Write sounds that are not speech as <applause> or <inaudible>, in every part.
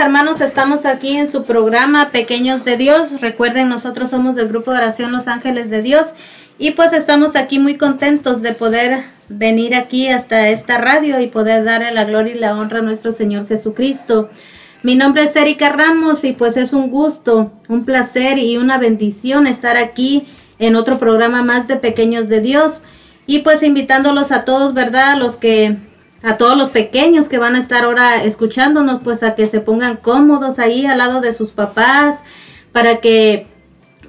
Hermanos, estamos aquí en su programa Pequeños de Dios. Recuerden, nosotros somos del grupo de oración Los Ángeles de Dios y pues estamos aquí muy contentos de poder venir aquí hasta esta radio y poder darle la gloria y la honra a nuestro Señor Jesucristo. Mi nombre es Erika Ramos y pues es un gusto, un placer y una bendición estar aquí en otro programa más de Pequeños de Dios y pues invitándolos a todos, ¿verdad? Los que a todos los pequeños que van a estar ahora escuchándonos, pues a que se pongan cómodos ahí al lado de sus papás para que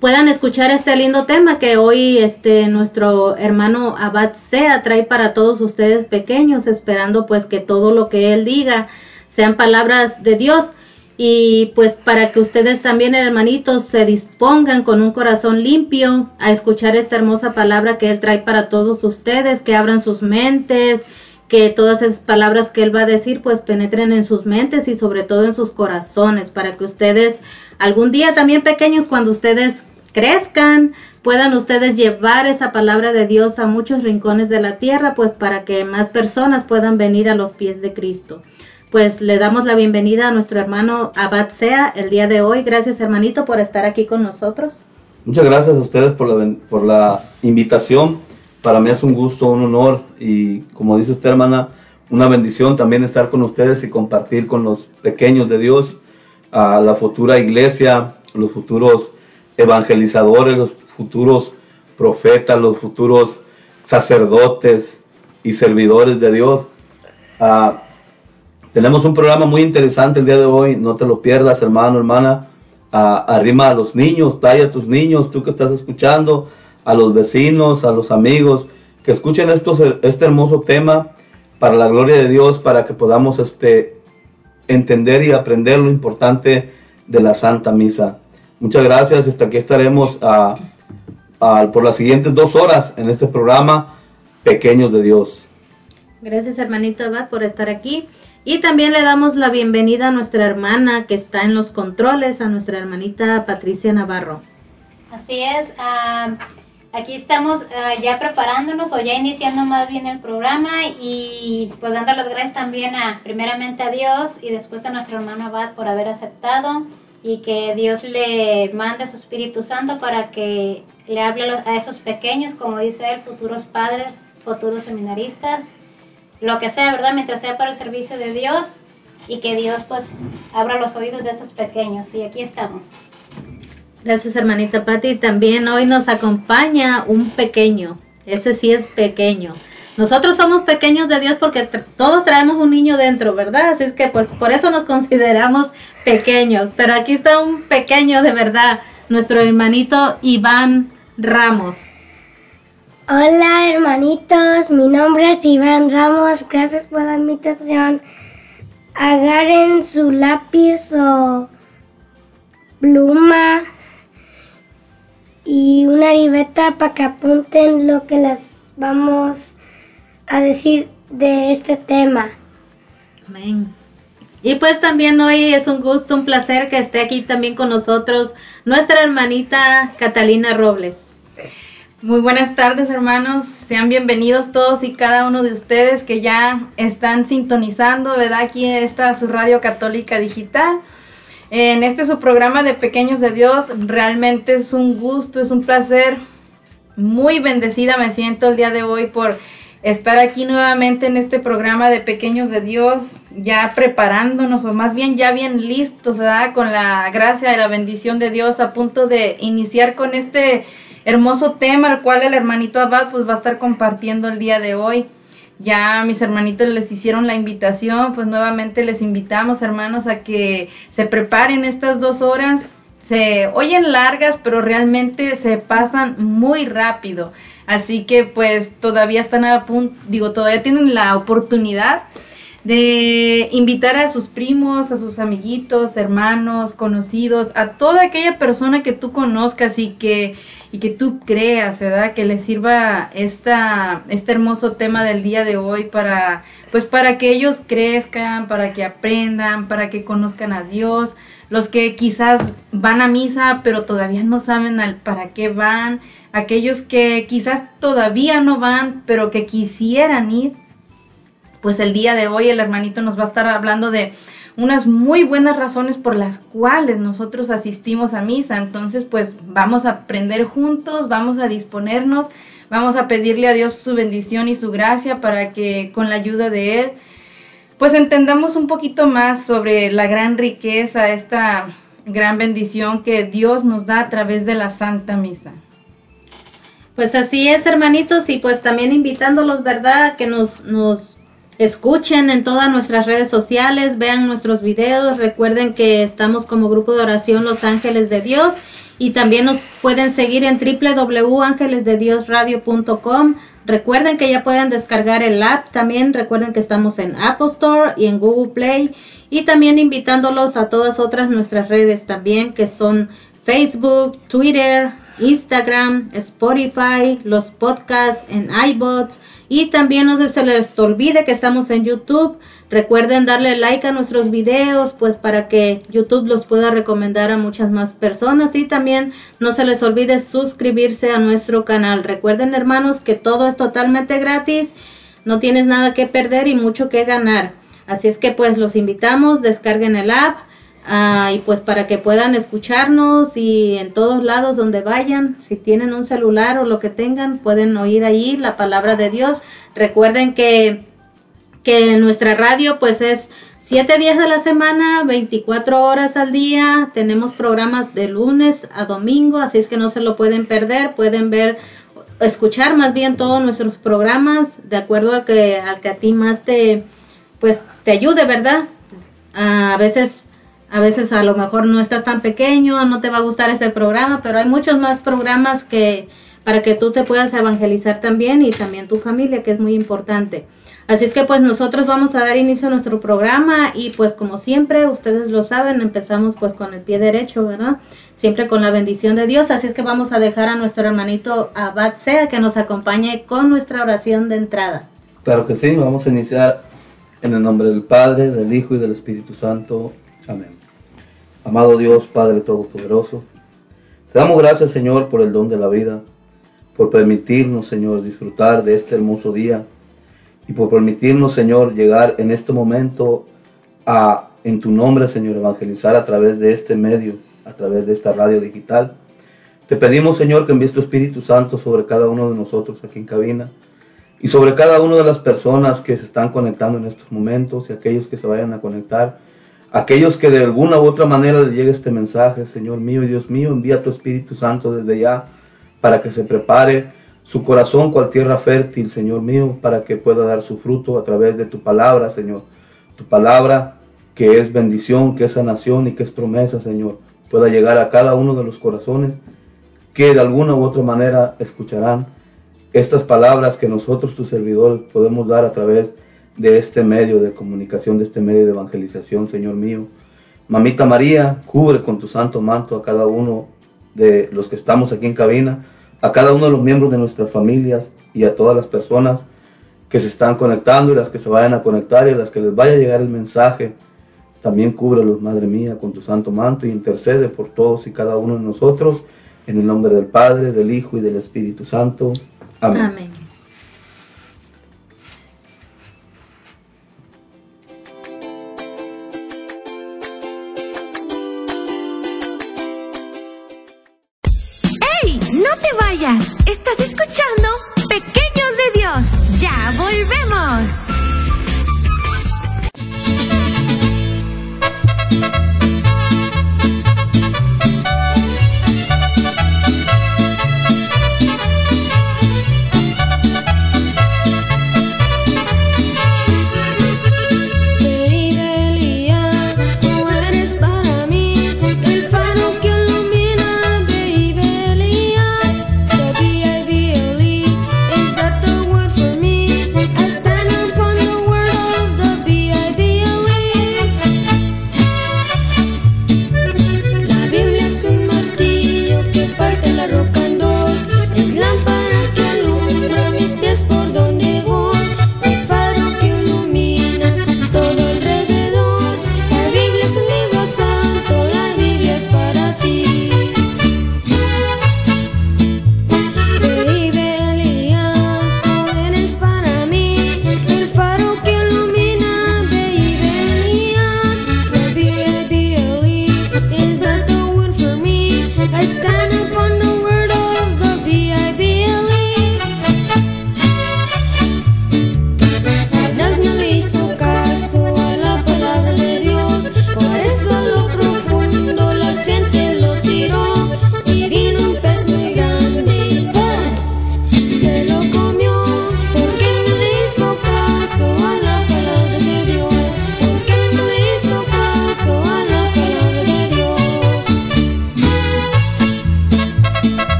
puedan escuchar este lindo tema que hoy este nuestro hermano Abad Sea trae para todos ustedes pequeños, esperando pues que todo lo que él diga sean palabras de Dios. Y pues para que ustedes también hermanitos se dispongan con un corazón limpio a escuchar esta hermosa palabra que él trae para todos ustedes, que abran sus mentes, que todas esas palabras que él va a decir pues penetren en sus mentes y sobre todo en sus corazones para que ustedes algún día también pequeños cuando ustedes crezcan puedan ustedes llevar esa palabra de Dios a muchos rincones de la tierra pues para que más personas puedan venir a los pies de Cristo. Pues le damos la bienvenida a nuestro hermano Abad Sea el día de hoy. Gracias hermanito por estar aquí con nosotros. Muchas gracias a ustedes por la, por la invitación. Para mí es un gusto, un honor y como dice usted hermana, una bendición también estar con ustedes y compartir con los pequeños de Dios a la futura iglesia, los futuros evangelizadores, los futuros profetas, los futuros sacerdotes y servidores de Dios. Ah, tenemos un programa muy interesante el día de hoy, no te lo pierdas, hermano, hermana. Ah, arrima a los niños, trae a tus niños, tú que estás escuchando, a los vecinos, a los amigos, que escuchen estos, este hermoso tema para la gloria de Dios, para que podamos este, entender y aprender lo importante de la Santa Misa. Muchas gracias, hasta aquí estaremos ah, por las siguientes dos horas en este programa Pequeños de Dios. Gracias hermanito Abad por estar aquí. Y también le damos la bienvenida a nuestra hermana que está en los controles, a nuestra hermanita Patricia Navarro. Así es, ah, aquí estamos ah, ya preparándonos o ya iniciando más bien el programa y pues dando las gracias también a primeramente a Dios y después a nuestra hermana Abad por haber aceptado y que Dios le mande su Espíritu Santo para que le hable a esos pequeños, como dice él, futuros padres, futuros seminaristas, lo que sea, ¿verdad? Mientras sea para el servicio de Dios y que Dios pues abra los oídos de estos pequeños. Y aquí estamos. Gracias hermanita Patti. También hoy nos acompaña un pequeño. Ese sí es pequeño. Nosotros somos pequeños de Dios porque todos traemos un niño dentro, ¿verdad? Así es que pues por eso nos consideramos pequeños. Pero aquí está un pequeño de verdad, nuestro hermanito Iván Ramos. Hola hermanitos, mi nombre es Iván Ramos, gracias por la invitación. Agarren su lápiz o pluma y una libreta para que apunten lo que les vamos a decir de este tema. Amén. Y pues también hoy es un gusto, un placer que esté aquí también con nosotros nuestra hermanita Catalina Robles. Muy buenas tardes hermanos, sean bienvenidos todos y cada uno de ustedes que ya están sintonizando, ¿verdad? Aquí está su radio católica digital. En este su programa de Pequeños de Dios, realmente es un gusto, es un placer, muy bendecida me siento el día de hoy por estar aquí nuevamente en este programa de Pequeños de Dios, ya preparándonos o más bien ya bien listos, ¿verdad? Con la gracia y la bendición de Dios a punto de iniciar con este hermoso tema al cual el hermanito Abad pues va a estar compartiendo el día de hoy. Ya mis hermanitos les hicieron la invitación, pues nuevamente les invitamos hermanos a que se preparen estas dos horas. Se oyen largas, pero realmente se pasan muy rápido. Así que pues todavía están a punto, digo, todavía tienen la oportunidad de invitar a sus primos, a sus amiguitos, hermanos, conocidos, a toda aquella persona que tú conozcas y que y que tú creas, ¿verdad? Que les sirva esta, este hermoso tema del día de hoy para, pues para que ellos crezcan, para que aprendan, para que conozcan a Dios, los que quizás van a misa pero todavía no saben al, para qué van, aquellos que quizás todavía no van pero que quisieran ir, pues el día de hoy el hermanito nos va a estar hablando de unas muy buenas razones por las cuales nosotros asistimos a misa. Entonces, pues vamos a aprender juntos, vamos a disponernos, vamos a pedirle a Dios su bendición y su gracia para que con la ayuda de Él, pues entendamos un poquito más sobre la gran riqueza, esta gran bendición que Dios nos da a través de la Santa Misa. Pues así es, hermanitos, y pues también invitándolos, ¿verdad?, que nos, nos escuchen en todas nuestras redes sociales, vean nuestros videos, recuerden que estamos como grupo de oración Los Ángeles de Dios y también nos pueden seguir en www.angelesdediosradio.com. Recuerden que ya pueden descargar el app, también recuerden que estamos en Apple Store y en Google Play y también invitándolos a todas otras nuestras redes también que son Facebook, Twitter, Instagram, Spotify, los podcasts en iBots y también no se les olvide que estamos en YouTube. Recuerden darle like a nuestros videos, pues para que YouTube los pueda recomendar a muchas más personas. Y también no se les olvide suscribirse a nuestro canal. Recuerden hermanos que todo es totalmente gratis. No tienes nada que perder y mucho que ganar. Así es que pues los invitamos, descarguen el app Ah, y pues para que puedan escucharnos y en todos lados donde vayan, si tienen un celular o lo que tengan, pueden oír ahí la palabra de Dios. Recuerden que, que nuestra radio pues es siete días de la semana, 24 horas al día. Tenemos programas de lunes a domingo, así es que no se lo pueden perder. Pueden ver, escuchar más bien todos nuestros programas de acuerdo al que, al que a ti más te, pues, te ayude, ¿verdad? A veces, a veces a lo mejor no estás tan pequeño, no te va a gustar ese programa, pero hay muchos más programas que para que tú te puedas evangelizar también y también tu familia, que es muy importante. Así es que pues nosotros vamos a dar inicio a nuestro programa y pues como siempre, ustedes lo saben, empezamos pues con el pie derecho, ¿verdad? Siempre con la bendición de Dios. Así es que vamos a dejar a nuestro hermanito Abad Sea que nos acompañe con nuestra oración de entrada. Claro que sí, vamos a iniciar en el nombre del Padre, del Hijo y del Espíritu Santo. Amén. Amado Dios, Padre Todopoderoso, te damos gracias Señor por el don de la vida, por permitirnos Señor disfrutar de este hermoso día y por permitirnos, Señor, llegar en este momento a, en tu nombre, Señor, evangelizar a través de este medio, a través de esta radio digital. Te pedimos, Señor, que envíes tu Espíritu Santo sobre cada uno de nosotros aquí en cabina y sobre cada una de las personas que se están conectando en estos momentos y aquellos que se vayan a conectar, aquellos que de alguna u otra manera les llegue este mensaje, Señor mío y Dios mío, envía tu Espíritu Santo desde ya para que se prepare su corazón cual tierra fértil, Señor mío, para que pueda dar su fruto a través de tu palabra, Señor. Tu palabra que es bendición, que es sanación y que es promesa, Señor, pueda llegar a cada uno de los corazones que de alguna u otra manera escucharán estas palabras que nosotros, tus servidores, podemos dar a través de este medio de comunicación, de este medio de evangelización, Señor mío. Mamita María, cubre con tu santo manto a cada uno de los que estamos aquí en cabina a cada uno de los miembros de nuestras familias y a todas las personas que se están conectando y las que se vayan a conectar y a las que les vaya a llegar el mensaje. También cúbrelos, Madre mía, con tu santo manto y intercede por todos y cada uno de nosotros. En el nombre del Padre, del Hijo y del Espíritu Santo. Amén.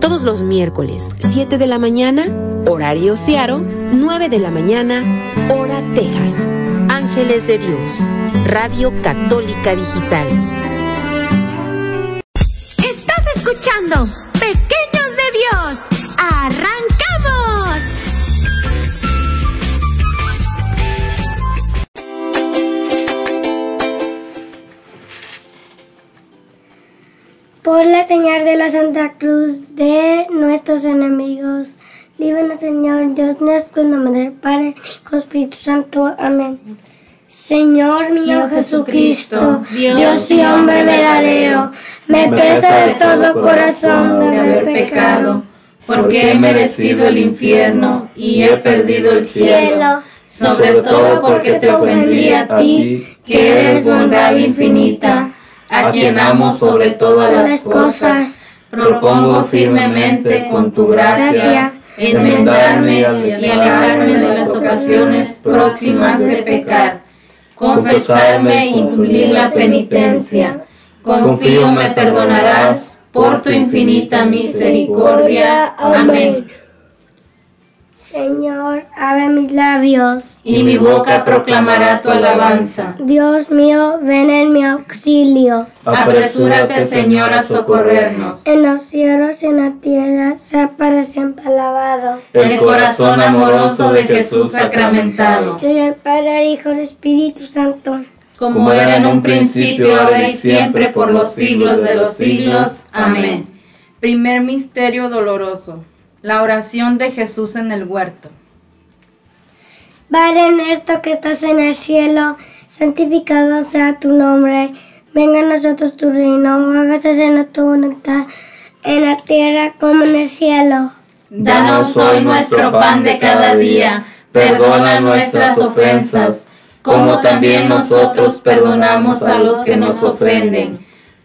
Todos los miércoles, 7 de la mañana, horario Searo, 9 de la mañana, hora Texas. Ángeles de Dios, Radio Católica Digital. Jesucristo, Dios y hombre verdadero, me pesa de todo corazón de haber pecado, porque he merecido el infierno y he perdido el cielo, sobre todo porque te ofendí a ti, que eres bondad infinita, a quien amo sobre todas las cosas. Propongo firmemente con tu gracia enmendarme y alejarme de las ocasiones próximas de pecar, confesarme y cumplir la penitencia. Confío me perdonarás por tu infinita misericordia. Amén. Señor, abre mis labios. Y mi boca proclamará tu alabanza. Dios mío, ven en mi auxilio. Apresúrate, Señor, a socorrernos. En los cielos y en la tierra, sea para siempre alabado. El corazón amoroso de Jesús sacramentado, Y el Padre, el Hijo, el Espíritu Santo. como era en un principio, ahora y siempre, por los siglos de los siglos. Amén. Primer misterio doloroso. La oración de Jesús en el huerto. Padre nuestro que estás en el cielo, santificado sea tu nombre. Venga a nosotros tu reino, hágase en tu voluntad, en la tierra como en el cielo. Danos hoy nuestro pan de cada día. Perdona nuestras ofensas, como también nosotros perdonamos a los que nos ofenden.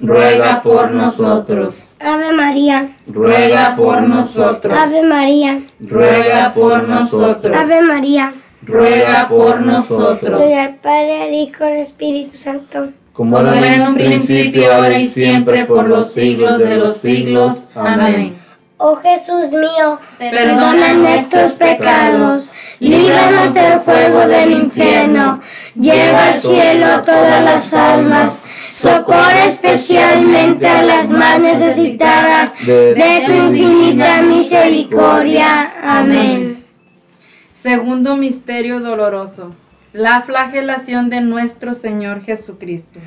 Ruega por nosotros. Ave María, Ruega por nosotros. Ave María, Ruega por nosotros. Ave María. Ruega por nosotros. Gloria al Padre, al Hijo, al Espíritu Santo. Como Como era en un principio, ahora y siempre, por los siglos de los siglos. Amén. Oh Jesús mío, Perdona nuestros pecados, líbranos del fuego del infierno, lleva al cielo todas las almas, socorre especialmente a las más necesitadas de tu infinita misericordia. Amén. Segundo misterio doloroso. La flagelación de nuestro Señor Jesucristo.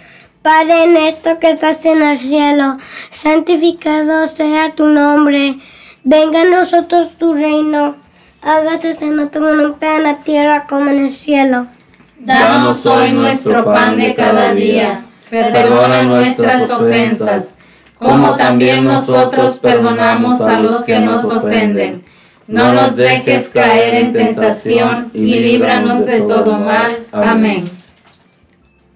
Padre nuestro que estás en el cielo, santificado sea tu nombre. Venga a nosotros tu reino. Hágase en tu voluntad en la tierra como en el cielo. Danos hoy nuestro pan de cada día. Perdona nuestras ofensas, como también nosotros perdonamos a los que nos ofenden. No nos dejes caer en tentación y líbranos de todo mal. Amén.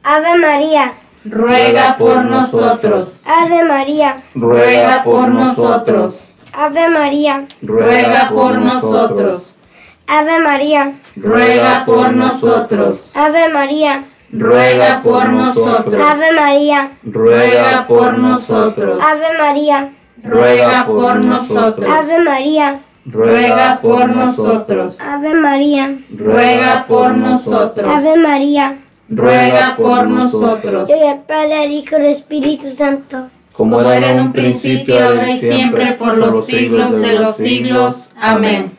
Ave María, Ruega por nosotros. Ave María, Ruega por nosotros. Ave María, Ruega por nosotros. Ave María, ruega por nosotros, Ave María, ruega por nosotros, Ave María, ruega por nosotros, Ave María, ruega por nosotros, Ave María, ruega por nosotros, Ave María, ruega por nosotros, Ave María. ruega por nosotros, el Padre, el Hijo y el Espíritu Santo. Como era en un principio, ahora y siempre, por los siglos de los siglos. Amén.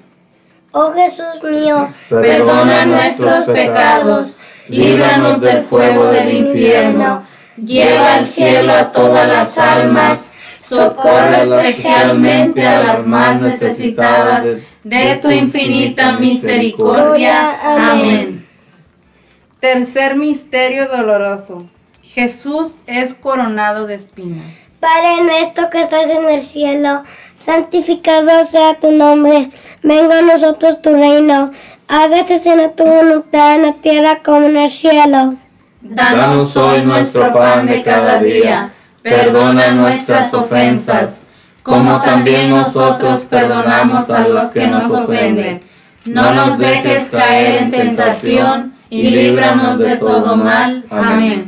Oh Jesús mío, Perdona nuestros pecados, líbranos del fuego del infierno, lleva al cielo a todas las almas, socorre especialmente a las más necesitadas de tu infinita misericordia. Amén. Tercer misterio doloroso. Jesús es coronado de espinas. Padre nuestro que estás en el cielo, santificado sea tu nombre, venga a nosotros tu reino, hágase en tu voluntad en la tierra como en el cielo. Danos hoy nuestro pan de cada día, perdona nuestras ofensas, como también nosotros perdonamos a los que nos ofenden. No nos dejes caer en tentación y líbranos de todo mal. Amén.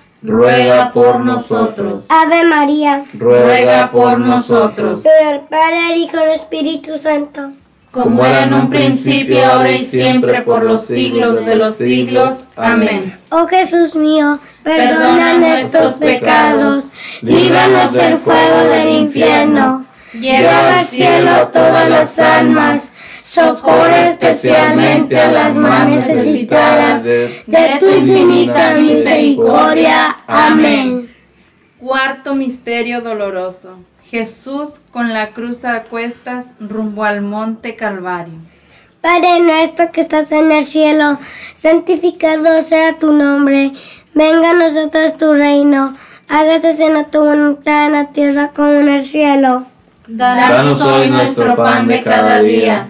ruega por nosotros, Ave María. ruega por nosotros, Por el Padre, el Hijo y el Espíritu Santo. como era en un principio, ahora y siempre, por los siglos de los siglos. Amén. Oh Jesús mío, Perdona nuestros nuestros pecados, líbranos del fuego del infierno, Lleva al cielo a todas las almas, socorre especialmente a las más necesitadas de tu infinita misericordia. Amén. Cuarto misterio doloroso. Jesús con la cruz a cuestas rumbo al monte Calvario. Padre nuestro que estás en el cielo, santificado sea tu nombre, venga a nosotros tu reino, hágase en tu voluntad en la tierra como en el cielo. Danos hoy nuestro pan de cada día.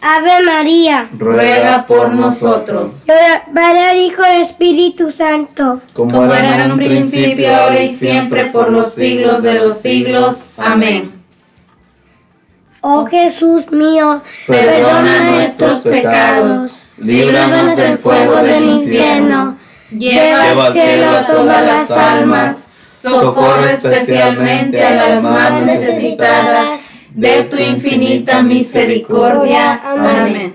Ave María. ruega por nosotros, Para el Hijo y Espíritu Santo. como era en un principio, ahora y siempre, por los siglos de los siglos. Amén. Oh Jesús mío, Perdona nuestros pecados, líbranos del fuego del infierno, lleva al cielo a todas las almas, socorre especialmente a las más necesitadas de tu infinita misericordia. Amén.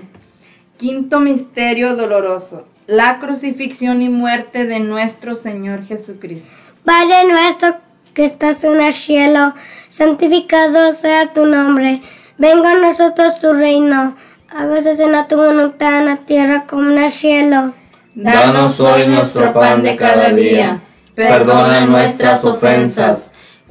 Quinto misterio doloroso. La crucifixión y muerte de nuestro Señor Jesucristo. Padre nuestro que estás en el cielo, santificado sea tu nombre. Venga a nosotros tu reino. Hágase en tu voluntad en la tierra como en el cielo. Danos hoy nuestro pan de cada día. Perdona nuestras ofensas,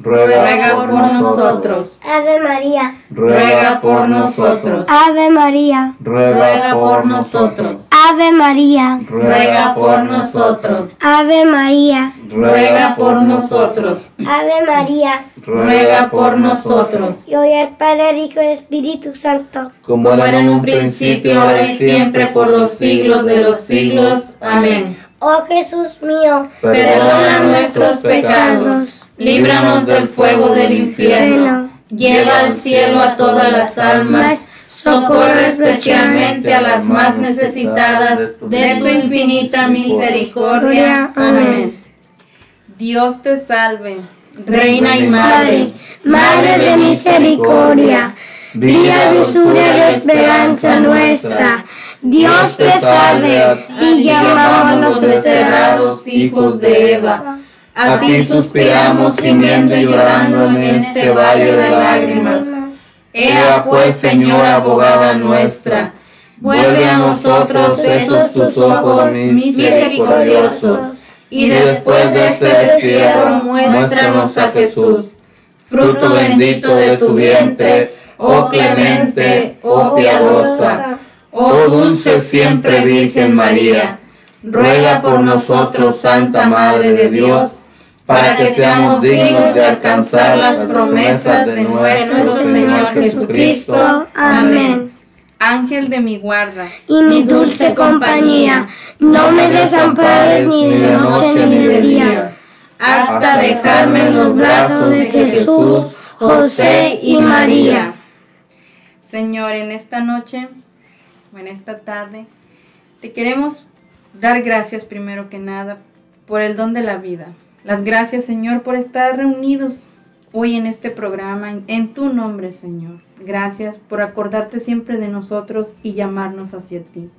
Ruega por nosotros. Ave María, Ruega por nosotros. Ave María, Ruega por nosotros. Ave María, Ruega por nosotros. Ave María, ruega por nosotros. Ave María, ruega por nosotros. Y hoy al Padre, Hijo y Espíritu Santo, como era en un principio, ahora y siempre, por los siglos de los siglos. Amén. Oh Jesús mío, perdona nuestros pecados, líbranos del fuego del infierno, lleva al cielo a todas las almas, socorre especialmente a las más necesitadas de tu infinita misericordia. Amén. Dios te salve, Reina y Madre, Madre de misericordia, vida, dulzura y esperanza nuestra. Dios te salve, y llamamos los desterrados hijos de Eva. A ti suspiramos gimiendo y llorando en este valle de lágrimas. Ea pues, Señora abogada nuestra, vuelve a nosotros esos tus ojos misericordiosos y después de este destierro muéstranos a Jesús, fruto bendito de tu vientre, oh clemente, oh piadosa, oh dulce siempre Virgen María. Ruega por nosotros, Santa Madre de Dios, para que seamos dignos de alcanzar las promesas de nuestro Señor Jesucristo. Amén. Ángel de mi guarda y mi dulce compañía, no me desampares ni de noche ni de día, hasta dejarme en los brazos de Jesús, José y María. Señor, en esta noche o en esta tarde, te queremos dar gracias primero que nada por el don de la vida. Las gracias, Señor, por estar reunidos hoy en este programa, en, tu nombre, Señor. Gracias por acordarte siempre de nosotros y llamarnos hacia ti.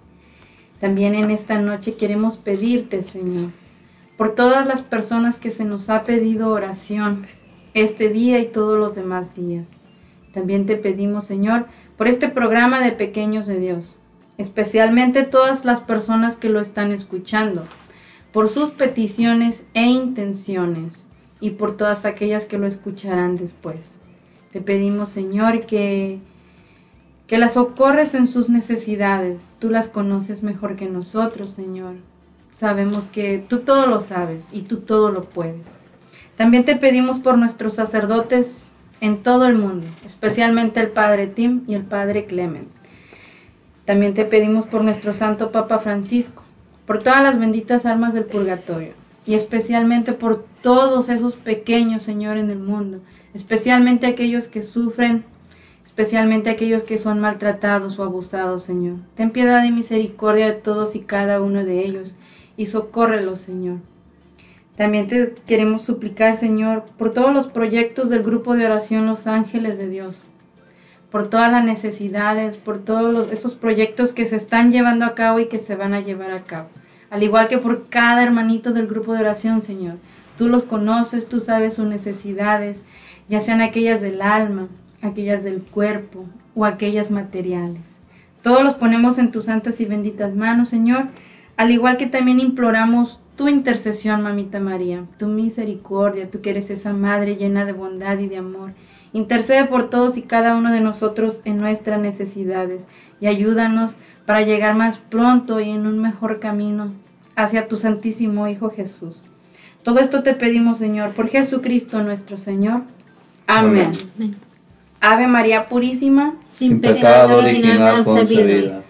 También en esta noche queremos pedirte, Señor, por todas las personas que se nos ha pedido oración este día y todos los demás días. También te pedimos, Señor, por este programa de Pequeños de Dios, especialmente todas las personas que lo están escuchando, por sus peticiones e intenciones y por todas aquellas que lo escucharán después. Te pedimos, Señor, que, que las socorres en sus necesidades. Tú las conoces mejor que nosotros, Señor. Sabemos que tú todo lo sabes y tú todo lo puedes. También te pedimos por nuestros sacerdotes en todo el mundo, especialmente el Padre Tim y el Padre Clement. También te pedimos por nuestro Santo Papa Francisco, por todas las benditas almas del purgatorio y especialmente por todos esos pequeños, Señor, en el mundo, especialmente aquellos que sufren, especialmente aquellos que son maltratados o abusados, Señor. Ten piedad y misericordia de todos y cada uno de ellos y socórrelos, Señor. También te queremos suplicar, Señor, por todos los proyectos del grupo de oración Los Ángeles de Dios, por todas las necesidades, por todos esos proyectos que se están llevando a cabo y que se van a llevar a cabo al igual que por cada hermanito del grupo de oración, Señor. Tú los conoces, tú sabes sus necesidades, ya sean aquellas del alma, aquellas del cuerpo o aquellas materiales. Todos los ponemos en tus santas y benditas manos, Señor, al igual que también imploramos tu intercesión, mamita María, tu misericordia, tú que eres esa madre llena de bondad y de amor. Intercede por todos y cada uno de nosotros en nuestras necesidades y ayúdanos para llegar más pronto y en un mejor camino hacia tu Santísimo Hijo Jesús. Todo esto te pedimos, Señor, por Jesucristo nuestro Señor. Amén. Ave María Purísima, sin, pecado original concebida.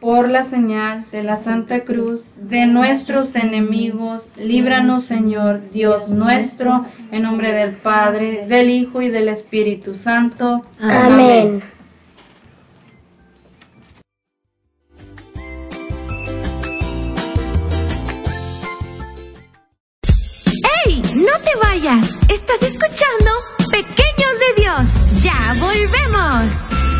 Por la señal de la Santa Cruz de nuestros enemigos, líbranos, Señor, Dios nuestro, en nombre del Padre, del Hijo y del Espíritu Santo. Amén. Estás escuchando Pequeños de Dios. Ya volvemos.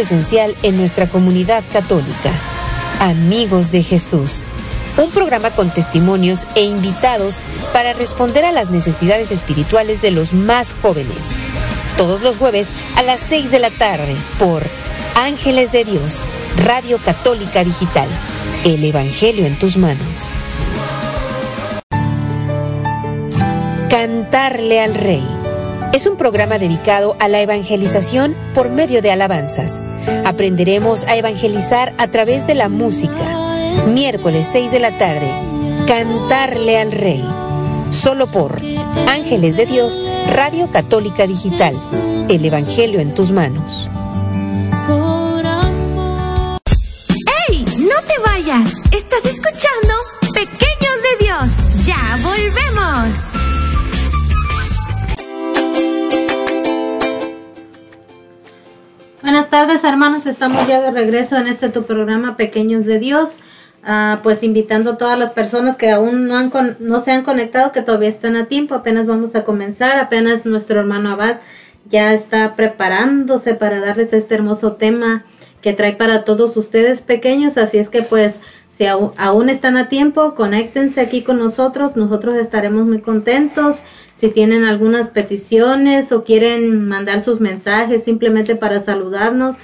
Esencial en nuestra comunidad católica. Amigos de Jesús, un programa con testimonios e invitados para responder a las necesidades espirituales de los más jóvenes. Todos los jueves a las 6 de la tarde por Ángeles de Dios, Radio Católica Digital. El Evangelio en tus manos. Cantarle al Rey. Es un programa dedicado a la evangelización por medio de alabanzas. Aprenderemos a evangelizar a través de la música. Miércoles 6 de la tarde, Cantarle al Rey. Solo por Ángeles de Dios, Radio Católica Digital. El Evangelio en tus manos. Estamos ya de regreso en este tu programa Pequeños de Dios. Ah, pues invitando a todas las personas que aún no, han con- no se han conectado, que todavía están a tiempo. Apenas vamos a comenzar. Apenas nuestro hermano Abad ya está preparándose para darles este hermoso tema que trae para todos ustedes pequeños. Así es que pues si aún están a tiempo, conéctense aquí con nosotros. Nosotros estaremos muy contentos. Si tienen algunas peticiones o quieren mandar sus mensajes simplemente para saludarnos,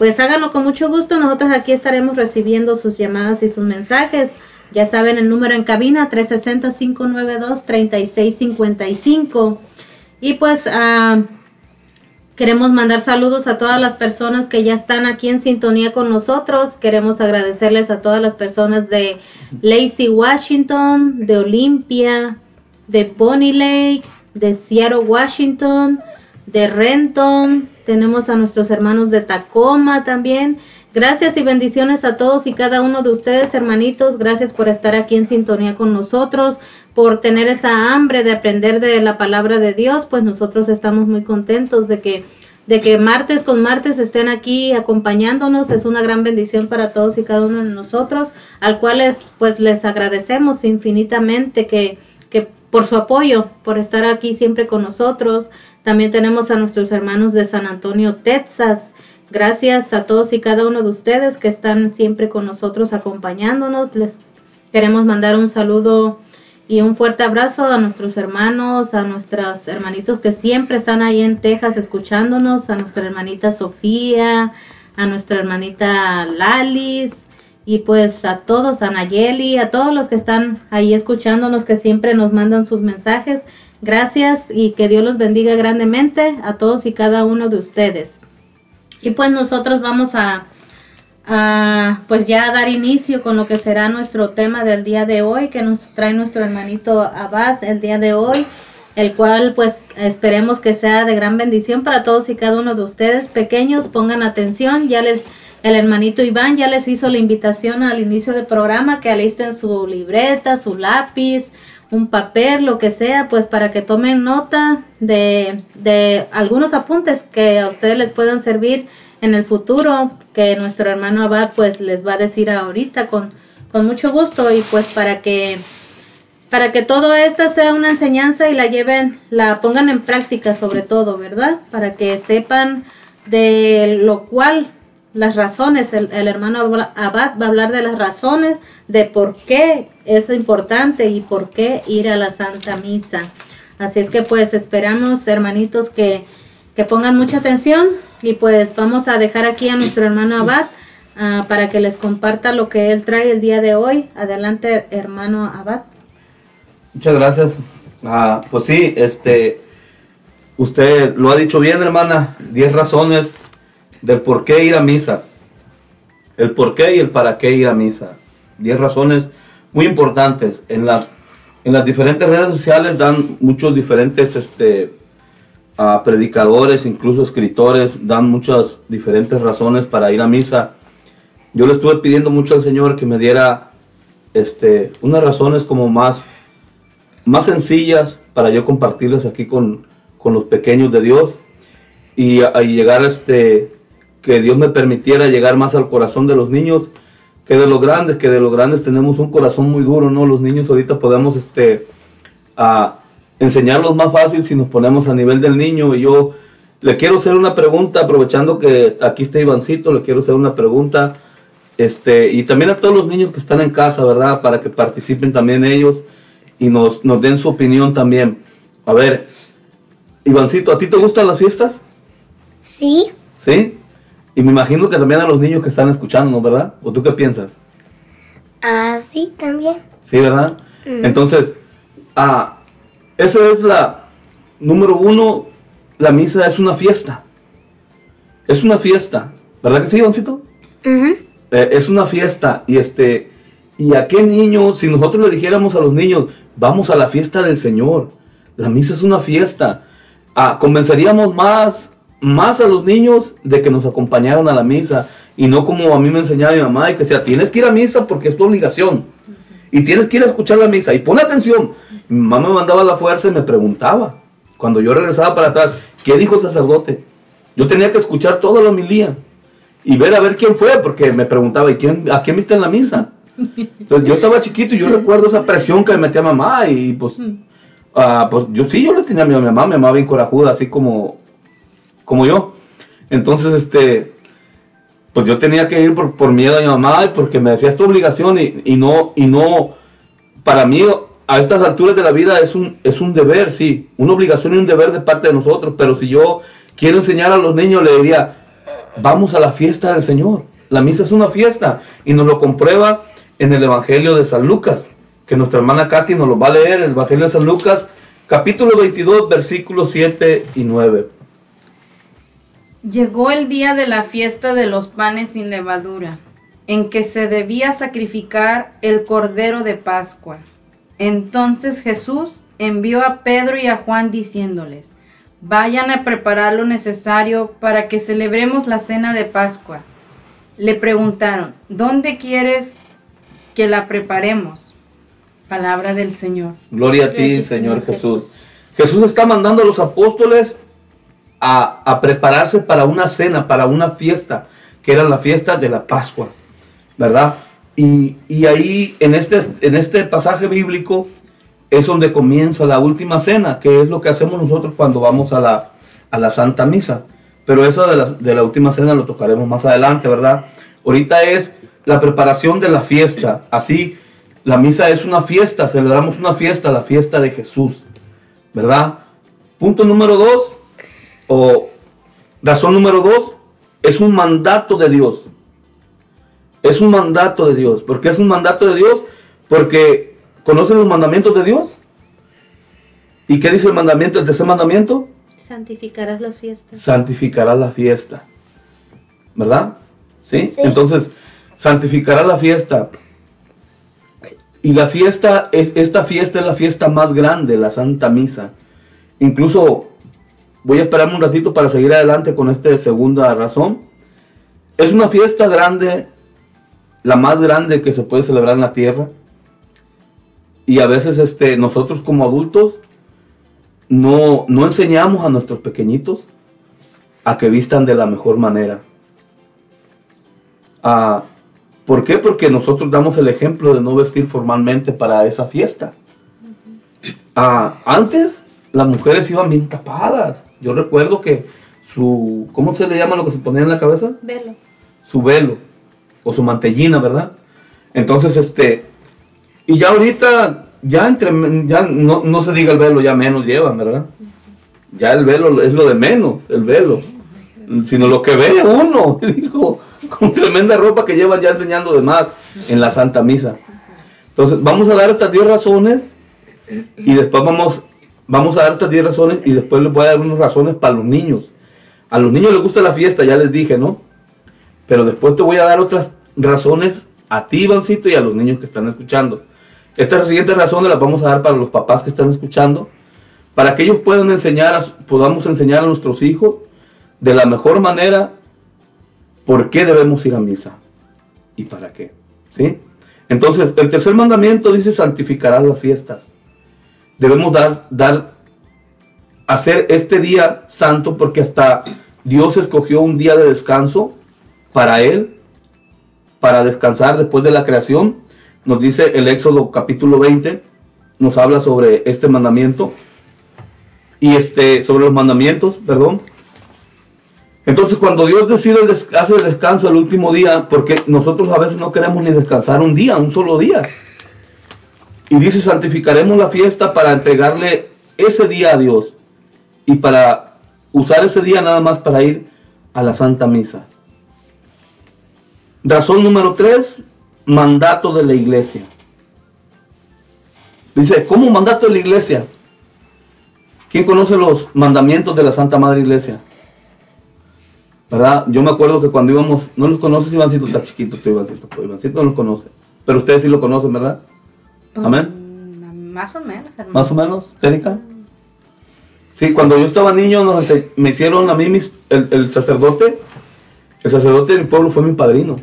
pues háganlo con mucho gusto. Nosotros aquí estaremos recibiendo sus llamadas y sus mensajes. Ya saben el número en cabina 360-592-3655. Y pues ah, queremos mandar saludos a todas las personas que ya están aquí en sintonía con nosotros. Queremos agradecerles a todas las personas de Lacey, Washington, de Olympia, de Bonnie Lake, de Seattle, Washington, de Renton. Tenemos a nuestros hermanos de Tacoma también. Gracias y bendiciones a todos y cada uno de ustedes, hermanitos. Gracias por estar aquí en sintonía con nosotros, por tener esa hambre de aprender de la palabra de Dios. Pues nosotros estamos muy contentos de que de que martes con martes estén aquí acompañándonos es una gran bendición para todos y cada uno de nosotros, al cual les, pues les agradecemos infinitamente que, que por su apoyo, por estar aquí siempre con nosotros. También tenemos a nuestros hermanos de San Antonio, Texas. Gracias a todos y cada uno de ustedes que están siempre con nosotros acompañándonos. Les queremos mandar un saludo y un fuerte abrazo a nuestros hermanos, a nuestros hermanitos que siempre están ahí en Texas escuchándonos, a nuestra hermanita Sofía, a nuestra hermanita Lalis y pues a todos, a Nayeli, a todos los que están ahí escuchándonos, que siempre nos mandan sus mensajes. Gracias y que Dios los bendiga grandemente a todos y cada uno de ustedes. Y pues nosotros vamos a, a pues ya dar inicio con lo que será nuestro tema del día de hoy que nos trae nuestro hermanito Abad el día de hoy, el cual pues esperemos que sea de gran bendición para todos y cada uno de ustedes. Pequeños, pongan atención, ya les el hermanito Iván ya les hizo la invitación al inicio del programa que alisten su libreta, su lápiz, un papel, lo que sea, pues para que tomen nota de, de algunos apuntes que a ustedes les puedan servir en el futuro, que nuestro hermano Abad pues les va a decir ahorita con, con mucho gusto y pues para que para que todo esto sea una enseñanza y la lleven, la pongan en práctica sobre todo, ¿verdad? Para que sepan de lo cual las razones, el, hermano Abad va a hablar de las razones de por qué es importante y por qué ir a la Santa Misa. Así es que pues esperamos, hermanitos, que, que pongan mucha atención y pues vamos a dejar aquí a nuestro hermano Abad ah, para que les comparta lo que él trae el día de hoy. Adelante, hermano Abad. Muchas gracias. Ah, pues sí, este, usted lo ha dicho bien, hermana. Diez razones del por qué ir a misa. El por qué y el para qué ir a misa. Diez razones muy importantes. En las, en las diferentes redes sociales dan muchos diferentes este, predicadores, incluso escritores, dan muchas diferentes razones para ir a misa. Yo le estuve pidiendo mucho al Señor que me diera este, unas razones como más más sencillas para yo compartirles aquí con, los pequeños de Dios y, llegar a este, que Dios me permitiera llegar más al corazón de los niños que de los grandes, que de los grandes tenemos un corazón muy duro, ¿no? Los niños ahorita podemos este, a enseñarlos más fácil si nos ponemos a nivel del niño y yo le quiero hacer una pregunta, aprovechando que aquí está Ivancito, le quiero hacer una pregunta, este, y también a todos los niños que están en casa, ¿verdad? Para que participen también ellos y nos, nos den su opinión también. A ver, Ivancito, ¿a ti te gustan las fiestas? Sí. ¿Sí? Y me imagino que también a los niños que están escuchando, ¿verdad? ¿O tú qué piensas? Ah, sí, también. Sí, ¿verdad? Mm. Entonces, ah, esa es la número uno, la misa es una fiesta. Es una fiesta, ¿verdad que sí, Ivancito? Eh, es una fiesta y este, ¿y a qué niño, si nosotros le dijéramos a los niños, Vamos a la fiesta del Señor. La misa es una fiesta. Ah, convenceríamos más, más a los niños de que nos acompañaran a la misa y no como a mí me enseñaba mi mamá y que decía, tienes que ir a misa porque es tu obligación. Y tienes que ir a escuchar la misa. Y pon atención. Mi mamá me mandaba a la fuerza y me preguntaba, cuando yo regresaba para atrás, ¿qué dijo el sacerdote? Yo tenía que escuchar toda la homilía y ver a ver quién fue, porque me preguntaba, ¿y quién, a quién viste en la misa? Entonces yo estaba chiquito y yo recuerdo esa presión que me metía mamá y pues, uh, pues yo sí, yo le tenía a mi mamá, mi mamá bien corajuda, así como, como yo. Entonces, este, pues yo tenía que ir por, por miedo a mi mamá y porque me decía esta obligación y, y, no, y no, para mí a estas alturas de la vida es un, es un deber, sí, una obligación y un deber de parte de nosotros, pero si yo quiero enseñar a los niños, le diría, vamos a la fiesta del Señor. La misa es una fiesta y nos lo comprueba en el Evangelio de San Lucas, que nuestra hermana Katy nos lo va a leer, el Evangelio de San Lucas, capítulo 22, versículos 7 y 9. Llegó el día de la fiesta de los panes sin levadura, en que se debía sacrificar el cordero de Pascua. Entonces Jesús envió a Pedro y a Juan diciéndoles, vayan a preparar lo necesario para que celebremos la cena de Pascua. Le preguntaron, ¿dónde quieres que la preparemos. Palabra del Señor. Gloria a ti, Señor Jesús. Jesús. está mandando a los apóstoles a, prepararse para una cena, para una fiesta, que era la fiesta de la Pascua, ¿verdad? Y, ahí, en este, en este pasaje bíblico, es donde comienza la última cena, que es lo que hacemos nosotros cuando vamos a la, a la Santa Misa. Pero eso de la, de la última cena lo tocaremos más adelante, ¿verdad? Ahorita es la preparación de la fiesta. Así, la misa es una fiesta, celebramos una fiesta, la fiesta de Jesús, ¿verdad? Punto número dos, o razón número dos, es un mandato de Dios. Es un mandato de Dios. ¿Por qué es un mandato de Dios? Porque conocen los mandamientos de Dios. ¿Y qué dice el mandamiento, el tercer mandamiento? Santificarás las fiestas. Santificarás la fiesta. ¿Verdad? ¿Sí? Entonces, santificará la fiesta. Y la fiesta, es, esta fiesta es la fiesta más grande, la Santa Misa. Incluso voy a esperarme un ratito para seguir adelante con esta segunda razón. es una fiesta grande, la más grande que se puede celebrar en la tierra. Y a veces este, nosotros como adultos no, no enseñamos a nuestros pequeñitos a que vistan de la mejor manera. Ah, ¿Por qué? Porque nosotros damos el ejemplo de no vestir formalmente para esa fiesta. Ah, antes las mujeres iban bien tapadas. Yo recuerdo que su, ¿cómo se le llama lo que se ponía en la cabeza? Velo. Su velo o su mantellina, ¿verdad? Entonces, este, y ya ahorita, ya entre, ya no, no se diga el velo, ya menos llevan, ¿verdad? Ya el velo es lo de menos, el velo. Sino lo que ve uno, <laughs> dijo, con tremenda ropa que llevan ya enseñando de más en la Santa Misa. Entonces, vamos a dar estas 10 razones y después vamos, vamos a dar estas 10 razones y después les voy a dar unas razones para los niños. A los niños les gusta la fiesta, ya les dije, ¿no? Pero después te voy a dar otras razones a ti, Ivancito, y a los niños que están escuchando. Estas siguientes razones las vamos a dar para los papás que están escuchando, para que ellos puedan enseñar, podamos enseñar a nuestros hijos de la mejor manera por qué debemos ir a misa y para qué. ¿Sí? Entonces, el tercer mandamiento dice santificarás las fiestas. Debemos dar, dar, hacer este día santo porque hasta Dios escogió un día de descanso para Él, para descansar después de la creación. Nos dice el Éxodo capítulo 20, nos habla sobre este mandamiento y este, sobre los mandamientos, perdón. Entonces, cuando Dios decide hace el descanso el último día, porque nosotros a veces no queremos ni descansar un día, un solo día. Y dice, santificaremos la fiesta para entregarle ese día a Dios y para usar ese día nada más para ir a la Santa Misa. Razón número tres, mandato de la iglesia. Dice, ¿cómo mandato de la iglesia? ¿Quién conoce los mandamientos de la Santa Madre Iglesia? ¿Verdad? Yo me acuerdo que cuando íbamos, no los conoces, Ivancito está chiquito, tú, Ivancito, Ivancito no los conoce. Pero ustedes sí lo conocen, ¿verdad? Amén. Mm, Más o menos, hermano. Más o menos, Erika. Sí, cuando yo estaba niño nos me hicieron a mí mis- el, el sacerdote, el sacerdote de mi pueblo fue mi padrino.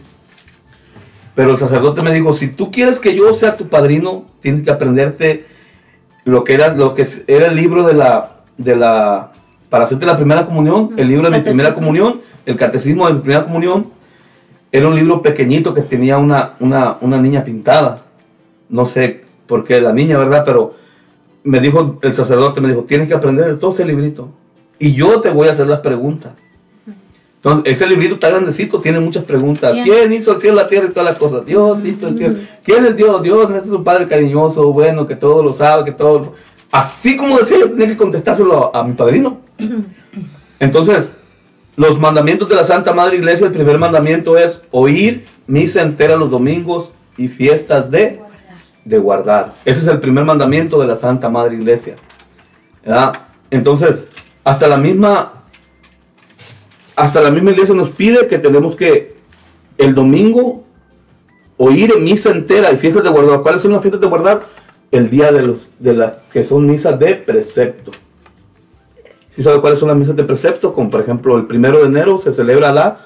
Pero el sacerdote me dijo, si tú quieres que yo sea tu padrino, tienes que aprenderte lo que era, lo que era el libro de la, de la, para hacerte la primera comunión, el libro de mi primera comunión, el catecismo de mi primera comunión, era un libro pequeñito que tenía una, una, una niña pintada. No sé por qué la niña, ¿verdad? Pero me dijo el sacerdote, me dijo, tienes que aprender de todo este librito. Y yo te voy a hacer las preguntas. Entonces, ese librito está grandecito, tiene muchas preguntas. Sí. ¿Quién hizo el cielo, la tierra y todas las cosas? Dios hizo el cielo. ¿Quién es Dios? Dios es un Padre cariñoso, bueno, que todo lo sabe, que todo... lo- Así como decía, yo tenía que contestárselo a, a mi padrino. <clears throat> Entonces, los mandamientos de la Santa Madre Iglesia, el primer mandamiento es oír misa entera los domingos y fiestas de, de guardar. Ese es el primer mandamiento de la Santa Madre Iglesia. ¿verdad? Entonces, hasta la misma hasta la misma iglesia nos pide que tenemos que el domingo oír en misa entera y fiestas de guardar. ¿Cuáles son las fiestas de guardar? El día de los de las que son misas de precepto. ¿Sí sabe cuáles son las misas de precepto? Como por ejemplo el primero de enero se celebra la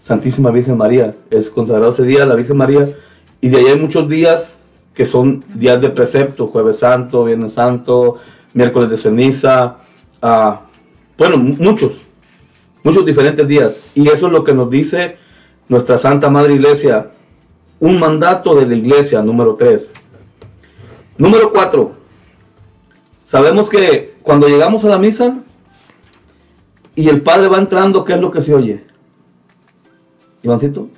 Santísima Virgen María. Es consagrado ese día a la Virgen María. Y de ahí hay muchos días que son días de precepto. Jueves Santo, Viernes Santo, miércoles de ceniza. ah, bueno, mu- muchos. Muchos diferentes días. Y eso es lo que nos dice nuestra Santa Madre Iglesia. Un mandato de la Iglesia, número 3. Número 4. Sabemos que cuando llegamos a la misa y el Padre va entrando, ¿qué es lo que se oye? Ivancito,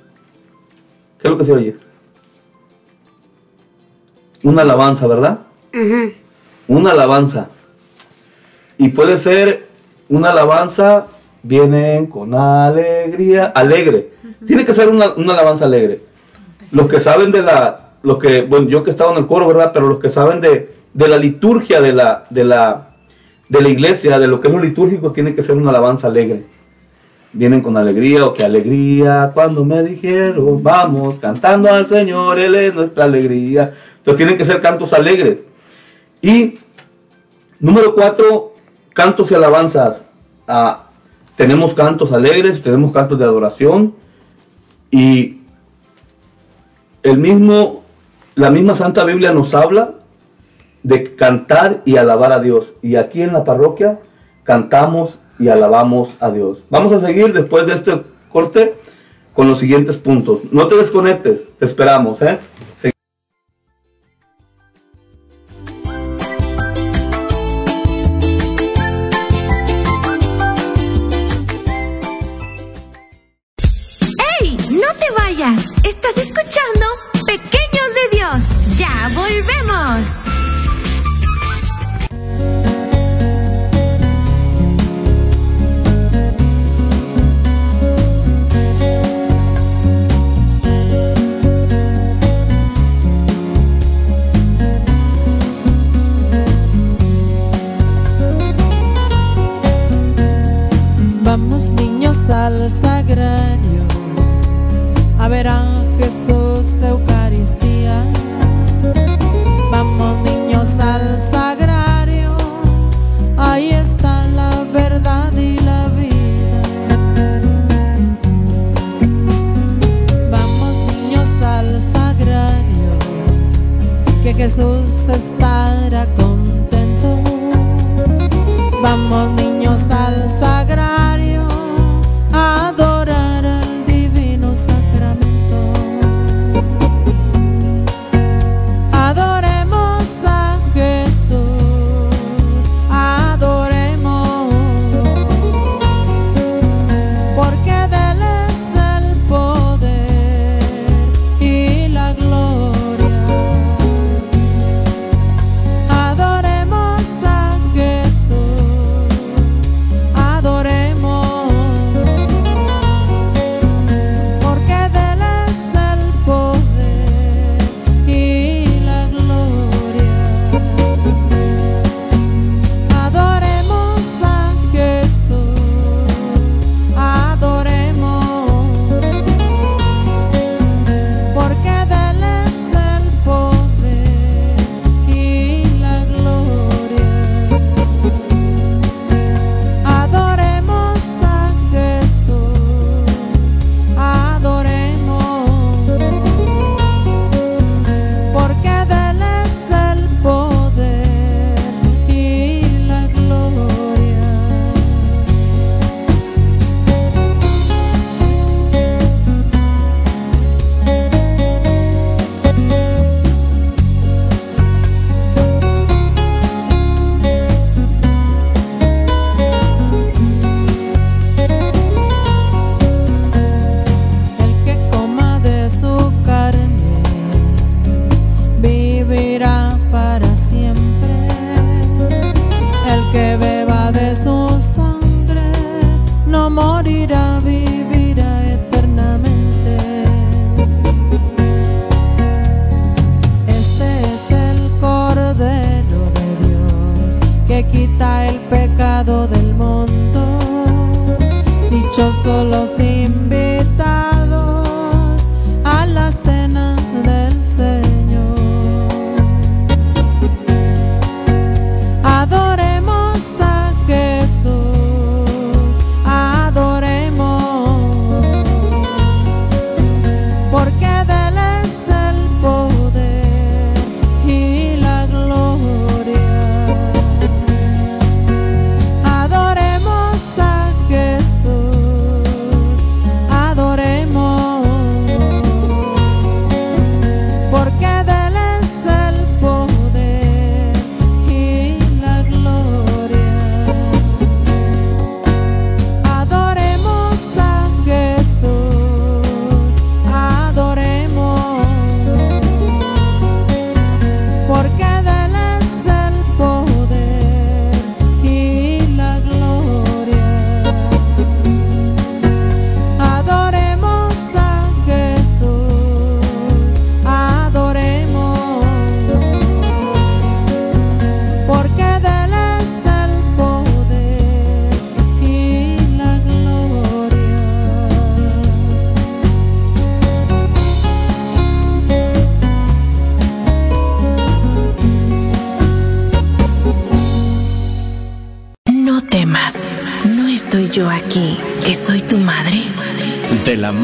¿qué es lo que se oye? Una alabanza, ¿verdad? Una alabanza. Y puede ser una alabanza, vienen con alegría, alegre. Tiene que ser una, una alabanza alegre. Los que saben de la, los que, bueno, yo que he estado en el coro, ¿verdad? Pero los que saben de, de la liturgia de la, de la, de la iglesia, de lo que es lo litúrgico, tiene que ser una alabanza alegre. Vienen con alegría o que alegría cuando me dijeron, vamos cantando al Señor, Él es nuestra alegría. Entonces tienen que ser cantos alegres. Y número cuatro, cantos y alabanzas. Ah, tenemos cantos alegres, tenemos cantos de adoración y el mismo, la misma Santa Biblia nos habla de cantar y alabar a Dios. Y aquí en la parroquia cantamos y alabamos a Dios. Vamos a seguir después de este corte con los siguientes puntos. No te desconectes, te esperamos, ¿eh?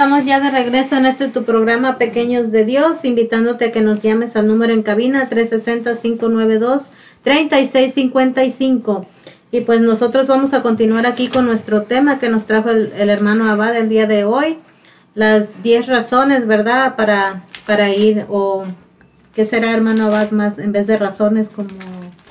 estamos ya de regreso en este tu programa Pequeños de Dios, invitándote a que nos llames al número en cabina 360-592-3655. Y pues nosotros vamos a continuar aquí con nuestro tema que nos trajo el, el hermano Abad el día de hoy, las 10 razones, ¿verdad? Para, para ir o ¿qué será hermano Abad más en vez de razones como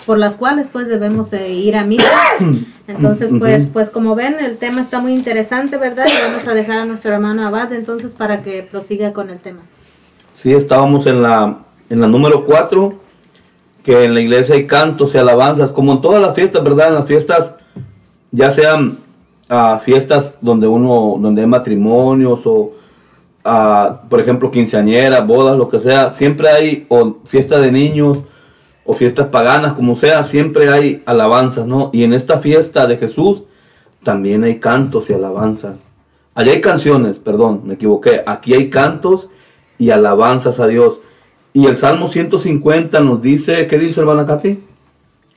por las cuales pues debemos de ir a misa? <coughs> Entonces, pues, pues como ven, el tema está muy interesante, ¿verdad? Y vamos a dejar a nuestro hermano Abad entonces para que prosiga con el tema. Sí, estábamos en la, en la número 4, que en la iglesia hay cantos y alabanzas, como en todas las fiestas, ¿verdad? En las fiestas, ya sean ah, fiestas donde uno, donde hay matrimonios o, ah, por ejemplo, quinceañeras, bodas, lo que sea, siempre hay, o fiesta de niños, o fiestas paganas, como sea, siempre hay alabanzas, ¿no? Y en esta fiesta de Jesús también hay cantos y alabanzas. Allá hay canciones, perdón, me equivoqué. Aquí hay cantos y alabanzas a Dios. Y el Salmo 150 nos dice, ¿qué dice hermana Katy?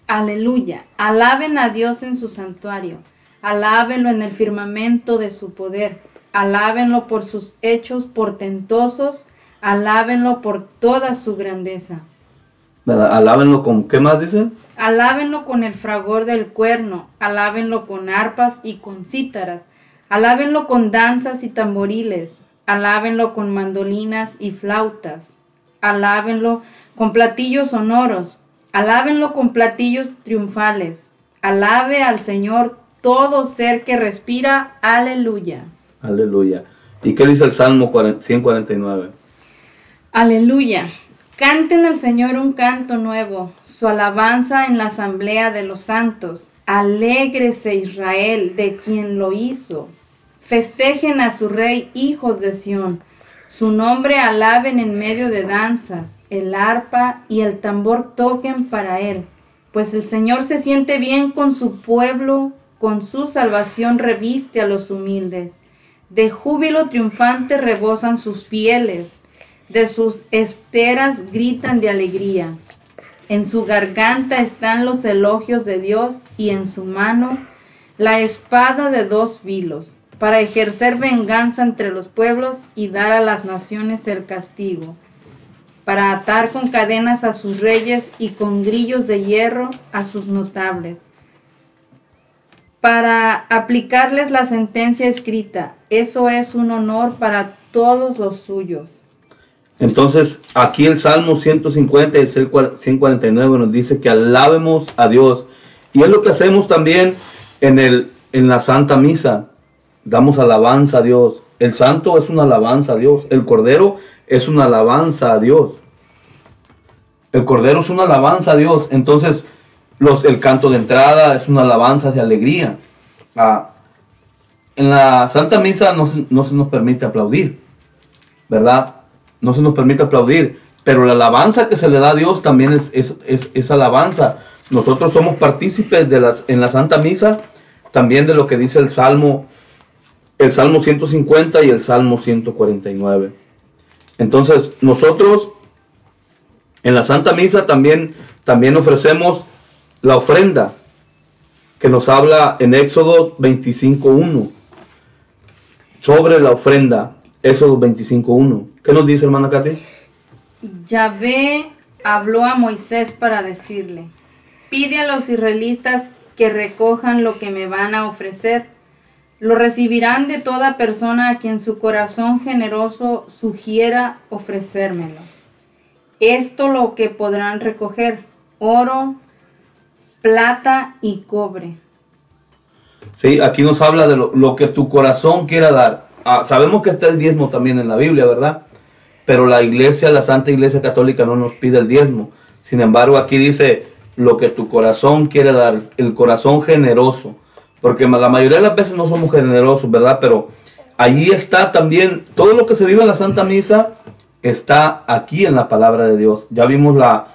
Aleluya. Alaben a Dios en su santuario. Alábenlo en el firmamento de su poder. Alábenlo por sus hechos portentosos. Alábenlo por toda su grandeza. ¿Verdad? Alábenlo con, ¿qué más dice? Alábenlo con el fragor del cuerno, alábenlo con arpas y con cítaras, alábenlo con danzas y tamboriles, alábenlo con mandolinas y flautas, alábenlo con platillos sonoros, alábenlo con platillos triunfales, alabe al Señor todo ser que respira, aleluya. Aleluya. ¿Y qué dice el Salmo 40 149? Aleluya. Canten al Señor un canto nuevo, su alabanza en la asamblea de los santos. Alégrese Israel de quien lo hizo. Festejen a su rey, hijos de Sión. Su nombre alaben en medio de danzas. El arpa y el tambor toquen para él. Pues el Señor se siente bien con su pueblo, con su salvación reviste a los humildes. De júbilo triunfante rebosan sus pieles de sus esteras gritan de alegría. En su garganta están los elogios de Dios y en su mano la espada de dos filos, para ejercer venganza entre los pueblos y dar a las naciones el castigo, para atar con cadenas a sus reyes y con grillos de hierro a sus notables, para aplicarles la sentencia escrita. Eso es un honor para todos los suyos. Entonces, aquí el Salmo 150 y el 149 nos dice que alabemos a Dios. Y es lo que hacemos también en, el, en la Santa Misa. Damos alabanza a Dios. El santo es una alabanza a Dios. El cordero es una alabanza a Dios. El cordero es una alabanza a Dios. Entonces, los, el canto de entrada es una alabanza de alegría. Ah, en la Santa Misa no, no se nos permite aplaudir, ¿verdad? No se nos permite aplaudir, pero la alabanza que se le da a Dios también es, es, es, alabanza. Nosotros somos partícipes de las, en la Santa Misa también de lo que dice el Salmo, el Salmo 150 y el Salmo 149. Entonces, nosotros en la Santa Misa también, también ofrecemos la ofrenda que nos habla en Éxodo 25.1 sobre la ofrenda Éxodo 25.1. ¿Qué nos dice hermana Katy? Yahvé habló a Moisés para decirle, pide a los israelitas que recojan lo que me van a ofrecer. Lo recibirán de toda persona a quien su corazón generoso sugiera ofrecérmelo. Esto lo que podrán recoger, oro, plata y cobre. Sí, aquí nos habla de lo, lo que tu corazón quiera dar. Ah, sabemos que está el diezmo también en la Biblia, ¿verdad? Pero la iglesia, la Santa Iglesia Católica no nos pide el diezmo. Sin embargo, aquí dice lo que tu corazón quiere dar, el corazón generoso. Porque la mayoría de las veces no somos generosos, ¿verdad? Pero allí está también todo lo que se vive en la Santa Misa, está aquí en la palabra de Dios. Ya vimos la,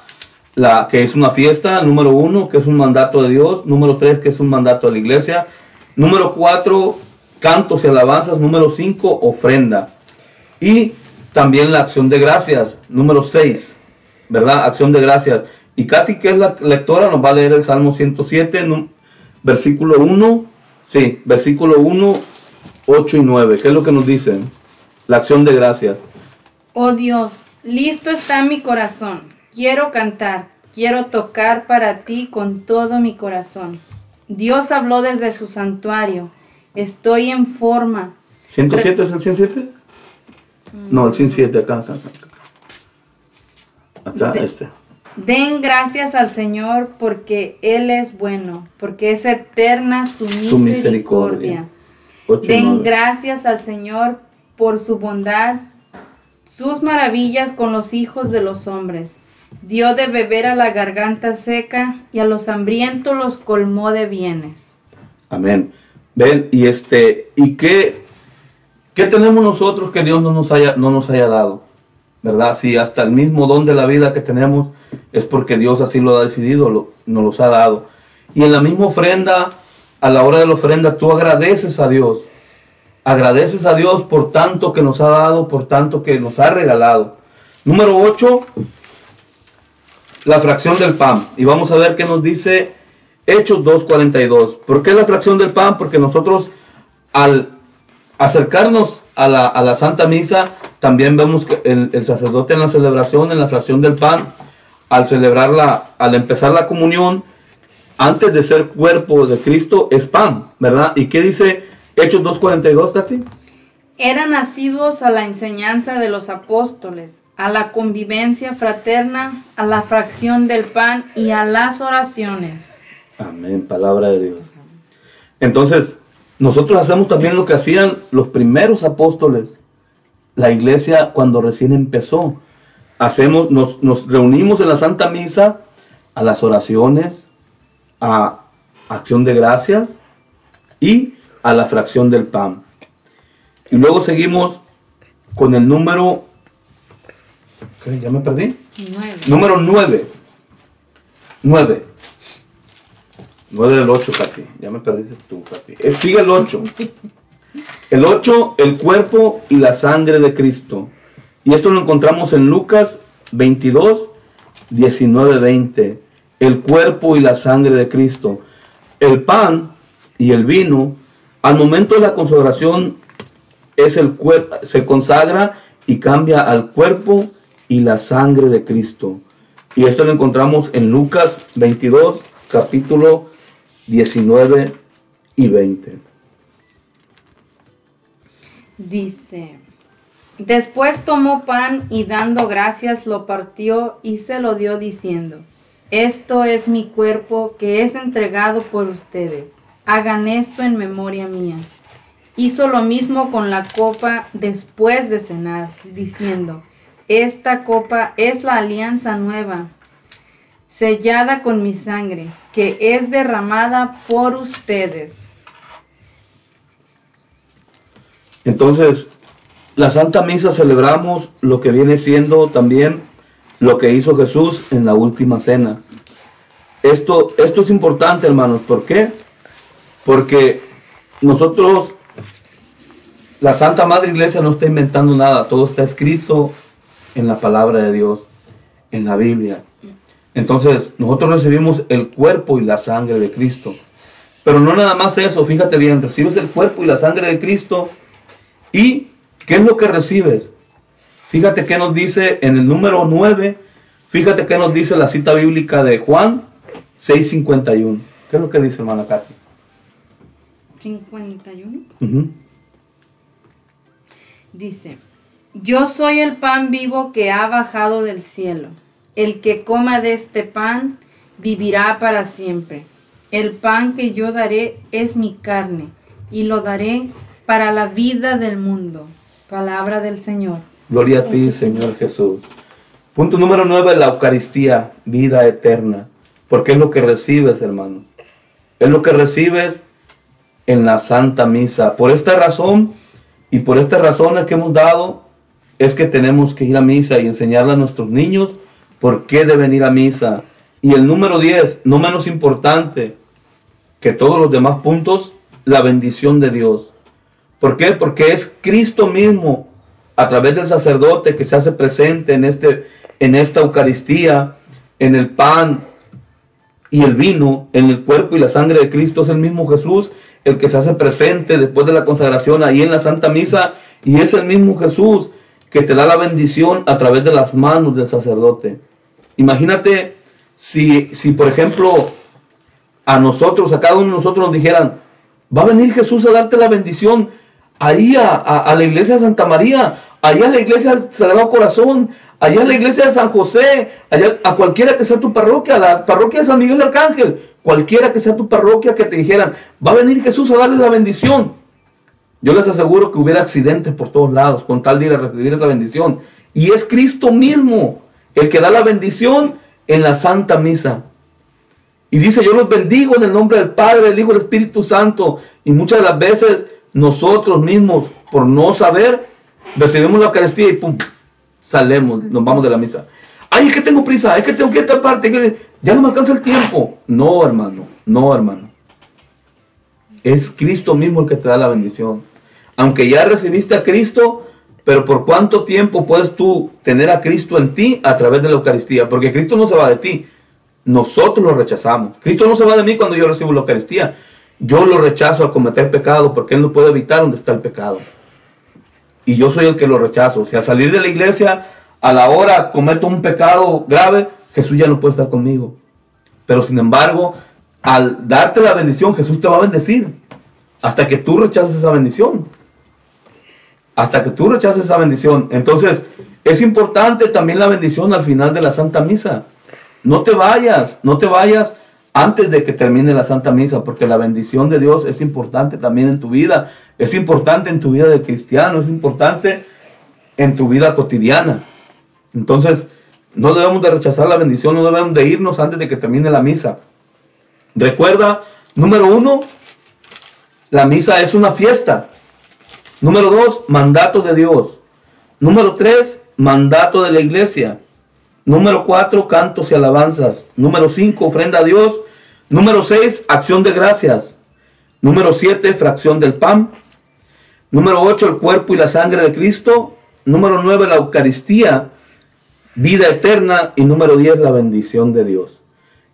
la que es una fiesta, número uno, que es un mandato de Dios, número tres, que es un mandato de la iglesia, número cuatro, cantos y alabanzas, número cinco, ofrenda. Y también la acción de gracias, número seis, ¿verdad? Acción de gracias. Y Katy, que es la lectora, nos va a leer el Salmo 107, versículo 1, sí, versículo 1, 8 y 9. ¿Qué es lo que nos dice? La acción de gracias. Oh Dios, listo está mi corazón. Quiero cantar, quiero tocar para ti con todo mi corazón. Dios habló desde su santuario. Estoy en forma. ¿107 es el 107? No, el 107, acá, acá, acá. Acá, De- este. Den gracias al Señor porque Él es bueno, porque es eterna su Su misericordia. Den gracias al Señor por su bondad, sus maravillas con los hijos de los hombres. Dio de beber a la garganta seca y a los hambrientos los colmó de bienes. Amén. Ven, y este, ¿y qué, qué tenemos nosotros que Dios no nos haya, no nos haya dado? ¿Verdad? Si hasta el mismo don de la vida que tenemos es porque Dios así lo ha decidido, nos los ha dado. Y en la misma ofrenda, a la hora de la ofrenda, tú agradeces a Dios. Agradeces a Dios por tanto que nos ha dado, por tanto que nos ha regalado. Número 8, la fracción del pan. Y vamos a ver qué nos dice Hechos 2.42. ¿Por qué la fracción del pan? Porque nosotros al acercarnos a la, a la Santa Misa, también vemos que el, sacerdote en la celebración, en la fracción del pan, al celebrarla, al empezar la comunión, antes de ser cuerpo de Cristo, es pan, ¿verdad? ¿Y qué dice Hechos 2.42, Tati? Eran asiduos a la enseñanza de los apóstoles, a la convivencia fraterna, a la fracción del pan y a las oraciones. Amén, palabra de Dios. Entonces, nosotros hacemos también lo que hacían los primeros apóstoles, la iglesia cuando recién empezó. Hacemos, nos, nos reunimos en la Santa Misa a las oraciones, a acción de gracias y a la fracción del pan. Y luego seguimos con el número, ya me perdí. Nueve. Número 9. 9. 9 del 8, Katy. Ya me perdiste tú, Katy. Eh, Sigue el 8. El 8, el cuerpo y la sangre de Cristo. Y esto lo encontramos en Lucas 22, 19, 20. El cuerpo y la sangre de Cristo. El pan y el vino, al momento de la consagración, es el se consagra y cambia al cuerpo y la sangre de Cristo. Y esto lo encontramos en Lucas 22, capítulo 19 y 20. Dice, después tomó pan y dando gracias lo partió y se lo dio diciendo, esto es mi cuerpo que es entregado por ustedes. Hagan esto en memoria mía. Hizo lo mismo con la copa después de cenar, diciendo, esta copa es la alianza nueva, sellada con mi sangre, que es derramada por ustedes. Entonces, la Santa Misa celebramos lo que viene siendo también lo que hizo Jesús en la última cena. Esto, esto es importante, hermanos. ¿Por qué? Porque nosotros, la Santa Madre Iglesia no está inventando nada. Todo está escrito en la palabra de Dios, en la Biblia. Entonces, nosotros recibimos el cuerpo y la sangre de Cristo. Pero no nada más eso, fíjate bien, recibes el cuerpo y la sangre de Cristo. ¿Y qué es lo que recibes? Fíjate qué nos dice en el número 9, fíjate qué nos dice la cita bíblica de Juan 6:51. ¿Qué es lo que dice hermana Katy? 51. Ujú. Dice, yo soy el pan vivo que ha bajado del cielo. El que coma de este pan vivirá para siempre. El pan que yo daré es mi carne y lo daré para la vida del mundo. Palabra del Señor. Gloria a ti, Señor Jesús. Punto número 9, la Eucaristía, vida eterna. Porque es lo que recibes, hermano. Es lo que recibes en la Santa Misa. Por esta razón y por estas razones que hemos dado, es que tenemos que ir a misa y enseñarle a nuestros niños por qué deben ir a misa. Y el número 10, no menos importante que todos los demás puntos, la bendición de Dios. ¿Por qué? Porque es Cristo mismo, a través del sacerdote que se hace presente en, este, en esta Eucaristía, en el pan y el vino, en el cuerpo y la sangre de Cristo, es el mismo Jesús el que se hace presente después de la consagración ahí en la Santa Misa, y es el mismo Jesús que te da la bendición a través de las manos del sacerdote. Imagínate si, si por ejemplo, a nosotros, a cada uno de nosotros nos dijeran, va a venir Jesús a darte la bendición ahí a, la iglesia de Santa María, allá a la iglesia del Sagrado Corazón, allá a la iglesia de San José, allá a cualquiera que sea tu parroquia, a la parroquia de San Miguel Arcángel, cualquiera que sea tu parroquia que te dijeran, va a venir Jesús a darle la bendición. Yo les aseguro que hubiera accidentes por todos lados con tal de ir a recibir esa bendición. Y es Cristo mismo el que da la bendición en la Santa Misa. Y dice, yo los bendigo en el nombre del Padre, del Hijo y del Espíritu Santo. Y muchas de las veces nosotros mismos, por no saber, recibimos la Eucaristía y pum, salemos, nos vamos de la misa. Ay, es que tengo prisa, es que tengo que ir a esta parte, que ya no me alcanza el tiempo. No, hermano, no, hermano. Es Cristo mismo el que te da la bendición. Aunque ya recibiste a Cristo, pero por cuánto tiempo puedes tú tener a Cristo en ti a través de la Eucaristía, porque Cristo no se va de ti, nosotros lo rechazamos. Cristo no se va de mí cuando yo recibo la Eucaristía. Yo lo rechazo a cometer pecado porque Él no puede evitar donde está el pecado. Y yo soy el que lo rechazo. Si al salir de la iglesia, a la hora cometo un pecado grave, Jesús ya no puede estar conmigo. Pero sin embargo, al darte la bendición, Jesús te va a bendecir. Hasta que tú rechaces esa bendición. Hasta que tú rechaces esa bendición. Entonces, es importante también la bendición al final de la Santa Misa. No te vayas, no te vayas antes de que termine la Santa Misa, porque la bendición de Dios es importante también en tu vida. Es importante en tu vida de cristiano, es importante en tu vida cotidiana. Entonces, no debemos de rechazar la bendición, no debemos de irnos antes de que termine la misa. Recuerda, número uno, la misa es una fiesta. Número dos, mandato de Dios. Número tres, mandato de la iglesia. Número cuatro, cantos y alabanzas. Número cinco, ofrenda a Dios. Número seis, acción de gracias. Número siete, fracción del pan. Número ocho, el cuerpo y la sangre de Cristo. Número nueve, la Eucaristía, vida eterna. Y número diez, la bendición de Dios.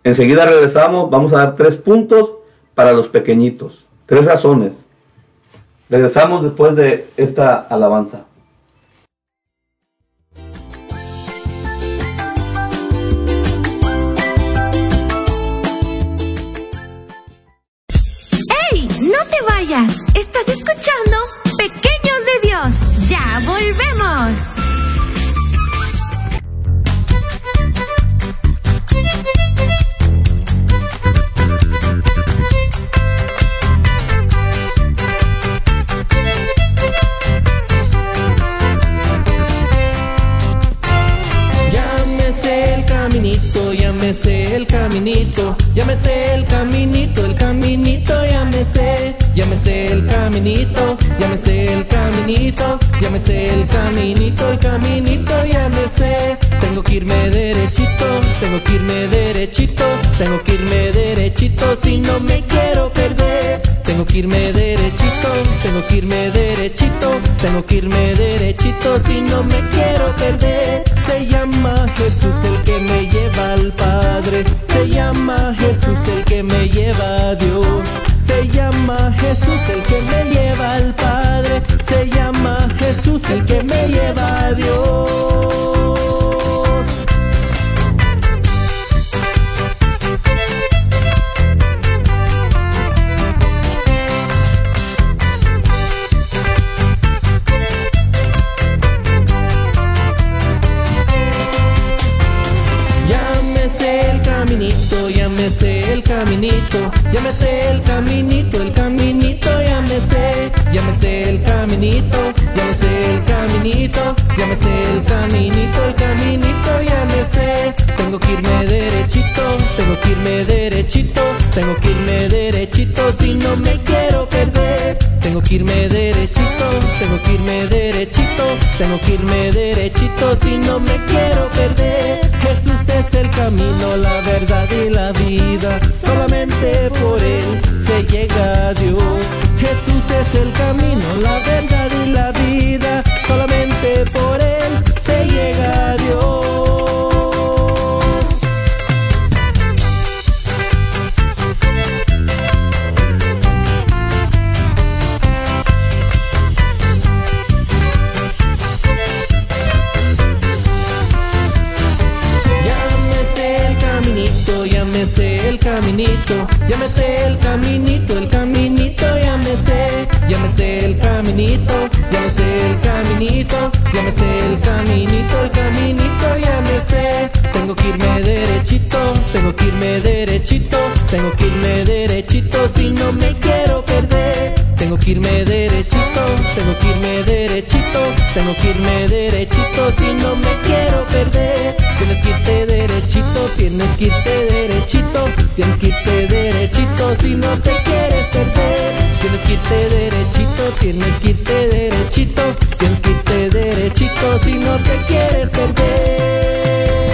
Enseguida regresamos, vamos a dar tres puntos para los pequeñitos. Tres razones. Regresamos después de esta alabanza. Llámese el caminito, llámese el caminito, el caminito, llámese, llámese el caminito, llámese el caminito, llámese el caminito, el caminito, llámese. Tengo que irme derechito, tengo que irme derechito, tengo que irme derechito si no me quiero perder. Tengo que irme derechito, tengo que irme derechito, tengo que irme derechito si no me quiero perder. Se llama Jesús el que me lleva al Padre, se llama Jesús el que me lleva a Dios. Se llama Jesús el que me lleva al Padre, se llama Jesús el que me lleva a Dios. Caminito, el caminito, el caminito, ya me sé, el caminito, ya me sé el caminito, ya me sé el caminito, el caminito, ya me. Tengo que irme derechito, tengo que irme derechito, tengo que irme derechito si no me quiero perder. Tengo que irme derechito, tengo que irme derechito, tengo que irme derechito si no me quiero perder. Jesús es el camino, la verdad y la vida. Solamente por él se llega a Dios. Jesús es el camino, la verdad y la vida. Solamente por él caminito, el caminito, el caminito, ya me el caminito, ya me sé el caminito, ya me sé el caminito, el caminito, ya me sé. Tengo que irme derechito, tengo que irme derechito, tengo que irme derechito si no me quiero perder. Tengo que irme derechito, tengo que irme derechito, tengo que irme derechito si no me quiero perder. Tienes que irte derechito, tienes que irte derechito, tienes que irte derechito si no te quieres perder. Tienes que irte derechito, tienes que irte derechito, tienes que irte derechito si no te quieres perder.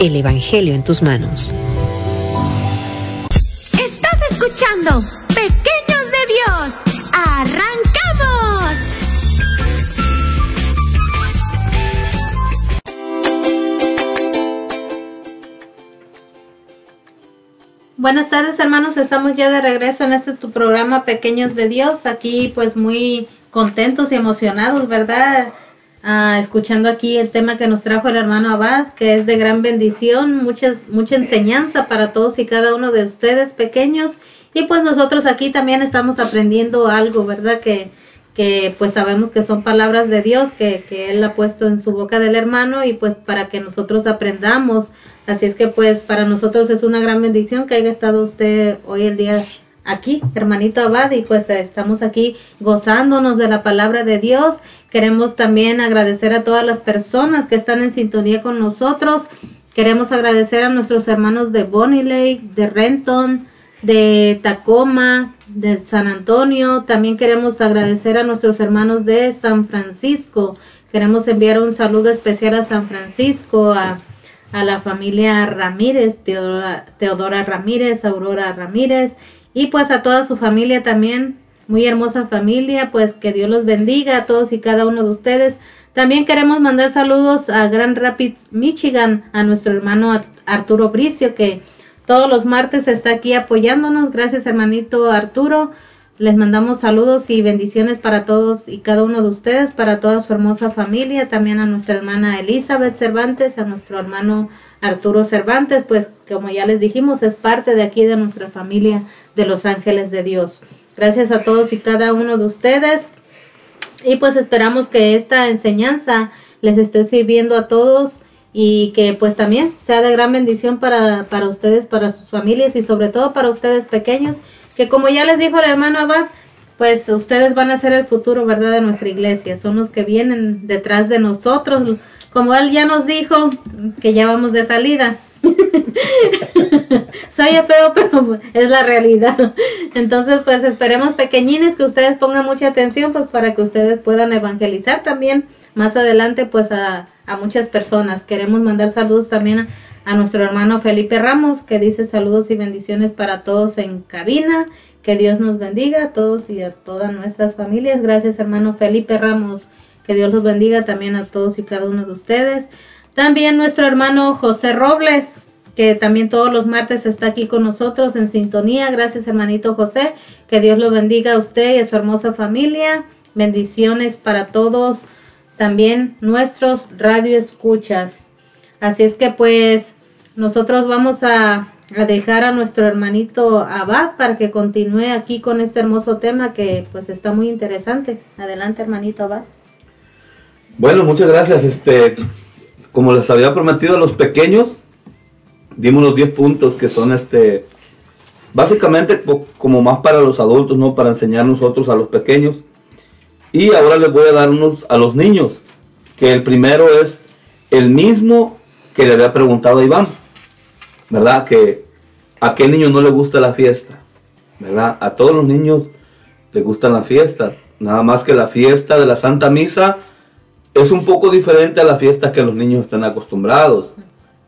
El Evangelio en tus manos. Estás escuchando Pequeños de Dios. ¡Arrancamos! Buenas tardes hermanos, estamos ya de regreso en este tu programa Pequeños de Dios, aquí pues muy contentos y emocionados, ¿verdad? Ah, escuchando aquí el tema que nos trajo el hermano Abad, que es de gran bendición, muchas, mucha enseñanza para todos y cada uno de ustedes pequeños. Y pues nosotros aquí también estamos aprendiendo algo, ¿verdad? Que, que pues sabemos que son palabras de Dios que, que Él ha puesto en su boca del hermano y pues para que nosotros aprendamos. Así es que pues para nosotros es una gran bendición que haya estado usted hoy el día aquí, hermanito Abad, y pues estamos aquí gozándonos de la palabra de Dios. Queremos también agradecer a todas las personas que están en sintonía con nosotros. Queremos agradecer a nuestros hermanos de Bonnie Lake, de Renton, de Tacoma, de San Antonio. También queremos agradecer a nuestros hermanos de San Francisco. Queremos enviar un saludo especial a San Francisco, a, a la familia Ramírez, Teodora, Teodora Ramírez, Aurora Ramírez y pues a toda su familia también, muy hermosa familia, pues que Dios los bendiga a todos y cada uno de ustedes. También queremos mandar saludos a Grand Rapids, Michigan, a nuestro hermano Ar- Arturo Bricio, que todos los martes está aquí apoyándonos. Gracias, hermanito Arturo. Les mandamos saludos y bendiciones para todos y cada uno de ustedes, para toda su hermosa familia, también a nuestra hermana Elizabeth Cervantes, a nuestro hermano Arturo Cervantes, pues como ya les dijimos, es parte de aquí de nuestra familia de los ángeles de Dios. Gracias a todos y cada uno de ustedes. Y pues esperamos que esta enseñanza les esté sirviendo a todos y que pues también sea de gran bendición para, para ustedes, para sus familias y sobre todo para ustedes pequeños, que como ya les dijo el hermano Abad, pues ustedes van a ser el futuro, ¿verdad?, de nuestra iglesia, son los que vienen detrás de nosotros, como él ya nos dijo, que ya vamos de salida. <laughs> <laughs> Soy feo, pero es la realidad. Entonces, pues esperemos pequeñines que ustedes pongan mucha atención, pues para que ustedes puedan evangelizar también más adelante, pues a, a muchas personas. Queremos mandar saludos también a, a nuestro hermano Felipe Ramos, que dice saludos y bendiciones para todos en cabina. Que Dios nos bendiga a todos y a todas nuestras familias. Gracias, hermano Felipe Ramos. Que Dios los bendiga también a todos y cada uno de ustedes. También nuestro hermano José Robles, que también todos los martes está aquí con nosotros en sintonía. Gracias, hermanito José. Que Dios lo bendiga a usted y a su hermosa familia. Bendiciones para todos. También nuestros radio escuchas. Así es que pues nosotros vamos a, a dejar a nuestro hermanito Abad para que continúe aquí con este hermoso tema que pues está muy interesante. Adelante, hermanito Abad. Bueno, muchas gracias. Este, como les había prometido a los pequeños, dimos los 10 puntos que son este básicamente co- como más para los adultos, no para enseñar nosotros a los pequeños. Y ahora les voy a dar unos a los niños, que el primero es el mismo que le había preguntado a Iván, ¿verdad? Que a qué niño no le gusta la fiesta, ¿verdad? A todos los niños les gustan las fiestas, nada más que la fiesta de la Santa Misa es un poco diferente a la fiesta que los niños están acostumbrados.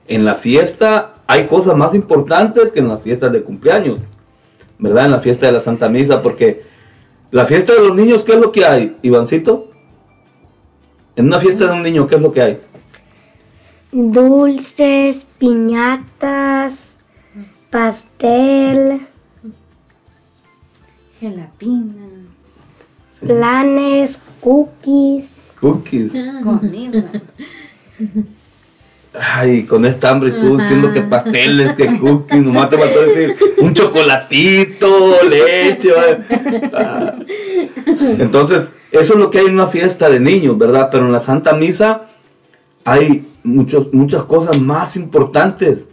En la fiesta hay cosas más importantes que en las fiestas de cumpleaños, ¿verdad? En la fiesta de la Santa Misa, porque la fiesta de los niños, ¿qué es lo que hay, Ivancito? En una fiesta de un niño, ¿qué es lo que hay? Dulces, piñatas, pastel, Gelatina. planes, cookies. Cookies. Comida. <laughs> Ay, con esta hambre y tú Ajá. diciendo que pasteles, que cookies, nomás te faltó decir un chocolatito, leche. Ah. Entonces, eso es lo que hay en una fiesta de niños, ¿verdad? Pero en la Santa Misa hay muchos, muchas cosas más importantes,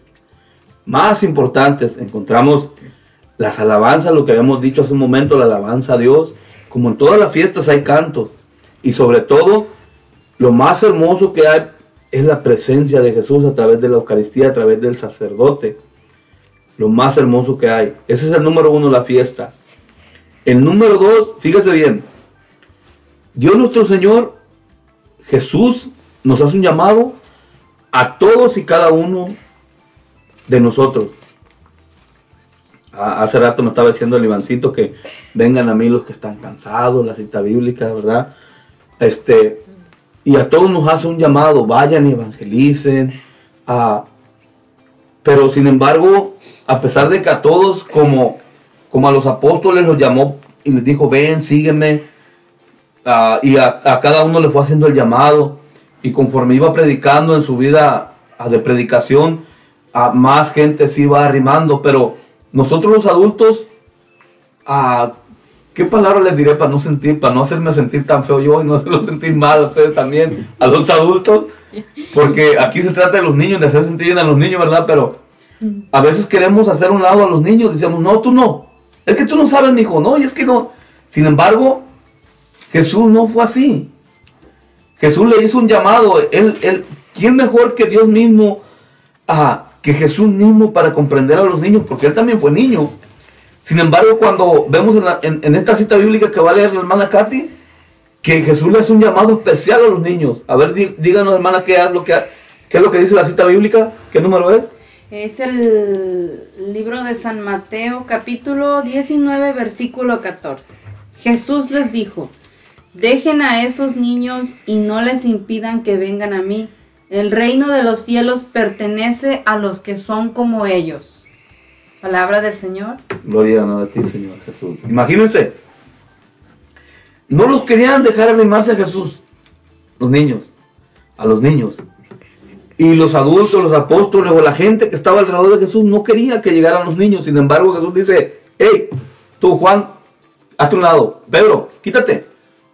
más importantes. Encontramos las alabanzas, lo que habíamos dicho hace un momento, la alabanza a Dios. Como en todas las fiestas hay cantos. Y sobre todo, lo más hermoso que hay es la presencia de Jesús a través de la Eucaristía, a través del sacerdote. Lo más hermoso que hay. Ese es el número uno la fiesta. El número dos, fíjese bien. Dios nuestro Señor, Jesús, nos hace un llamado a todos y cada uno de nosotros. Hace rato me estaba diciendo el Ivancito que vengan a mí los que están cansados, la cita bíblica, ¿verdad? Este, y a todos nos hace un llamado, vayan y evangelicen. pero sin embargo, a pesar de que a todos, como, como a los apóstoles los llamó y les dijo, ven, sígueme, y a, a cada uno le fue haciendo el llamado, y conforme iba predicando en su vida de predicación, a más gente se iba arrimando, pero nosotros los adultos, ah, ¿qué palabra les diré para no sentir, para no hacerme sentir tan feo yo y no <laughs> hacerlo sentir mal a ustedes también, a los adultos? Porque aquí se trata de los niños, de hacer sentir bien a los niños, ¿verdad? Pero a veces queremos hacer un lado a los niños, decimos, no, tú no, es que tú no sabes, mi hijo, no, y es que no. Sin embargo, Jesús no fue así. Jesús le hizo un llamado, él, él, ¿quién mejor que Dios mismo, ah, que Jesús mismo para comprender a los niños? Porque él también fue niño. Sin embargo, cuando vemos en, la- en- esta cita bíblica que va a leer la hermana Katy, que Jesús le hace un llamado especial a los niños. A ver, dí- díganos, hermana, qué es lo que, qué es lo que dice la cita bíblica, qué número es. Es el libro de San Mateo, capítulo 19, versículo 14. Jesús les dijo, dejen a esos niños y no les impidan que vengan a mí. El reino de los cielos pertenece a los que son como ellos. Palabra del Señor. Gloria a ti, Señor Jesús. Imagínense, no los querían dejar animarse a Jesús, los niños, a los niños. Y los adultos, los apóstoles o la gente que estaba alrededor de Jesús no quería que llegaran los niños. Sin embargo, Jesús dice, hey, tú Juan, hazte un lado. Pedro, quítate.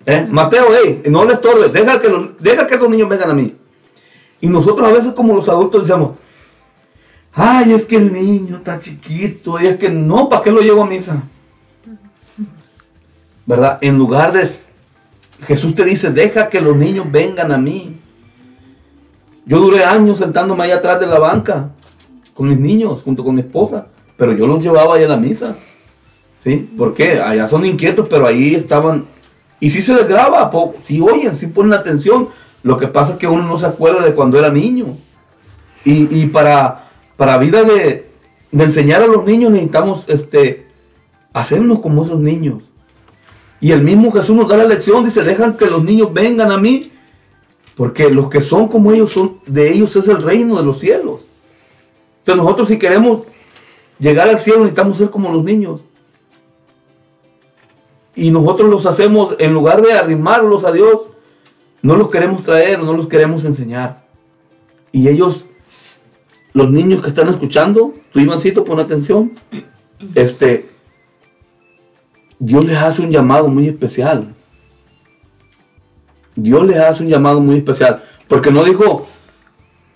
¿Eh? Mateo, hey, no le estorbes, deja que, deja que esos niños vengan a mí. Y nosotros a veces como los adultos decimos, ay, es que el niño está chiquito, y es que no, ¿para qué lo llevo a misa? ¿Verdad? En lugar de, Jesús te dice, deja que los niños vengan a mí. Yo duré años sentándome ahí atrás de la banca con mis niños, junto con mi esposa, pero yo los llevaba ahí a la misa. ¿Sí? ¿Por qué? Allá son inquietos, pero ahí estaban. Y si se les graba, si oyen, si ponen atención. Lo que pasa es que uno no se acuerda de cuando era niño. Y, para, para vida de, enseñar a los niños necesitamos este, hacernos como esos niños. Y el mismo Jesús nos da la lección, dice, dejan que los niños vengan a mí, porque los que son como ellos son, de ellos es el reino de los cielos. Entonces nosotros si queremos llegar al cielo necesitamos ser como los niños. Y nosotros los hacemos, en lugar de arrimarlos a Dios, no los queremos traer, no los queremos enseñar. Y ellos, los niños que están escuchando, tu Ivancito, pon atención, este, Dios les hace un llamado muy especial. Dios les hace un llamado muy especial. Porque no dijo,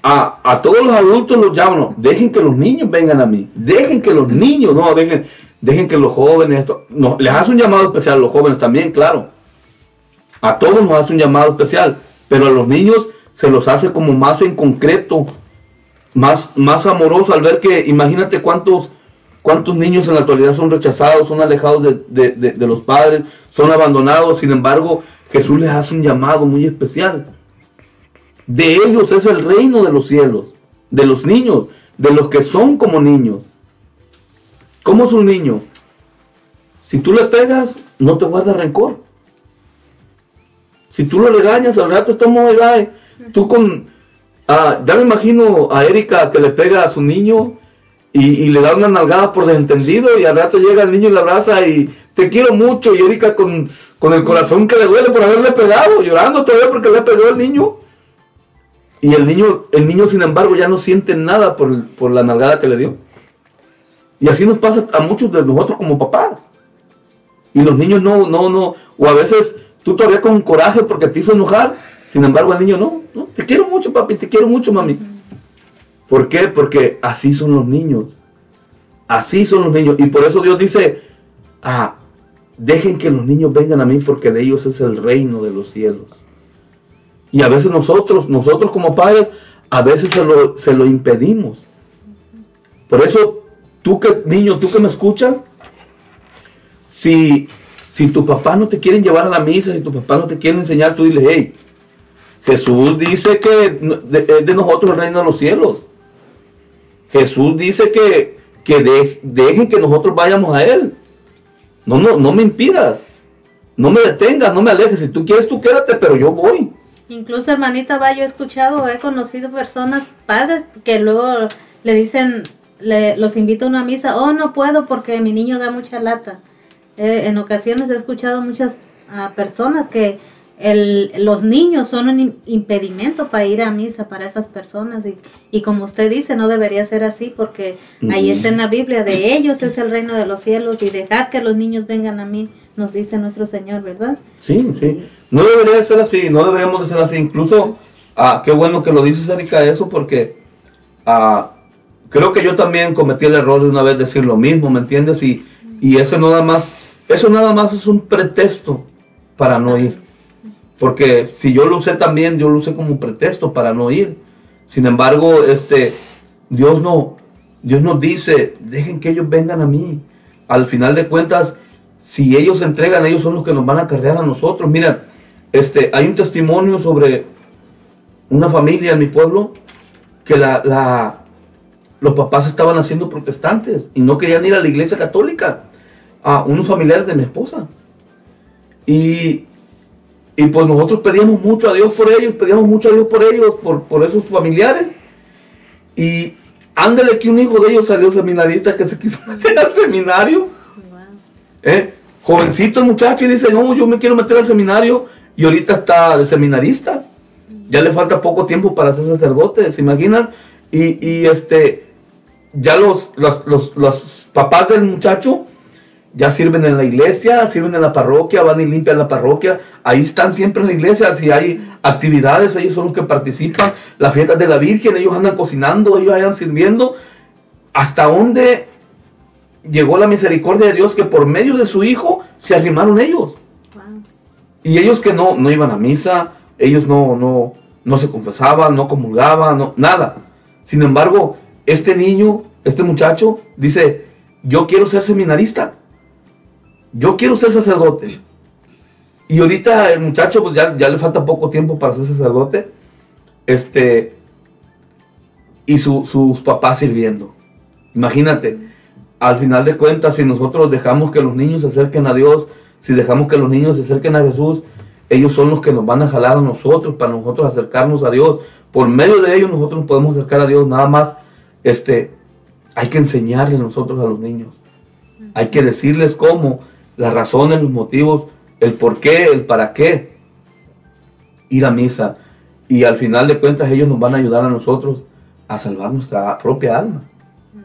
a, todos los adultos los llaman, dejen que los niños vengan a mí, dejen que los niños, no, dejen, dejen que los jóvenes, no, les hace un llamado especial a los jóvenes también, claro. A todos nos hace un llamado especial, pero a los niños se los hace como más en concreto, más, más amoroso al ver que, imagínate cuántos, cuántos niños en la actualidad son rechazados, son alejados de, de los padres, son abandonados, sin embargo, Jesús les hace un llamado muy especial de ellos es el reino de los cielos, de los niños, de los que son como niños. ¿Cómo es un niño? Si tú le pegas, no te guarda rencor. Si tú lo regañas, al rato tomo Tú con... Ah, ya me imagino a Erika que le pega a su niño y, le da una nalgada por desentendido y al rato llega el niño y le abraza y te quiero mucho y Erika con, con el corazón que le duele por haberle pegado, llorando todavía porque le pegó el niño. Y el niño, el niño, sin embargo, ya no siente nada por, la nalgada que le dio. Y así nos pasa a muchos de nosotros como papás. Y los niños no, no, no. O a veces tú todavía con coraje porque te hizo enojar. Sin embargo, el niño no, no. Te quiero mucho, papi, te quiero mucho, mami. ¿Por qué? Porque así son los niños. Así son los niños. Y por eso Dios dice, ah, dejen que los niños vengan a mí porque de ellos es el reino de los cielos. Y a veces nosotros, nosotros como padres, a veces se lo, se lo impedimos. Por eso, tú que, niño, tú que me escuchas, si, si tu papá no te quieren llevar a la misa, si tu papá no te quiere enseñar, tú dile, hey, Jesús dice que es de nosotros el reino de los cielos. Jesús dice que, que dejen que nosotros vayamos a Él. No, no, no me impidas. No me detengas, no me alejes. Si tú quieres, tú quédate, pero yo voy. Incluso hermanita va, yo he escuchado, he conocido personas, padres, que luego le dicen, le, los invito a una misa, oh, no puedo porque mi niño da mucha lata. Eh, en ocasiones he escuchado muchas ah, personas que el, los niños son un impedimento para ir a misa para esas personas y, y como usted dice, no debería ser así porque ahí está en la Biblia, de ellos es el reino de los cielos y dejad que los niños vengan a mí, nos dice nuestro Señor, ¿verdad? Sí, sí. No debería ser así, no deberíamos de ser así. Incluso, ah, qué bueno que lo dices, Erika, eso, porque ah, creo que yo también cometí el error de una vez decir lo mismo, ¿me entiendes? Y, y eso nada más, eso nada más es un pretexto para no ir. Porque si yo lo usé también, yo lo usé como pretexto para no ir. Sin embargo, este, Dios no, Dios nos dice, dejen que ellos vengan a mí. Al final de cuentas, si ellos entregan, ellos son los que nos van a cargar a nosotros. Mira, este, hay un testimonio sobre una familia en mi pueblo que la, los papás estaban haciendo protestantes y no querían ir a la iglesia católica, a unos familiares de mi esposa. Y, y pues nosotros pedíamos mucho a Dios por ellos, pedíamos mucho a Dios por ellos, por, por esos familiares. Y ándale que un hijo de ellos salió seminarista que se quiso <laughs> meter al seminario. ¿Eh? Jovencito el muchacho y dice, no, yo me quiero meter al seminario y ahorita está de seminarista. Ya le falta poco tiempo para ser sacerdote, ¿se imaginan? Y, este, ya los, los, los, papás del muchacho ya sirven en la iglesia, sirven en la parroquia, van y limpian la parroquia, ahí están siempre en la iglesia, si hay actividades, ellos son los que participan, las fiestas de la Virgen, ellos andan cocinando, ellos andan sirviendo, hasta dónde llegó la misericordia de Dios que por medio de su Hijo se arrimaron ellos. Y ellos que no, no iban a misa, ellos no, no, no se confesaban, no comulgaban, no, nada. Sin embargo, este niño, este muchacho, dice, yo quiero ser seminarista. Yo quiero ser sacerdote. Y ahorita el muchacho, pues ya, ya le falta poco tiempo para ser sacerdote. Este. Y sus papás sirviendo. Imagínate, al final de cuentas, si nosotros dejamos que los niños se acerquen a Dios, si dejamos que los niños se acerquen a Jesús, ellos son los que nos van a jalar a nosotros para nosotros acercarnos a Dios. Por medio de ellos nosotros nos podemos acercar a Dios. Nada más, este, hay que enseñarle nosotros a los niños. Hay que decirles cómo las razones, los motivos, el por qué, el para qué ir a misa. Y al final de cuentas ellos nos van a ayudar a nosotros a salvar nuestra propia alma.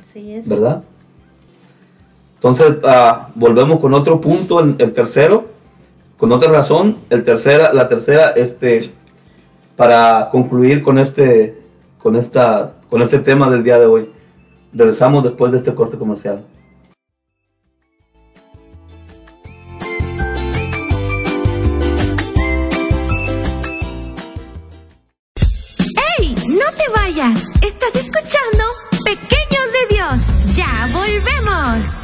Así es. ¿Verdad? Entonces, ah, volvemos con otro punto, el, el, tercero, con otra razón, el tercera, la tercera, este, para concluir con este, con esta, con este tema del día de hoy. Regresamos después de este corte comercial. Estás escuchando Pequeños de Dios. Ya volvemos.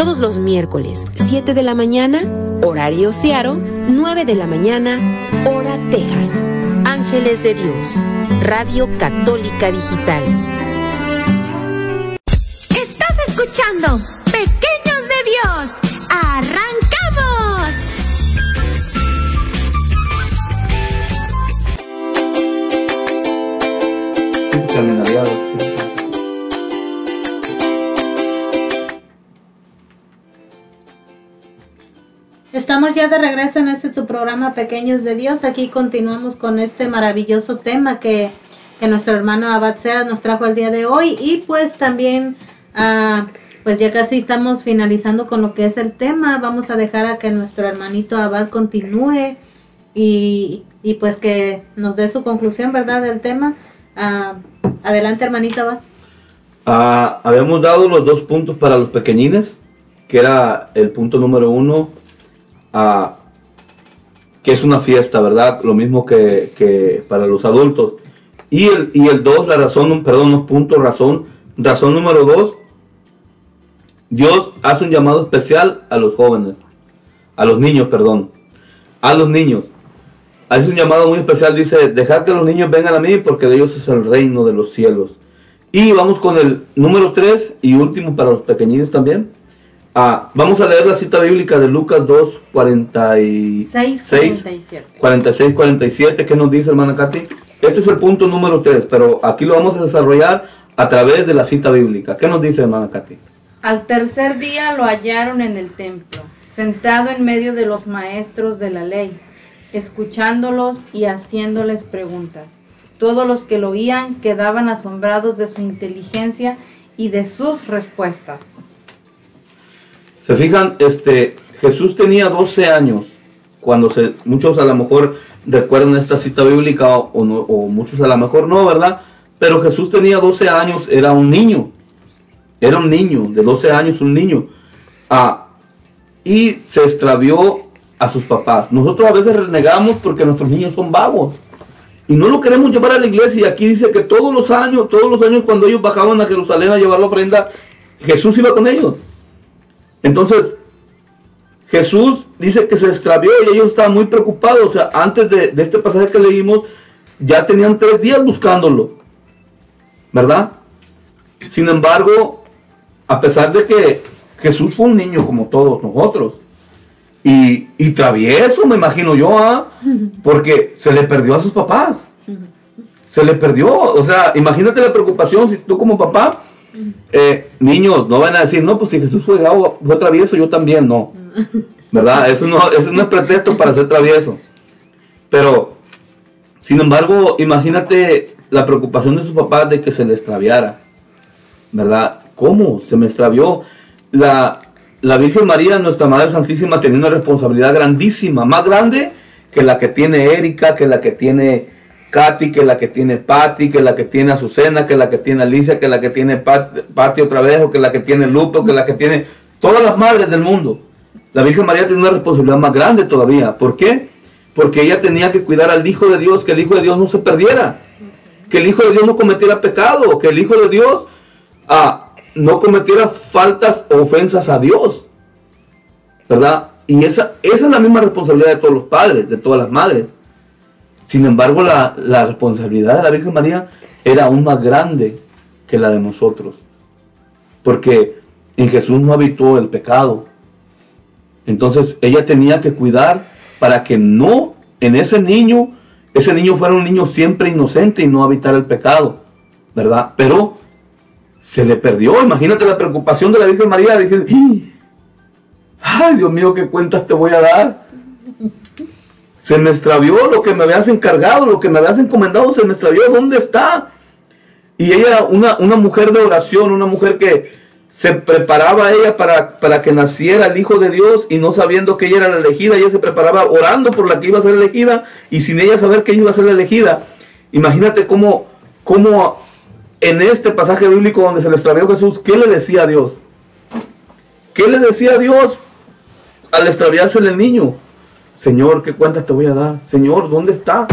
todos los miércoles, 7 de la mañana, horario Searo, 9 de la mañana, hora Texas. Ángeles de Dios, Radio Católica Digital. De regreso en este su programa Pequeños de Dios. Aquí continuamos con este maravilloso tema que, que nuestro hermano Abad Sea nos trajo el día de hoy. Y pues también, ah, pues ya casi estamos finalizando con lo que es el tema. Vamos a dejar a que nuestro hermanito Abad continúe y, y pues que nos dé su conclusión, ¿verdad? Del tema. Ah, adelante, hermanito Abad. Ah, habíamos dado los dos puntos para los pequeñines, que era el punto número uno, que es una fiesta, ¿verdad? Lo mismo que, que para los adultos. Y el, y el dos, la razón, perdón, no punto, razón. Razón número dos, Dios hace un llamado especial a los jóvenes, a los niños, perdón, a los niños. Hace un llamado muy especial, dice, dejad que los niños vengan a mí porque de ellos es el reino de los cielos. Y vamos con el número 3 y último para los pequeñines también. Ah, vamos a leer la cita bíblica de Lucas 2, 46, 47. 46, 47. ¿Qué nos dice, hermana Katy? Este es el punto número 3, pero aquí lo vamos a desarrollar a través de la cita bíblica. ¿Qué nos dice, hermana Katy? Al tercer día lo hallaron en el templo, sentado en medio de los maestros de la ley, escuchándolos y haciéndoles preguntas. Todos los que lo oían quedaban asombrados de su inteligencia y de sus respuestas. Se fijan, este, Jesús tenía 12 años cuando se, muchos a lo mejor recuerdan esta cita bíblica o, no- o muchos a lo mejor no, ¿verdad? Pero Jesús tenía 12 años, era un niño, era un niño, de 12 años, un niño. Ah, y se extravió a sus papás. Nosotros a veces renegamos porque nuestros niños son vagos. Y no lo queremos llevar a la iglesia. Y aquí dice que todos los años, todos los años cuando ellos bajaban a Jerusalén a llevar la ofrenda, Jesús iba con ellos. Entonces, Jesús dice que se extravió y ellos estaban muy preocupados. O sea, antes de, de este pasaje que leímos, ya tenían tres días buscándolo. ¿Verdad? Sin embargo, a pesar de que Jesús fue un niño como todos nosotros, y, y travieso, me imagino yo, ¿ah? <laughs> porque se le perdió a sus papás. <laughs> Se le perdió. O sea, imagínate la preocupación si tú como papá, eh, niños, no van a decir, no, pues si Jesús fue, travieso, yo también, no. ¿Verdad? Eso no, eso no es pretexto para ser travieso. Pero, sin embargo, imagínate la preocupación de sus papás de que se le extraviara. ¿Verdad? ¿Cómo? Se me extravió. La, la Virgen María, nuestra Madre Santísima, tenía una responsabilidad grandísima, más grande que la que tiene Erika, que la que tiene Katy, que la que tiene Patty, que la que tiene Azucena, que la que tiene Alicia, que la que tiene Pat, Patty otra vez, o que la que tiene Lupe, que la que tiene todas las madres del mundo. La Virgen María tiene una responsabilidad más grande todavía. ¿Por qué? Porque ella tenía que cuidar al Hijo de Dios, que el Hijo de Dios no se perdiera, que el Hijo de Dios no cometiera pecado, que el Hijo de Dios ah, no cometiera faltas o ofensas a Dios. ¿Verdad? Y esa, esa es la misma responsabilidad de todos los padres, de todas las madres. Sin embargo, la, la responsabilidad de la Virgen María era aún más grande que la de nosotros. Porque en Jesús no habitó el pecado. Entonces ella tenía que cuidar para que no en ese niño, ese niño fuera un niño siempre inocente y no habitara el pecado. ¿Verdad? Pero se le perdió. Imagínate la preocupación de la Virgen María. Dice, "¡Ih! ay Dios mío, ¿qué cuentas te voy a dar? Se me extravió lo que me habías encargado, lo que me habías encomendado, se me extravió, ¿dónde está? Y ella, una, una mujer de oración, una mujer que se preparaba ella para, para que naciera el Hijo de Dios y no sabiendo que ella era la elegida, ella se preparaba orando por la que iba a ser elegida y sin ella saber que ella iba a ser la elegida. Imagínate cómo, cómo en este pasaje bíblico donde se le extravió Jesús, ¿qué le decía a Dios? ¿Qué le decía a Dios al extraviársele el niño? Señor, ¿qué cuentas te voy a dar? Señor, ¿dónde está?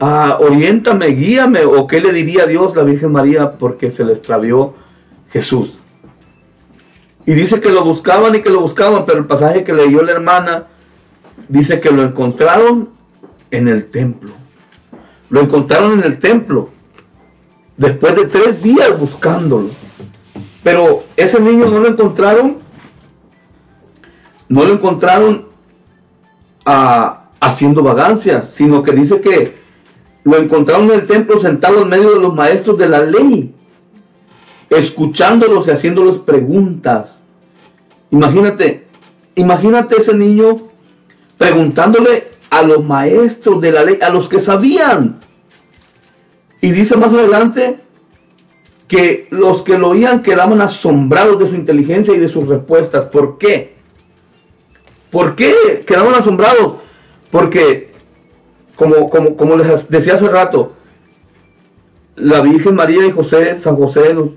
Ah, oriéntame, guíame. ¿O qué le diría a Dios la Virgen María porque se le extravió Jesús? Y dice que lo buscaban y que lo buscaban, pero el pasaje que leyó la hermana dice que lo encontraron en el templo. Lo encontraron en el templo. Después de tres días buscándolo. Pero ese niño no lo encontraron. No lo encontraron haciendo vagancias, sino que dice que lo encontraron en el templo sentado en medio de los maestros de la ley, escuchándolos y haciéndolos preguntas. Imagínate, imagínate ese niño preguntándole a los maestros de la ley, a los que sabían. Y dice más adelante que los que lo oían quedaban asombrados de su inteligencia y de sus respuestas. ¿Por qué? ¿Por qué quedaban asombrados? Porque, como, como, como les decía hace rato, la Virgen María y José, San José, lo,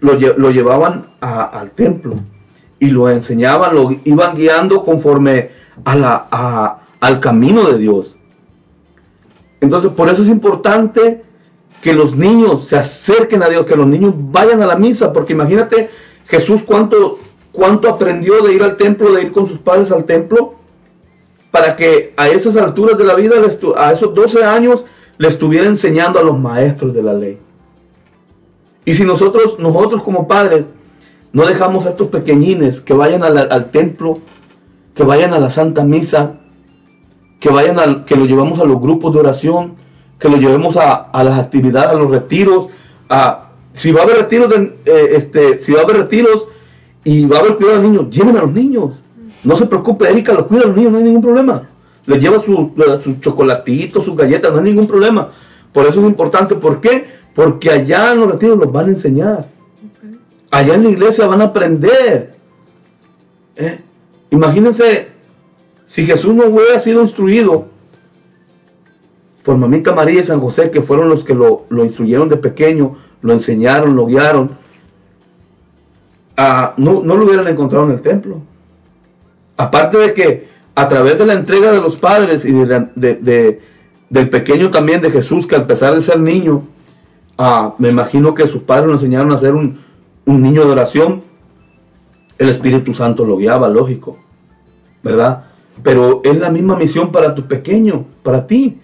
lo, llevaban al templo y lo enseñaban, lo iban guiando conforme a la, a, al camino de Dios. Entonces, por eso es importante que los niños se acerquen a Dios, que los niños vayan a la misa, porque imagínate Jesús cuánto, cuánto aprendió de ir al templo, de ir con sus padres al templo, para que a esas alturas de la vida, a esos 12 años, le estuviera enseñando a los maestros de la ley. Y si nosotros, nosotros como padres, no dejamos a estos pequeñines que vayan al, templo, que vayan a la Santa Misa, que vayan al, que lo llevamos a los grupos de oración, que lo llevemos a, a las actividades, a los retiros, a si va a haber retiros, de, eh, este, si va a haber retiros y va a haber cuidado de niños, lleven a los niños. No se preocupe, Erika los cuida a los niños, no hay ningún problema. Les lleva sus su chocolatitos, sus galletas, no hay ningún problema. Por eso es importante. ¿Por qué? Porque allá en los retiros los van a enseñar. Allá en la iglesia van a aprender. ¿Eh? Imagínense si Jesús no hubiera sido instruido por mamita María y San José, que fueron los que lo, lo instruyeron de pequeño, lo enseñaron, lo guiaron, no, no lo hubieran encontrado en el templo. Aparte de que a través de la entrega de los padres y de del pequeño también de Jesús, que al pesar de ser niño, ah, me imagino que sus padres lo enseñaron a ser un, un niño de oración, el Espíritu Santo lo guiaba, lógico, ¿verdad? Pero es la misma misión para tu pequeño, para ti.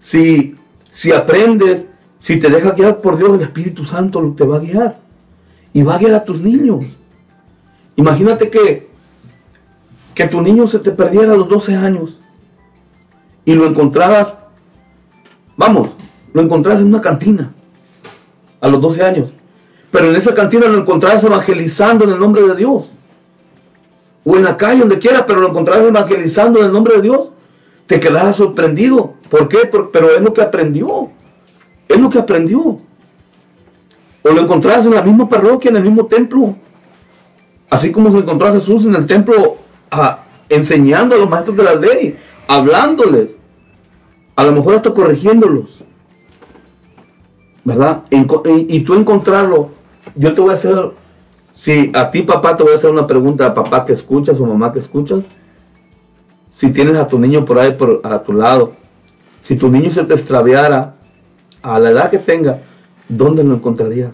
Si, si aprendes, si te dejas guiar por Dios, el Espíritu Santo te va a guiar. Y va a guiar a tus niños. Imagínate que, que tu niño se te perdiera a los 12 años y lo encontraras, vamos, lo encontraras en una cantina a los 12 años. Pero en esa cantina lo encontraras evangelizando en el nombre de Dios. O en la calle, donde quiera, pero lo encontraras evangelizando en el nombre de Dios. Te quedarás sorprendido. ¿Por qué? Pero es lo que aprendió. Es lo que aprendió. O lo encontrarás en la misma parroquia, en el mismo templo. Así como se encontró a Jesús en el templo ah, enseñando a los maestros de la ley, hablándoles. A lo mejor hasta corrigiéndolos. ¿Verdad? Y, tú encontrarlo. Yo te voy a hacer, si a ti papá te voy a hacer una pregunta, papá que escuchas o mamá que escuchas. Si tienes a tu niño por ahí por, a tu lado, si tu niño se te extraviara a la edad que tenga, ¿dónde lo encontrarías?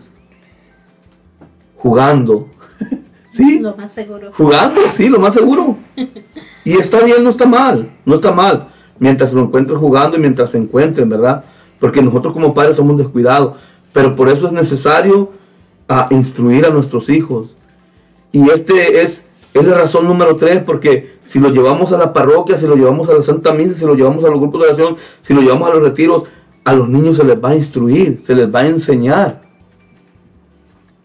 Jugando. <laughs> ¿Sí? Lo más seguro. Jugando, sí, lo más seguro. Y está bien, no está mal, no está mal. Mientras lo encuentres jugando y mientras se encuentren, ¿verdad? Porque nosotros como padres somos descuidados. Pero por eso es necesario ah, instruir a nuestros hijos. Y este es, es la razón número tres, porque si lo llevamos a la parroquia, si lo llevamos a la Santa Misa, si lo llevamos a los grupos de oración, si lo llevamos a los retiros, a los niños se les va a instruir, se les va a enseñar.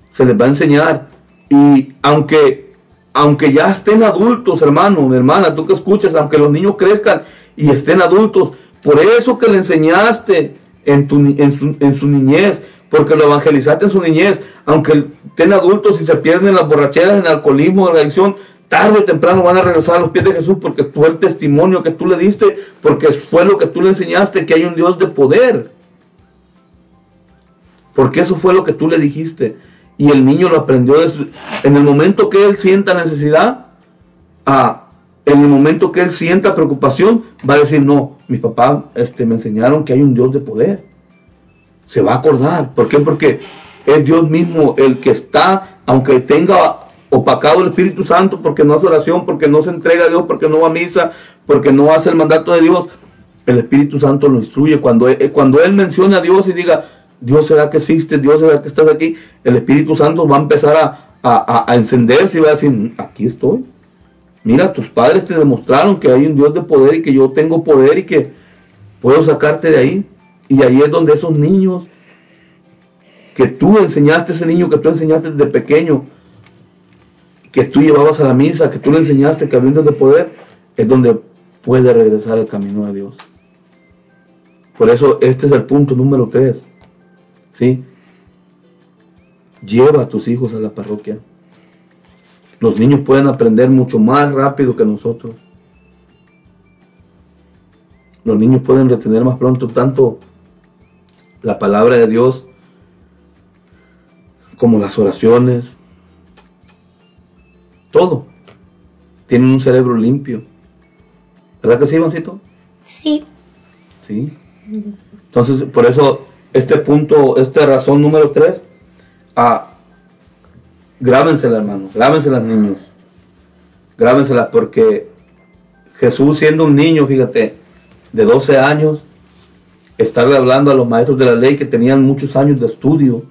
Se les va a enseñar. Y aunque, aunque ya estén adultos, hermano, hermana, tú que escuchas, aunque los niños crezcan y estén adultos. Por eso que le enseñaste en, tu, en, su, en su niñez, porque lo evangelizaste en su niñez, aunque estén adultos y se pierden en las borracheras, en el alcoholismo, en la adicción, tarde o temprano van a regresar a los pies de Jesús porque fue el testimonio que tú le diste, porque fue lo que tú le enseñaste, que hay un Dios de poder. Porque eso fue lo que tú le dijiste. Y el niño lo aprendió en el momento que él sienta necesidad, ah, en el momento que él sienta preocupación, va a decir, no, mis papás este, me enseñaron que hay un Dios de poder. Se va a acordar. ¿Por qué? Porque es Dios mismo el que está, aunque tenga opacado el Espíritu Santo, porque no hace oración, porque no se entrega a Dios, porque no va a misa, porque no hace el mandato de Dios, el Espíritu Santo lo instruye. Cuando él, cuando él menciona a Dios y diga, Dios será que existe, Dios será que estás aquí, el Espíritu Santo va a empezar a, a- a- a encenderse y va a decir, aquí estoy. Mira, tus padres te demostraron que hay un Dios de poder y que yo tengo poder y que puedo sacarte de ahí. Y ahí es donde esos niños que tú enseñaste, ese niño que tú enseñaste desde pequeño, que tú llevabas a la misa, que tú le enseñaste Dios de poder, es donde puede regresar al camino de Dios. Por eso este es el punto número tres. ¿Sí? Lleva a tus hijos a la parroquia. Los niños pueden aprender mucho más rápido que nosotros. Los niños pueden retener más pronto tanto la palabra de Dios como las oraciones. Todo. Tienen un cerebro limpio. ¿Verdad que sí, Ivancito? Sí. Sí. Entonces, por eso, este punto, esta razón número tres, ah, grábensela, hermanos, grábenselas, niños. Grábenselas porque Jesús, siendo un niño, fíjate, de 12 años, estarle hablando a los maestros de la ley que tenían muchos años de estudio,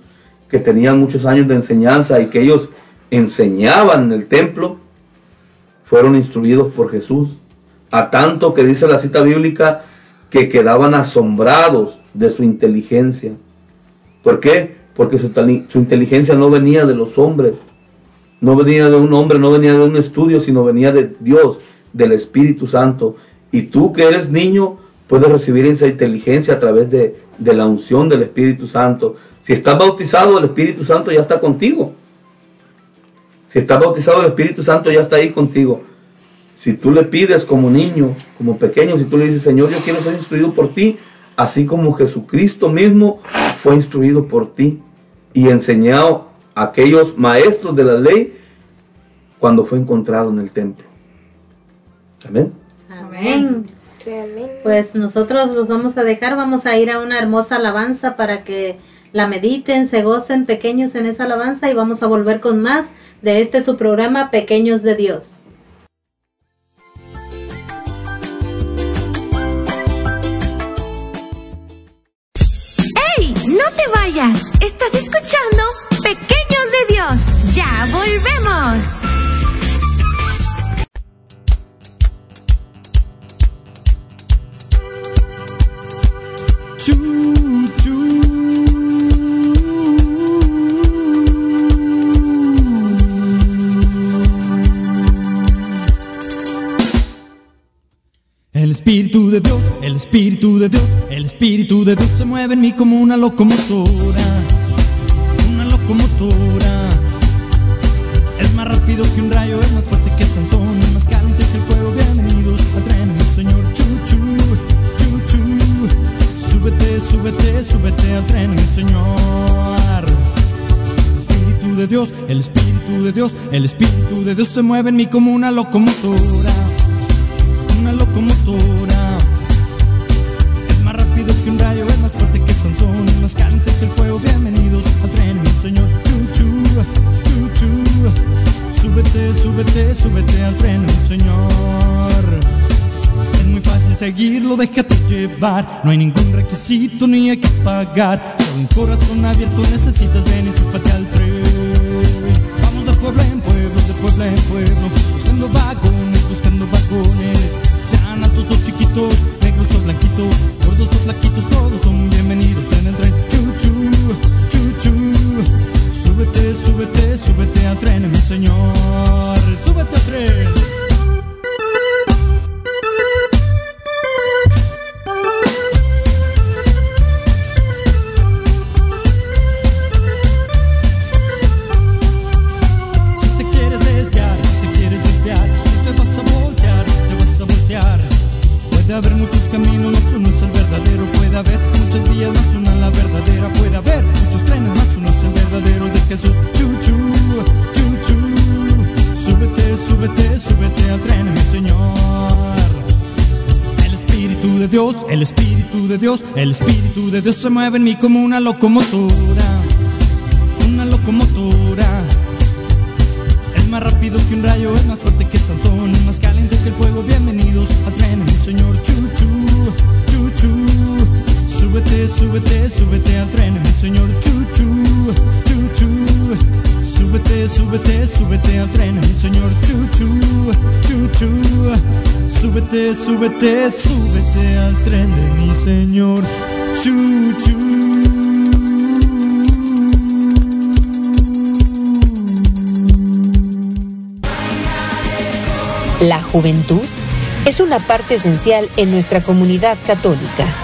que tenían muchos años de enseñanza y que ellos enseñaban en el templo, fueron instruidos por Jesús. A tanto que dice la cita bíblica que quedaban asombrados de su inteligencia. ¿Por qué? Porque su, inteligencia no venía de los hombres, no venía de un hombre, no venía de un estudio, sino venía de Dios, del Espíritu Santo. Y tú que eres niño, puedes recibir esa inteligencia a través de, de la unción del Espíritu Santo. Si estás bautizado, el Espíritu Santo ya está contigo. Si estás bautizado, el Espíritu Santo ya está ahí contigo. Si tú le pides como niño, como pequeño, si tú le dices, Señor, yo quiero ser instruido por ti, así como Jesucristo mismo fue instruido por ti y enseñado a aquellos maestros de la ley cuando fue encontrado en el templo. Amén. Amén. Pues nosotros los vamos a dejar, vamos a ir a una hermosa alabanza para que la mediten, se gocen pequeños en esa alabanza y vamos a volver con más de este su programa Pequeños de Dios. ¡Ey! ¡No te vayas! Estás escuchando Pequeños de Dios. ¡Ya volvemos! Choo, El Espíritu de Dios, el Espíritu de Dios, el Espíritu de Dios se mueve en mí como una locomotora, una locomotora. Es más rápido que un rayo, es más fuerte que Sansón, es más caliente que el fuego. Bienvenidos al tren, Señor. Chu, chu. Súbete, súbete, súbete al tren, Señor. Espíritu de Dios, el Espíritu de Dios, el Espíritu de Dios se mueve en mí como una locomotora, Bienvenidos al tren, mi Señor. Chu, chu. Súbete, súbete, súbete al tren, mi Señor. Es muy fácil seguirlo, déjate llevar. No hay ningún requisito ni hay que pagar. Solo un corazón abierto necesitas, ven, enchúfate al tren. Vamos de pueblo en pueblo, de pueblo en pueblo. Buscando vagones, buscando vagones. Sean altos o chiquitos, negros o blanquitos, gordos o flaquitos, todos son bienvenidos en el tren. Chu, chu, chu, chu. Súbete, súbete, súbete al tren, mi señor. Súbete al tren. Jesús. Chu, chu, chu, chu. Súbete, súbete, súbete al tren, mi Señor. El Espíritu de Dios, el Espíritu de Dios, el Espíritu de Dios se mueve en mí como una locomotora. Una locomotora. Es más rápido que un rayo, es más fuerte que Sansón, más caliente que el fuego. Bienvenidos al tren, mi Señor. Chu, chu, chu, chu. Súbete, súbete, súbete al tren, mi Señor. Chu, chu, chu. Súbete, súbete, súbete al tren, mi Señor. Chu, chu. Súbete, súbete, súbete al tren de mi Señor. Chu. La juventud es una parte esencial en nuestra comunidad católica.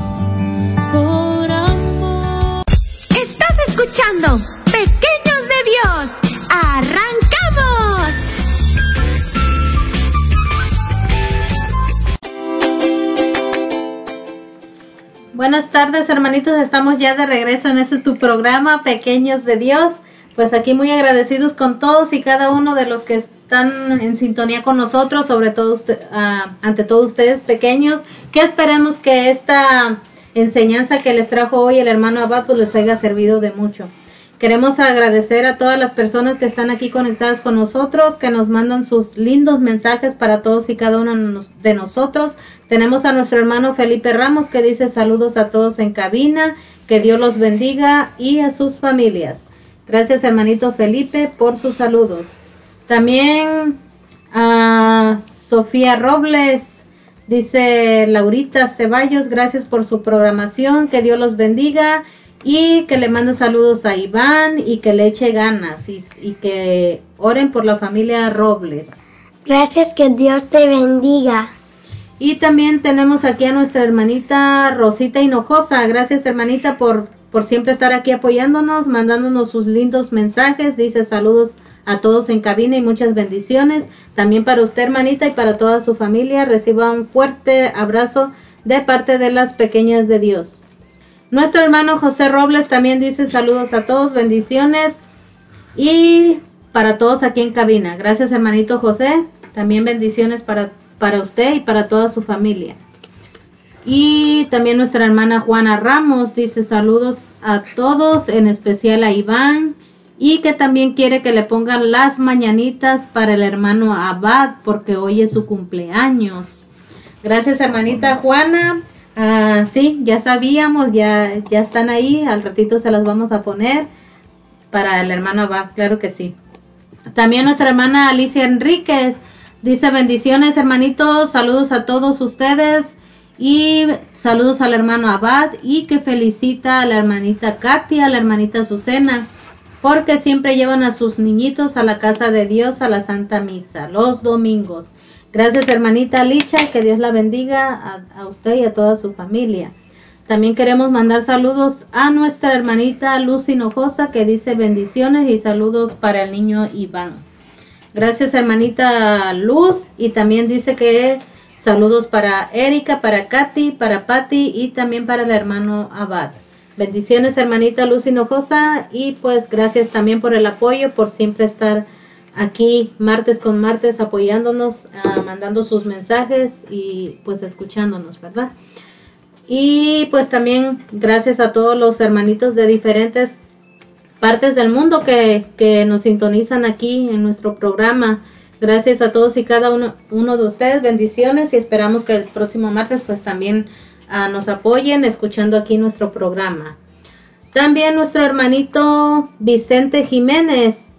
Buenas tardes, hermanitos. Estamos ya de regreso en este tu programa, Pequeños de Dios. Pues aquí muy agradecidos con todos y cada uno de los que están en sintonía con nosotros, sobre todo usted- ah, ante todo ustedes pequeños, que esperemos que esta enseñanza que les trajo hoy el hermano Abad pues les haya servido de mucho. Queremos agradecer a todas las personas que están aquí conectadas con nosotros, que nos mandan sus lindos mensajes para todos y cada uno de nosotros. Tenemos a nuestro hermano Felipe Ramos que dice saludos a todos en cabina, que Dios los bendiga y a sus familias. Gracias hermanito Felipe por sus saludos. También a Sofía Robles, dice Laurita Ceballos, gracias por su programación, que Dios los bendiga y que le manda saludos a Iván y que le eche ganas y, y que oren por la familia Robles. Gracias, que Dios te bendiga. Y también tenemos aquí a nuestra hermanita Rosita Hinojosa. Gracias hermanita por, por siempre estar aquí apoyándonos, mandándonos sus lindos mensajes. Dice saludos a todos en cabina y muchas bendiciones. También para usted hermanita y para toda su familia. Reciba un fuerte abrazo de parte de las pequeñas de Dios. Nuestro hermano José Robles también dice saludos a todos, bendiciones. Y para todos aquí en cabina. Gracias hermanito José. También bendiciones para, para usted y para toda su familia. Y también nuestra hermana Juana Ramos dice saludos a todos, en especial a Iván. Y que también quiere que le pongan las mañanitas para el hermano Abad porque hoy es su cumpleaños. Gracias hermanita Juana. Ah, sí, ya sabíamos, ya, ya están ahí. Al ratito se las vamos a poner para el hermano Abad, claro que sí. También nuestra hermana Alicia Enríquez dice bendiciones hermanitos, saludos a todos ustedes y saludos al hermano Abad y que felicita a la hermanita Katia, a la hermanita Azucena, porque siempre llevan a sus niñitos a la casa de Dios a la Santa Misa los domingos. Gracias hermanita Licha, que Dios la bendiga a, usted y a toda su familia. También queremos mandar saludos a nuestra hermanita Luz Hinojosa que dice bendiciones y saludos para el niño Iván. Gracias hermanita Luz y también dice que saludos para Erika, para Katy, para Patti y también para el hermano Abad. Bendiciones hermanita Luz Hinojosa y pues gracias también por el apoyo, por siempre estar aquí martes con martes apoyándonos, ah, mandando sus mensajes y pues escuchándonos, ¿verdad? Y pues también gracias a todos los hermanitos de diferentes partes del mundo que, que nos sintonizan aquí en nuestro programa. Gracias a todos y cada uno, uno de ustedes. Bendiciones y esperamos que el próximo martes pues también ah, nos apoyen escuchando aquí nuestro programa. También nuestro hermanito Vicente Jiménez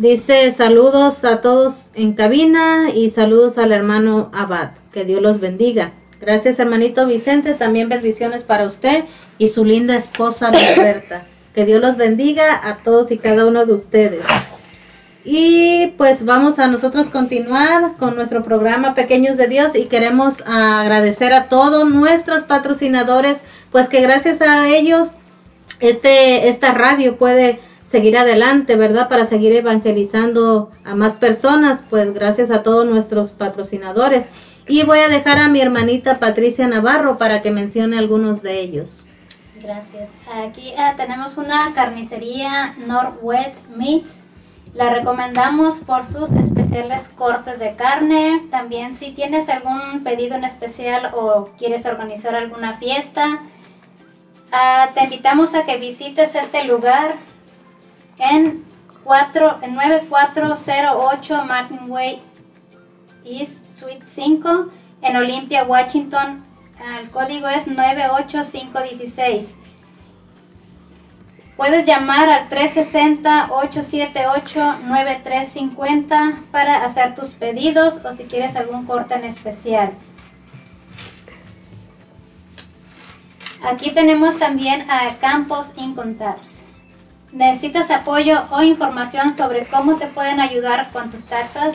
dice saludos a todos en cabina y saludos al hermano Abad. Que Dios los bendiga. Gracias, hermanito Vicente. También bendiciones para usted y su linda esposa <coughs> Roberta. Que Dios los bendiga a todos y cada uno de ustedes. Y pues vamos a nosotros continuar con nuestro programa Pequeños de Dios y queremos agradecer a todos nuestros patrocinadores, pues que gracias a ellos este esta radio puede seguir adelante, ¿verdad? Para seguir evangelizando a más personas, pues gracias a todos nuestros patrocinadores. Y voy a dejar a mi hermanita Patricia Navarro para que mencione algunos de ellos. Gracias. Aquí ah, tenemos una carnicería Northwest Meats. La recomendamos por sus especiales cortes de carne. También si tienes algún pedido en especial o quieres organizar alguna fiesta, ah, te invitamos a que visites este lugar en, 4, en 9408 Martin Way East Suite 5 en Olympia, Washington. El código es 98516. Puedes llamar al 360-878-9350 para hacer tus pedidos o si quieres algún corte en especial. Aquí tenemos también a Campos Tax. ¿Necesitas apoyo o información sobre cómo te pueden ayudar con tus taxas?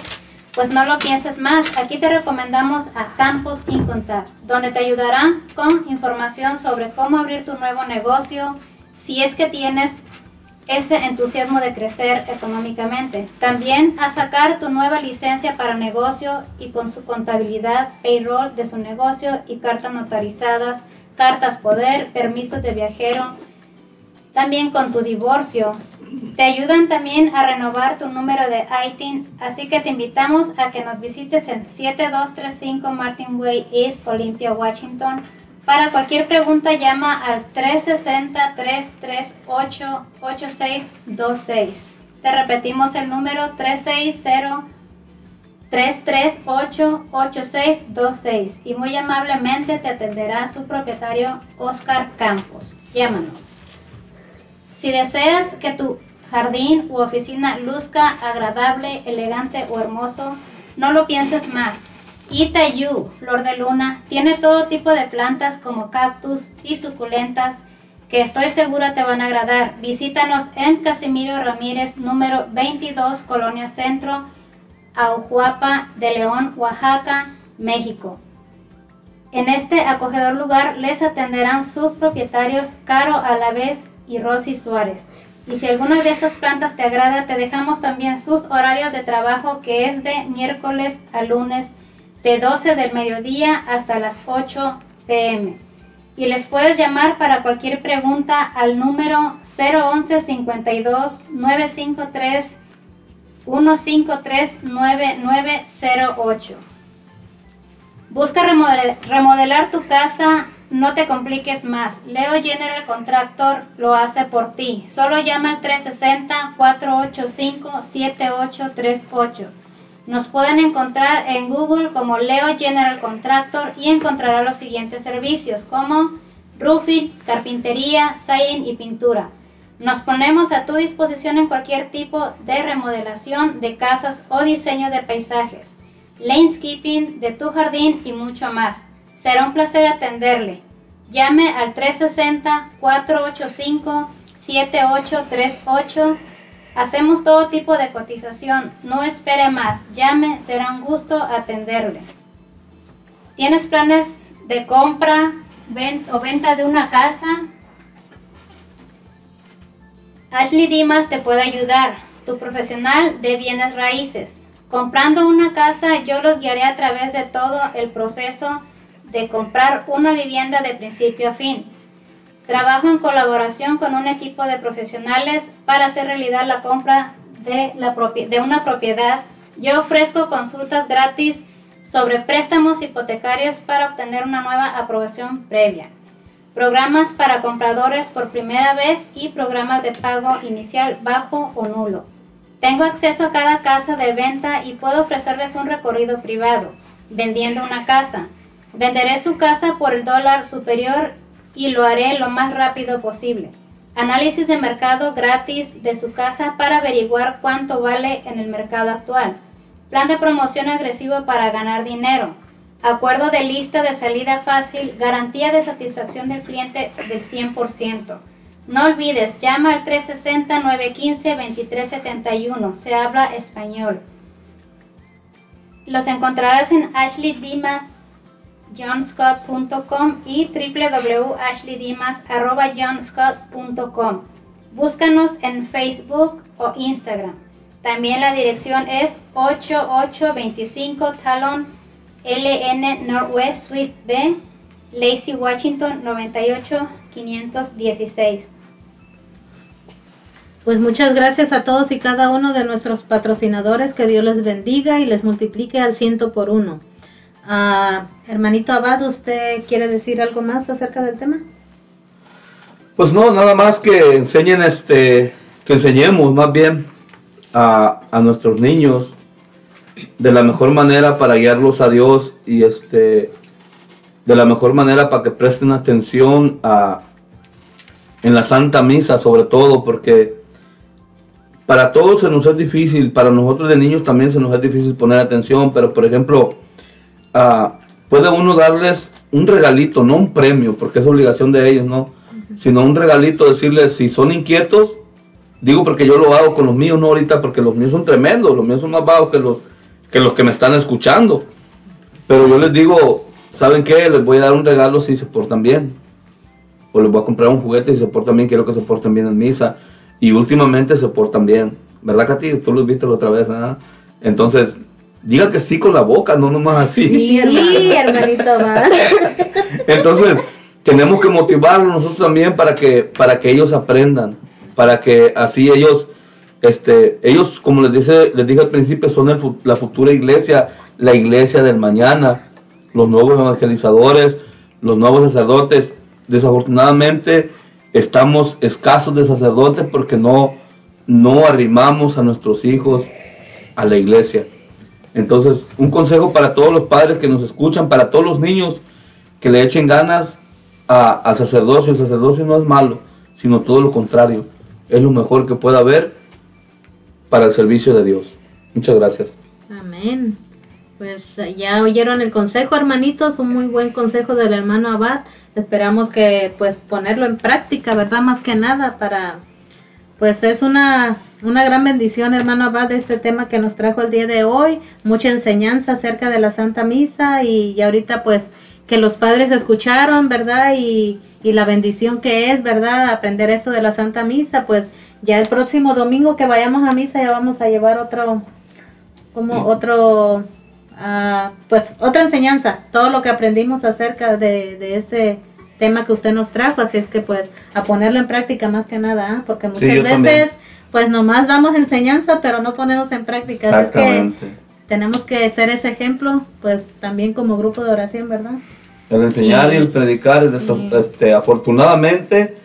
Pues no lo pienses más. Aquí te recomendamos a Campos Income Tax, donde te ayudarán con información sobre cómo abrir tu nuevo negocio, si es que tienes ese entusiasmo de crecer económicamente. También a sacar tu nueva licencia para negocio y con su contabilidad, payroll de su negocio y cartas notarizadas, cartas poder, permisos de viajero, también con tu divorcio. Te ayudan también a renovar tu número de ITIN, así que te invitamos a que nos visites en 7235 Martin Way East, Olympia, Washington. Para cualquier pregunta llama al 360-338-8626. Te repetimos el número 360-338-8626 y muy amablemente te atenderá su propietario Oscar Campos. Llámanos. Si deseas que tu jardín u oficina luzca agradable, elegante o hermoso, no lo pienses más. Itayu, flor de luna, tiene todo tipo de plantas como cactus y suculentas que estoy segura te van a agradar. Visítanos en Casimiro Ramírez, número 22, Colonia Centro, Aujuapa de León, Oaxaca, México. En este acogedor lugar les atenderán sus propietarios Caro a la vez y Rosy Suárez. Y si alguna de estas plantas te agrada, te dejamos también sus horarios de trabajo que es de miércoles a lunes de 12 del mediodía hasta las 8 pm. Y les puedes llamar para cualquier pregunta al número 011 52 953 153 9908. Busca remodelar, tu casa no te compliques más. Leo General Contractor lo hace por ti. Solo llama al 360-485-7838. Nos pueden encontrar en Google como Leo General Contractor y encontrará los siguientes servicios como roofing, carpintería, siding y pintura. Nos ponemos a tu disposición en cualquier tipo de remodelación de casas o diseño de paisajes, landscaping de tu jardín y mucho más. Será un placer atenderle. Llame al 360-485-7838. Hacemos todo tipo de cotización. No espere más. Llame, será un gusto atenderle. ¿Tienes planes de compra o venta de una casa? Ashley Dimas te puede ayudar, tu profesional de bienes raíces. Comprando una casa, yo los guiaré a través de todo el proceso de comprar una vivienda de principio a fin. Trabajo en colaboración con un equipo de profesionales para hacer realidad la compra de, la de una propiedad. Yo ofrezco consultas gratis sobre préstamos hipotecarios para obtener una nueva aprobación previa. Programas para compradores por primera vez y programas de pago inicial bajo o nulo. Tengo acceso a cada casa de venta y puedo ofrecerles un recorrido privado, vendiendo una casa. Venderé su casa por el dólar superior y lo haré lo más rápido posible. Análisis de mercado gratis de su casa para averiguar cuánto vale en el mercado actual. Plan de promoción agresivo para ganar dinero. acuerdo de lista de salida fácil, garantía de satisfacción del cliente del 100%. No olvides, llama al 360-915-2371, se habla español. Los encontrarás en Ashley Dimas johnscott.com y www.ashleydimas.johnscott.com. Búscanos en Facebook o Instagram. También la dirección es 8825 Talon LN Northwest Suite B, Lacey, Washington 98516. Pues muchas gracias a todos y cada uno de nuestros patrocinadores. Que Dios les bendiga y les multiplique al ciento por uno. Ah, hermanito Abad, ¿usted quiere decir algo más acerca del tema? Pues no, nada más que enseñen este, que enseñemos más bien a, a nuestros niños de la mejor manera para guiarlos a Dios y este de la mejor manera para que presten atención a en la Santa Misa sobre todo porque para todos se nos es difícil, para nosotros de niños también se nos es difícil poner atención, pero por ejemplo, ah, puede uno darles un regalito, no un premio, porque es obligación de ellos, ¿no? Sino un regalito, decirles, si son inquietos, digo porque yo lo hago con los míos, no ahorita, porque los míos son tremendos, los míos son más bajos que los que, los que me están escuchando. Pero yo les digo, ¿saben qué? Les voy a dar un regalo si se portan bien. O les voy a comprar un juguete si se portan bien, quiero que se porten bien en misa y últimamente se portan bien. ¿Verdad, Katy? Tú lo viste la otra vez, ¿ah? Entonces, diga que sí con la boca, no nomás así. Sí, hermanito, más. <laughs> Entonces, tenemos que motivarlos nosotros también para que, para que ellos aprendan, para que así ellos, este, ellos, como les, dice, les dije al principio, son el la futura iglesia, la iglesia del mañana, los nuevos evangelizadores, los nuevos sacerdotes. Desafortunadamente, estamos escasos de sacerdotes porque no, no arrimamos a nuestros hijos a la iglesia. Entonces, un consejo para todos los padres que nos escuchan, para todos los niños que le echen ganas a- al sacerdocio. El sacerdocio no es malo, sino todo lo contrario. Es lo mejor que pueda haber para el servicio de Dios. Muchas gracias. Amén. Pues eh, ya oyeron el consejo, hermanitos, un muy buen consejo del hermano Abad. Esperamos que pues ponerlo en práctica, ¿verdad? Más que nada para pues es una una gran bendición, hermano Abad, este tema que nos trajo el día de hoy, mucha enseñanza acerca de la Santa Misa y, y ahorita pues que los padres escucharon, ¿verdad? Y, y la bendición que es, ¿verdad? Aprender eso de la Santa Misa, pues ya el próximo domingo que vayamos a misa ya vamos a llevar otro, como otro, ah, pues otra enseñanza, todo lo que aprendimos acerca de, de este tema que usted nos trajo, así es que pues a ponerlo en práctica más que nada, ¿ah? porque muchas veces también. Pues nomás damos enseñanza pero no ponemos en práctica, es que tenemos que ser ese ejemplo, pues también como grupo de oración, ¿verdad? El enseñar y, Y- el predicar, es desa- y- este, afortunadamente,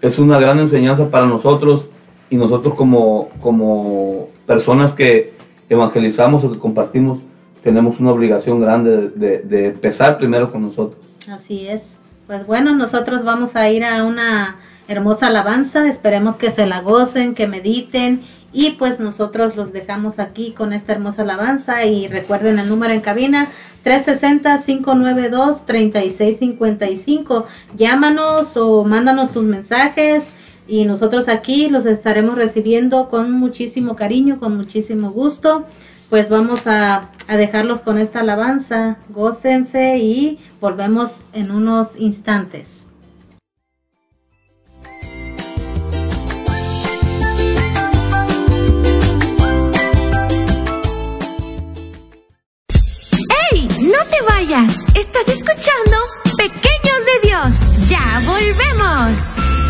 es una gran enseñanza para nosotros y nosotros como, como personas que evangelizamos o que compartimos, tenemos una obligación grande de, de- de empezar primero con nosotros. Así es. Pues bueno, nosotros vamos a ir a una hermosa alabanza. Esperemos que se la gocen, que mediten. Y pues nosotros los dejamos aquí con esta hermosa alabanza. Y recuerden el número en cabina 360-592-3655. Llámanos o mándanos tus mensajes. Y nosotros aquí los estaremos recibiendo con muchísimo cariño, con muchísimo gusto pues vamos a, a dejarlos con esta alabanza. Gócense y volvemos en unos instantes. Vayas! Estás escuchando Pequeños de Dios. ¡Ya volvemos!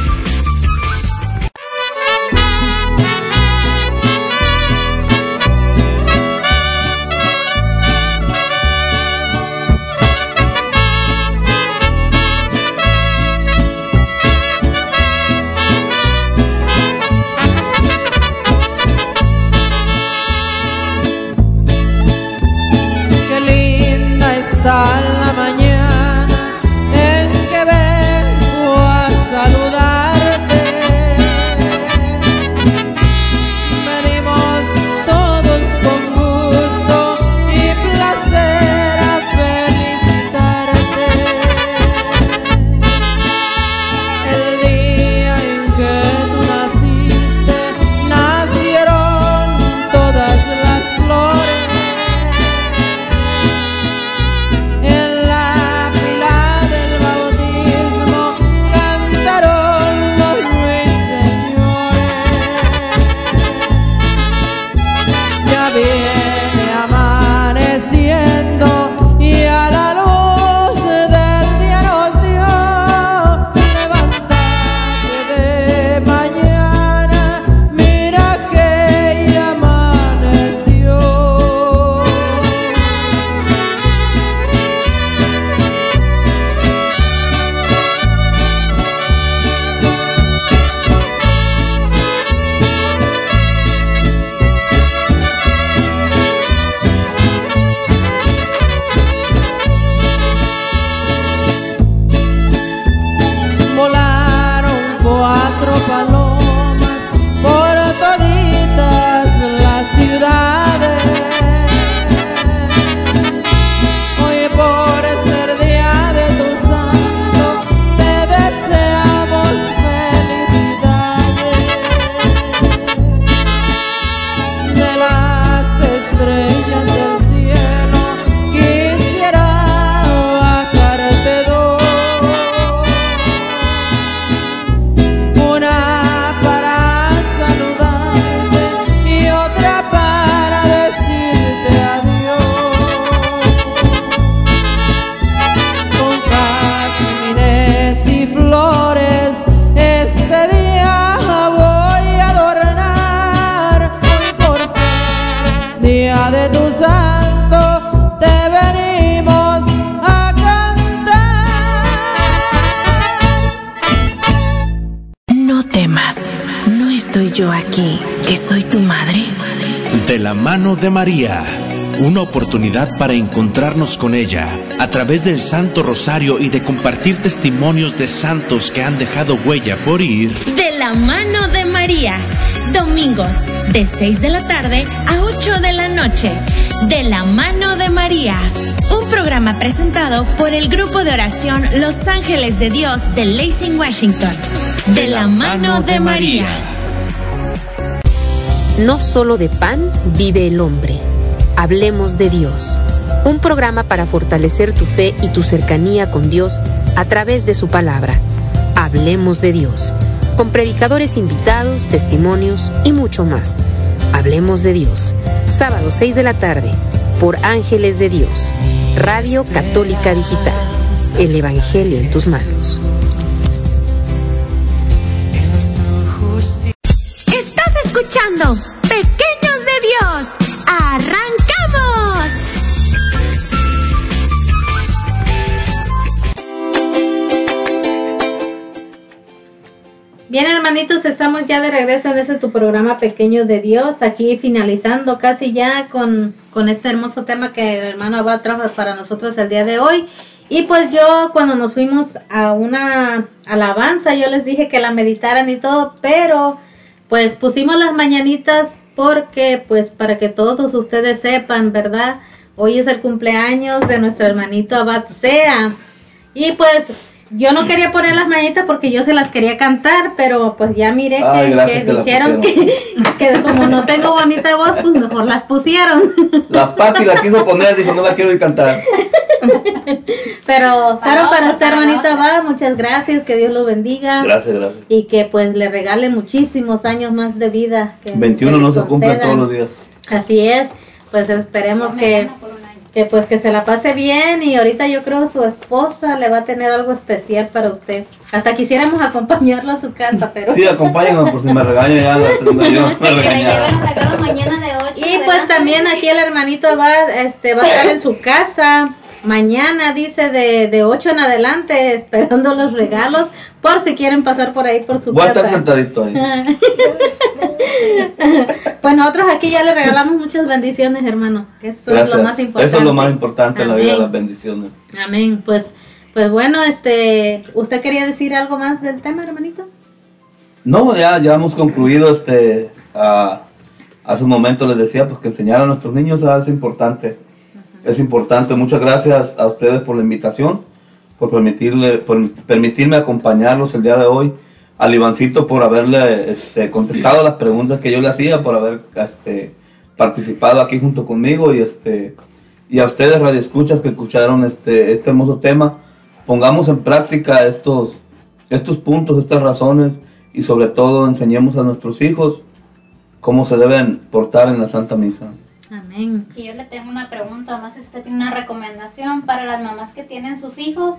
Para encontrarnos con ella a través del Santo Rosario y de compartir testimonios de santos que han dejado huella por ir. De la mano de María. Domingos de 6 de la tarde a 8 de la noche. De la mano de María. Un programa presentado por el grupo de oración Los Ángeles de Dios de Lacing, Washington. De la mano de María. No solo de pan vive el hombre. Hablemos de Dios. Un programa para fortalecer tu fe y tu cercanía con Dios a través de su palabra. Hablemos de Dios. Con predicadores invitados, testimonios y mucho más. Hablemos de Dios. Sábado 6 de la tarde. Por Ángeles de Dios. Radio Católica Digital. El Evangelio en tus manos. Estamos ya de regreso en este tu programa Pequeño de Dios, aquí finalizando casi ya con, con este hermoso tema que el hermano Abad trajo para nosotros el día de hoy. Y pues yo cuando nos fuimos a una alabanza, yo les dije que la meditaran y todo, pero pues pusimos las mañanitas porque pues para que todos ustedes sepan, ¿verdad? Hoy es el cumpleaños de nuestro hermanito Abad Sea. Y pues yo no quería poner las mañanitas porque yo se las quería cantar, pero pues ya miré que, Ay, gracias que que la dijeron que, <laughs> que como no tengo bonita voz, pues mejor las pusieron. La Pati la quiso poner, dijo, no la quiero ir cantar. <laughs> Pero fueron para usted, hermanito Abad, muchas gracias, que Dios lo bendiga. Gracias, gracias. Y que pues le regale muchísimos años más de vida. Que, 21 que no se cumplen conceda. todos los días. Así es, pues esperemos que, que pues que se la pase bien y ahorita yo creo su esposa le va a tener algo especial para usted. Hasta quisiéramos <laughs> acompañarlo a su casa, pero... Sí, acompáñenme por si me regaña ya la segunda yo <laughs> me regañaron. mañana de 8. Y pues también aquí el hermanito va, este, va a estar en su casa mañana, dice, de, de 8 en adelante, <laughs> esperando los regalos, por si quieren pasar por ahí por su Voy a casa. estar sentadito ahí. <laughs> pues nosotros aquí ya le regalamos muchas bendiciones, hermano. que Eso es lo más importante. Eso es lo más importante en la vida, las bendiciones. Amén. Pues, pues bueno, este, ¿usted quería decir algo más del tema, hermanito? No, ya, ya hemos concluido este a- hace un momento les decía pues que enseñar a nuestros niños es importante. Es importante. Muchas gracias a ustedes por la invitación, por permitirle, por permitirme acompañarlos el día de hoy. Al Ivancito por haberle este, contestado las preguntas que yo le hacía, por haber este, participado aquí junto conmigo y este y a ustedes radioescuchas que escucharon este este hermoso tema, pongamos en práctica estos estos puntos, estas razones y sobre todo enseñemos a nuestros hijos cómo se deben portar en la Santa Misa. Amén. Y yo le tengo una pregunta, no sé si usted tiene una recomendación para las mamás que tienen sus hijos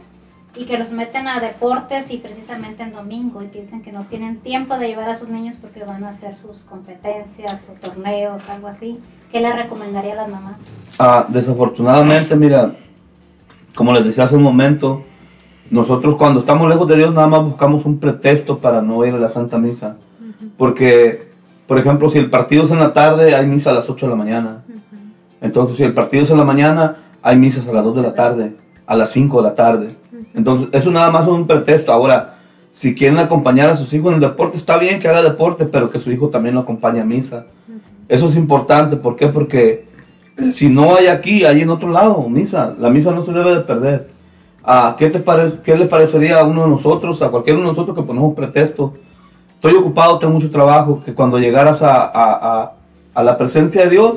y que los meten a deportes y precisamente en domingo y que dicen que no tienen tiempo de llevar a sus niños porque van a hacer sus competencias o torneos, algo así. ¿Qué le recomendaría a las mamás? Ah, desafortunadamente, mira, como les decía hace un momento, nosotros cuando estamos lejos de Dios nada más buscamos un pretexto para no ir a la Santa Misa. Porque, por ejemplo, si el partido es en la tarde, hay misa a las 8 de la mañana. Entonces, si el partido es en la mañana, hay misas a las 2 de la tarde, a las 5 de la tarde. Entonces, eso nada más es un pretexto. Ahora, si quieren acompañar a sus hijos en el deporte, está bien que haga deporte, pero que su hijo también lo acompañe a misa. Eso es importante. ¿Por qué? Porque si no hay aquí, hay en otro lado, misa. La misa no se debe de perder. Ah, ¿qué, te parece, ¿Qué le parecería a uno de nosotros, a cualquiera de nosotros que ponemos pretexto? Estoy ocupado, tengo mucho trabajo, que cuando llegaras a, a- a- a la presencia de Dios,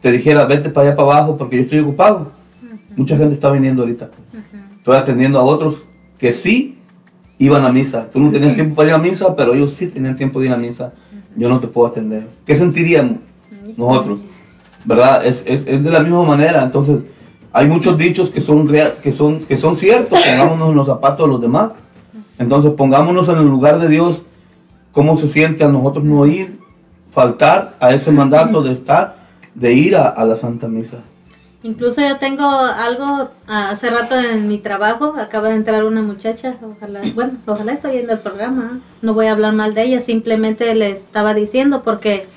te dijera, vete para allá para abajo porque yo estoy ocupado. Mucha gente está viniendo ahorita. Estoy atendiendo a otros que sí iban a misa. Tú no tenías tiempo para ir a misa, pero ellos sí tenían tiempo de ir a misa. Yo no te puedo atender. ¿Qué sentiríamos nosotros? ¿Verdad? Es, es, es de la misma manera. Entonces, hay muchos dichos que son, real, que son, que son ciertos. Pongámonos en los zapatos de los demás. Entonces, pongámonos en el lugar de Dios. ¿Cómo se siente a nosotros no ir, faltar a ese mandato de estar, de ir a, la Santa Misa? Incluso yo tengo algo ah, hace rato en mi trabajo, acaba de entrar una muchacha, ojalá, bueno, ojalá estoy viendo el programa, no voy a hablar mal de ella, simplemente le estaba diciendo porque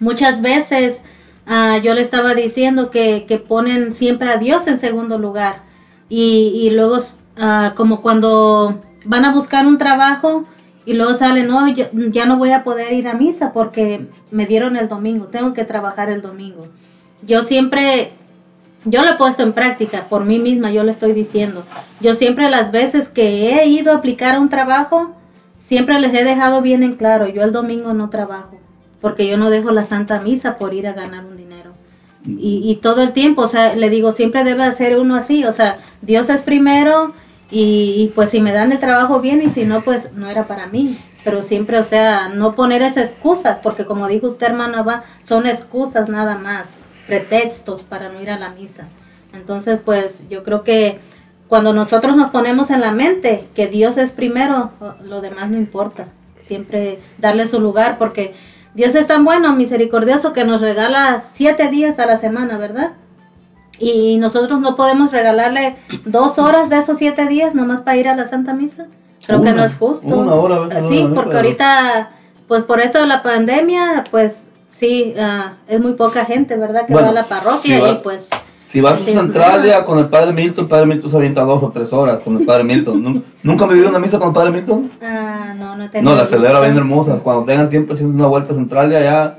muchas veces ah, yo le estaba diciendo que, que ponen siempre a Dios en segundo lugar y, y luego ah, como cuando van a buscar un trabajo y luego salen, no, yo- ya no voy a poder ir a misa porque me dieron el domingo, tengo que trabajar el domingo. Yo siempre, yo lo he puesto en práctica por mí misma, yo lo estoy diciendo. Yo siempre las veces que he ido a aplicar un trabajo, siempre les he dejado bien en claro, yo el domingo no trabajo, porque yo no dejo la Santa Misa por ir a ganar un dinero. Y, y todo el tiempo, o sea, le digo, siempre debe hacer uno así, o sea, Dios es primero y, pues si me dan el trabajo bien y si no, pues no era para mí. Pero siempre, o sea, no poner esas excusas, porque como dijo usted, hermana, va, son excusas nada más, pretextos para no ir a la misa. Entonces, pues yo creo que cuando nosotros nos ponemos en la mente que Dios es primero, lo demás no importa. Siempre darle su lugar, porque Dios es tan bueno, misericordioso, que nos regala siete días a la semana, ¿verdad? Y nosotros no podemos regalarle dos horas de esos siete días nomás para ir a la Santa Misa. Creo que no es justo. una hora, Sí, una hora, porque ahorita, pues por esto de la pandemia, pues sí, ah, es muy poca gente, ¿verdad? Que Bueno, va a la parroquia si vas- y pues... Si vas a Sí, Centralia con el padre Milton, el padre Milton se avienta dos o tres horas con el padre Milton. ¿Nu- ¿Nunca me vivido una misa con el padre Milton? Ah, no, no he No, la celebra bien hermosa. Cuando tengan tiempo, haciendo una vuelta a Centralia ya.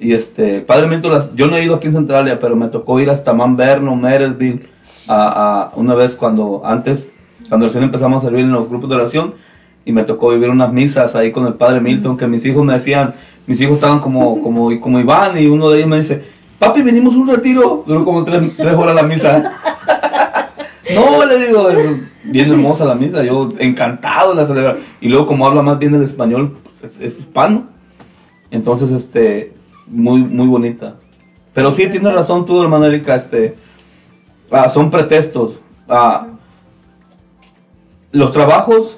Y este, Padre Milton, las- yo no he ido aquí en Centralia, pero me tocó ir hasta Manverno, Meresville, a, a una vez cuando, antes, cuando recién empezamos a servir en los grupos de oración, y me tocó vivir unas misas ahí con el Padre Milton, que mis hijos me decían, mis hijos estaban como, como, como Iván, y uno de ellos me dice, papi, venimos un retiro, duró como tres, tres horas la misa. <laughs> no, le digo, bien hermosa la misa, yo encantado de la celebrar. Y luego como habla más bien el español, pues, es, es hispano. Entonces, este, muy, muy bonita. Pero sí, tienes razón tú, hermana Erika, este, ah, son pretextos. Ah, los trabajos,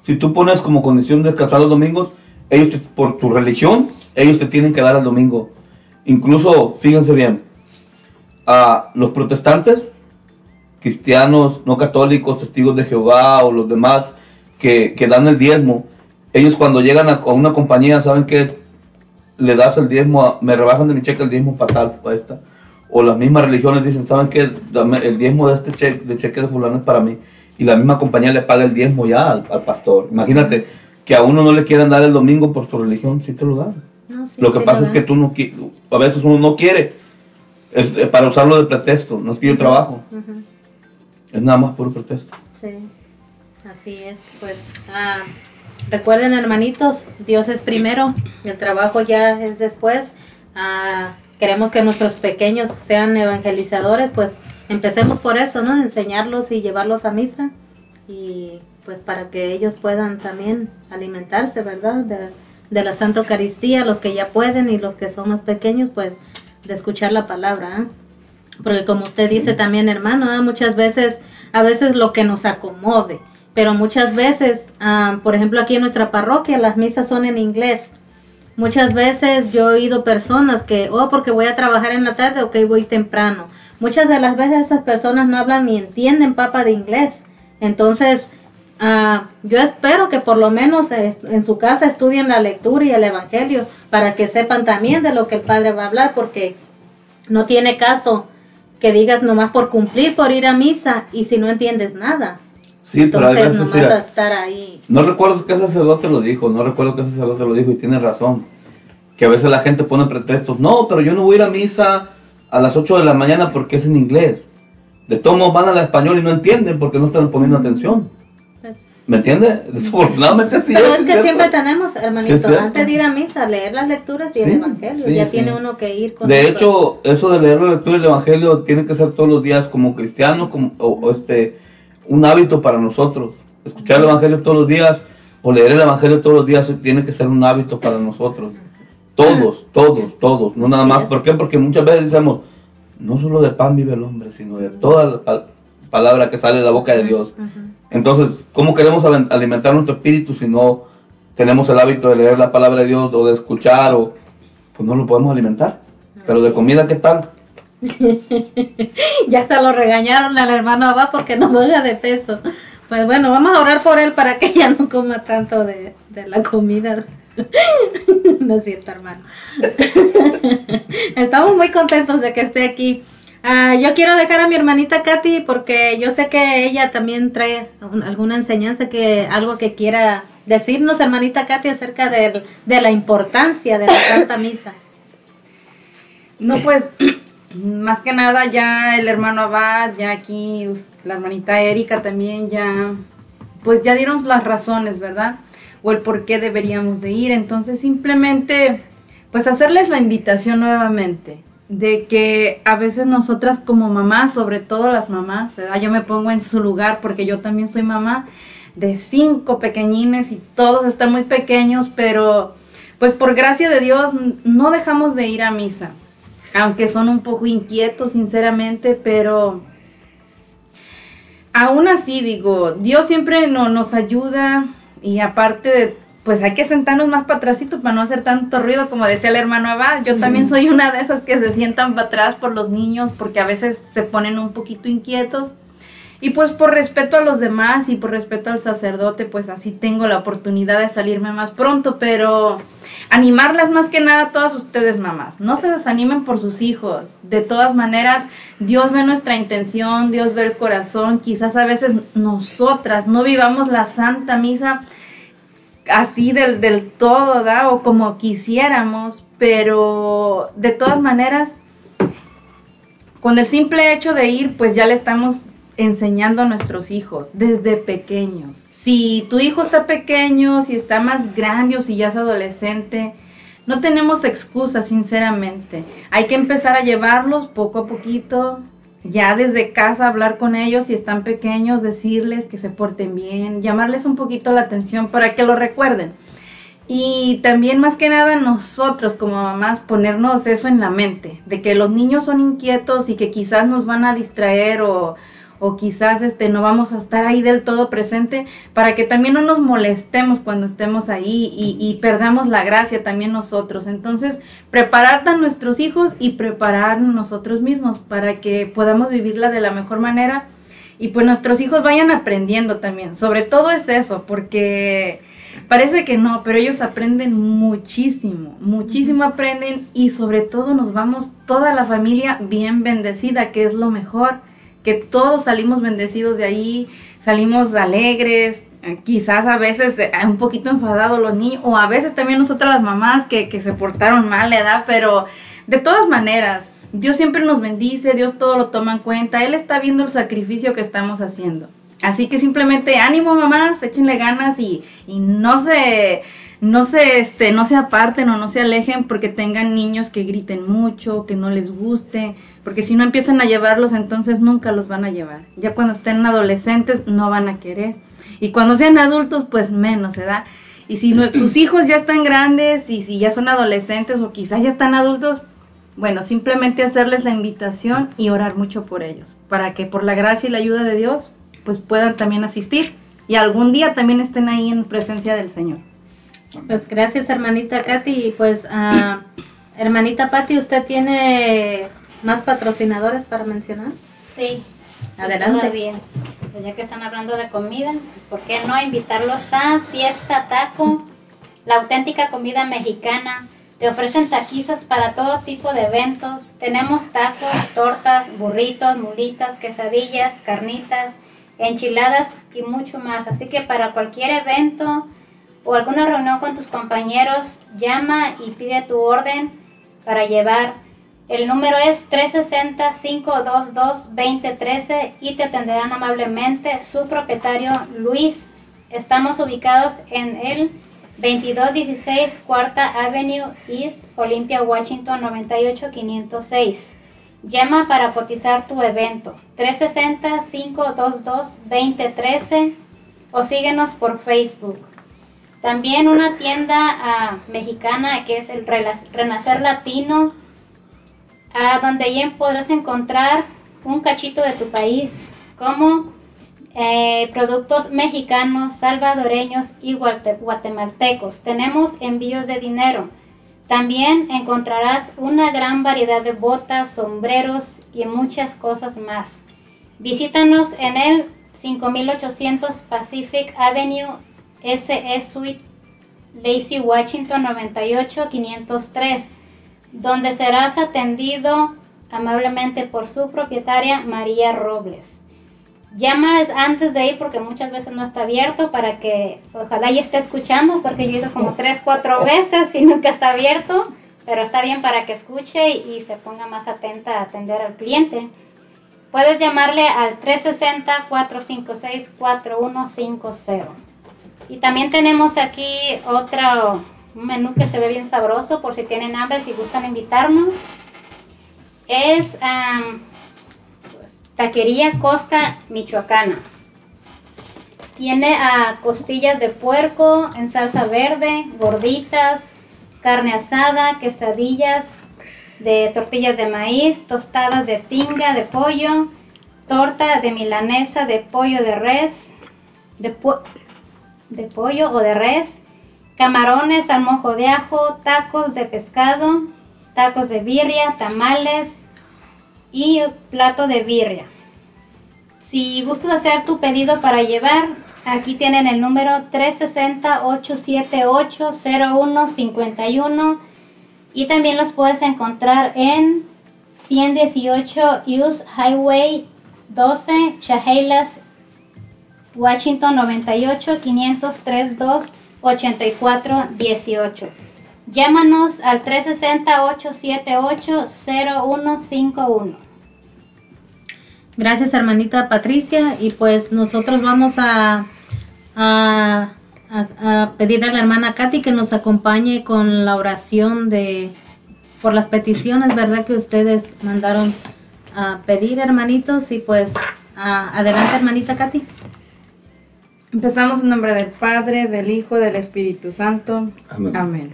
si tú pones como condición descansar los domingos, ellos te- por tu religión, ellos te tienen que dar el domingo. Incluso, fíjense bien, a los protestantes, cristianos, no católicos, testigos de Jehová o los demás que, que dan el diezmo, ellos cuando llegan a, a una compañía saben que le das el diezmo, a- me rebajan de mi cheque el diezmo fatal para esta. O las mismas religiones dicen, saben que el diezmo de este cheque, de cheque de fulano es para mí. Y la misma compañía le paga el diezmo ya al, al pastor. Imagínate que a uno no le quieren dar el domingo por su religión, sí te lo dan. No, sí, lo que sí pasa lo es que tú no a veces uno no quiere. Es eh, para usarlo de pretexto, no es que yo trabajo. Es nada más puro pretexto. Sí, así es. Pues ah, recuerden, hermanitos, Dios es primero, el trabajo ya es después. Ah, queremos que nuestros pequeños sean evangelizadores, pues empecemos por eso, ¿no? Enseñarlos y llevarlos a misa y pues para que ellos puedan también alimentarse, ¿verdad? De, de la Santa Eucaristía, los que ya pueden y los que son más pequeños, pues de escuchar la palabra. ¿eh? Porque como usted dice también, hermano, ah, muchas veces, a veces lo que nos acomode, pero muchas veces, ah, por ejemplo, aquí en nuestra parroquia las misas son en inglés. Muchas veces yo he oído personas que, oh, porque voy a trabajar en la tarde, ok, voy temprano. Muchas de las veces esas personas no hablan ni entienden papa de inglés. Entonces, ah, yo espero que por lo menos en su casa estudien la lectura y el evangelio para que sepan también de lo que el Padre va a hablar, porque no tiene caso que digas nomás por cumplir, por ir a misa y si no entiendes nada. Sí, pero Entonces, veces, nomás a estar ahí. No recuerdo qué sacerdote lo dijo, no recuerdo qué sacerdote lo dijo y tiene razón. Que a veces la gente pone pretextos, no, pero yo no voy a ir a misa a las 8 de la mañana porque es en inglés. De todos van a la español y no entienden porque no están poniendo atención. ¿Me entiendes? <laughs> Desafortunadamente sí. Pero es es que cierto. siempre tenemos, Sí, hermanito, cierto. antes de ir a misa, leer las lecturas y el Sí, evangelio. sí, ya sí. tiene uno que ir con De eso. hecho, eso de leer la lectura del Evangelio tiene que ser todos los días como cristiano, como, o, o este, un hábito para nosotros. Escuchar el Evangelio todos los días o leer el Evangelio todos los días tiene que ser un hábito para nosotros. Todos, todos, todos, no nada más. ¿Por qué? Porque muchas veces decimos, no solo de pan vive el hombre, sino de toda la pal- palabra que sale de la boca de Dios. Entonces, ¿cómo queremos al- alimentar nuestro espíritu si no tenemos el hábito de leer la palabra de Dios o de escuchar o pues no lo podemos alimentar? Pero de comida, ¿qué tal? <laughs> ya hasta lo regañaron al hermano Abba porque no baja de peso. Pues bueno, vamos a orar por él para que <laughs> ya no coma tanto de, de la comida. <laughs> no es cierto, hermano. Estamos muy contentos de que esté aquí. Ah, yo quiero dejar a mi hermanita Katy porque yo sé que ella también trae un- alguna enseñanza, que algo que quiera decirnos, hermanita Katy, acerca del- de la importancia de la Santa Misa. No, pues, más que nada ya el hermano Abad, ya aquí la hermanita Erika también ya, pues ya dieron las razones, ¿verdad? O el por qué deberíamos de ir. Entonces simplemente, pues hacerles la invitación nuevamente de que a veces nosotras como mamás, sobre todo las mamás, yo me pongo en su lugar porque yo también soy mamá de cinco pequeñines y todos están muy pequeños, pero pues por gracia de Dios no dejamos de ir a misa, aunque son un poco inquietos sinceramente, pero aún así digo, Dios siempre no, nos ayuda y aparte de, pues hay que sentarnos más para atrásito para no hacer tanto ruido como decía el hermano Abad. Yo también soy una de esas que se sientan para atrás por los niños porque a veces se ponen un poquito inquietos. Y pues por respeto a los demás y por respeto al sacerdote, pues así tengo la oportunidad de salirme más pronto, pero animarlas más que nada a todas ustedes mamás. No se desanimen por sus hijos. De todas maneras, Dios ve nuestra intención, Dios ve el corazón. Quizás a veces nosotras no vivamos la Santa Misa así del, del todo, ¿da? O como quisiéramos, pero de todas maneras, con el simple hecho de ir, pues ya le estamos enseñando a nuestros hijos desde pequeños. Si tu hijo está pequeño, si está más grande o si ya es adolescente, no tenemos excusas, sinceramente. Hay que empezar a llevarlos poco a poquito, ya desde casa hablar con ellos si están pequeños, decirles que se porten bien, llamarles un poquito la atención para que lo recuerden. Y también más que nada nosotros como mamás ponernos eso en la mente, de que los niños son inquietos y que quizás nos van a distraer o, o quizás este no vamos a estar ahí del todo presente para que también no nos molestemos cuando estemos ahí y, y perdamos la gracia también nosotros. Entonces, preparar a nuestros hijos y preparar nosotros mismos para que podamos vivirla de la mejor manera y pues nuestros hijos vayan aprendiendo también. Sobre todo es eso, porque parece que no, pero ellos aprenden muchísimo, muchísimo aprenden y sobre todo nos vamos toda la familia bien bendecida, que es lo mejor, que todos salimos bendecidos de ahí, salimos alegres, eh, quizás a veces eh, un poquito enfadados los niños, o a veces también nosotras las mamás que, que se portaron mal, ¿verdad? Pero de todas maneras, Dios siempre nos bendice, Dios todo lo toma en cuenta, Él está viendo el sacrificio que estamos haciendo. Así que simplemente ánimo mamás, échenle ganas y, y no se, no se, este, no se aparten o no se alejen porque tengan niños que griten mucho, que no les guste, porque si no empiezan a llevarlos entonces nunca los van a llevar. Ya cuando estén adolescentes no van a querer. Y cuando sean adultos pues menos, ¿verdad? Y si no- <clears throat> sus hijos ya están grandes y si ya son adolescentes o quizás ya están adultos, bueno, simplemente hacerles la invitación y orar mucho por ellos, para que por la gracia y la ayuda de Dios, pues puedan también asistir y algún día también estén ahí en presencia del Señor. Pues gracias, hermanita Katy. Y pues, ah, hermanita Patti, ¿usted tiene más patrocinadores para mencionar? Sí. Adelante. Todavía. Pues ya que están hablando de comida, ¿por qué no invitarlos a Fiesta Taco, la auténtica comida mexicana? Te ofrecen taquizas para todo tipo de eventos. Tenemos tacos, tortas, burritos, mulitas, quesadillas, carnitas, enchiladas y mucho más. Así que para cualquier evento o alguna reunión con tus compañeros, llama y pide tu orden para llevar. El número es 360-522-2013 y te atenderán amablemente su propietario Luis. Estamos ubicados en el 2216 Cuarta Avenue East, Olympia, Washington 98506. Llama para cotizar tu evento 360-522-2013 o síguenos por Facebook. También una tienda ah, mexicana que es el Renacer Latino, ah, donde ahí podrás encontrar un cachito de tu país, como eh, productos mexicanos, salvadoreños y guate- guatemaltecos. Tenemos envíos de dinero. También encontrarás una gran variedad de botas, sombreros y muchas cosas más. Visítanos en el 5800 Pacific Avenue SE Suite Lacey Washington 98 503, donde serás atendido amablemente por su propietaria María Robles. Llamas antes de ir porque muchas veces no está abierto para que ojalá ya esté escuchando porque yo he ido como tres, cuatro veces y nunca está abierto, pero está bien para que escuche y se ponga más atenta a atender al cliente. Puedes llamarle al 360-456-4150. Y también tenemos aquí otro menú que se ve bien sabroso por si tienen hambre, si gustan invitarnos. Es Taquería Costa Michoacana. Tiene a costillas de puerco en salsa verde, gorditas, carne asada, quesadillas de tortillas de maíz, tostadas de tinga de pollo, torta de milanesa de pollo de res, de, de pollo o de res, camarones al mojo de ajo, tacos de pescado, tacos de birria, tamales y plato de birria. Si gustas hacer tu pedido para llevar, aquí tienen el número 360-878-0151 y también los puedes encontrar en 118 US Highway 12, Chehalis, Washington 98 532 84 18. Llámanos al 360-878-0151. Gracias, hermanita Patricia. Y pues nosotros vamos a, a, a, pedirle a la hermana Katy que nos acompañe con la oración de por las peticiones, ¿verdad? Que ustedes mandaron a pedir, hermanitos. Y pues adelante, hermanita Katy. Empezamos en nombre del Padre, del Hijo, del Espíritu Santo. Amén.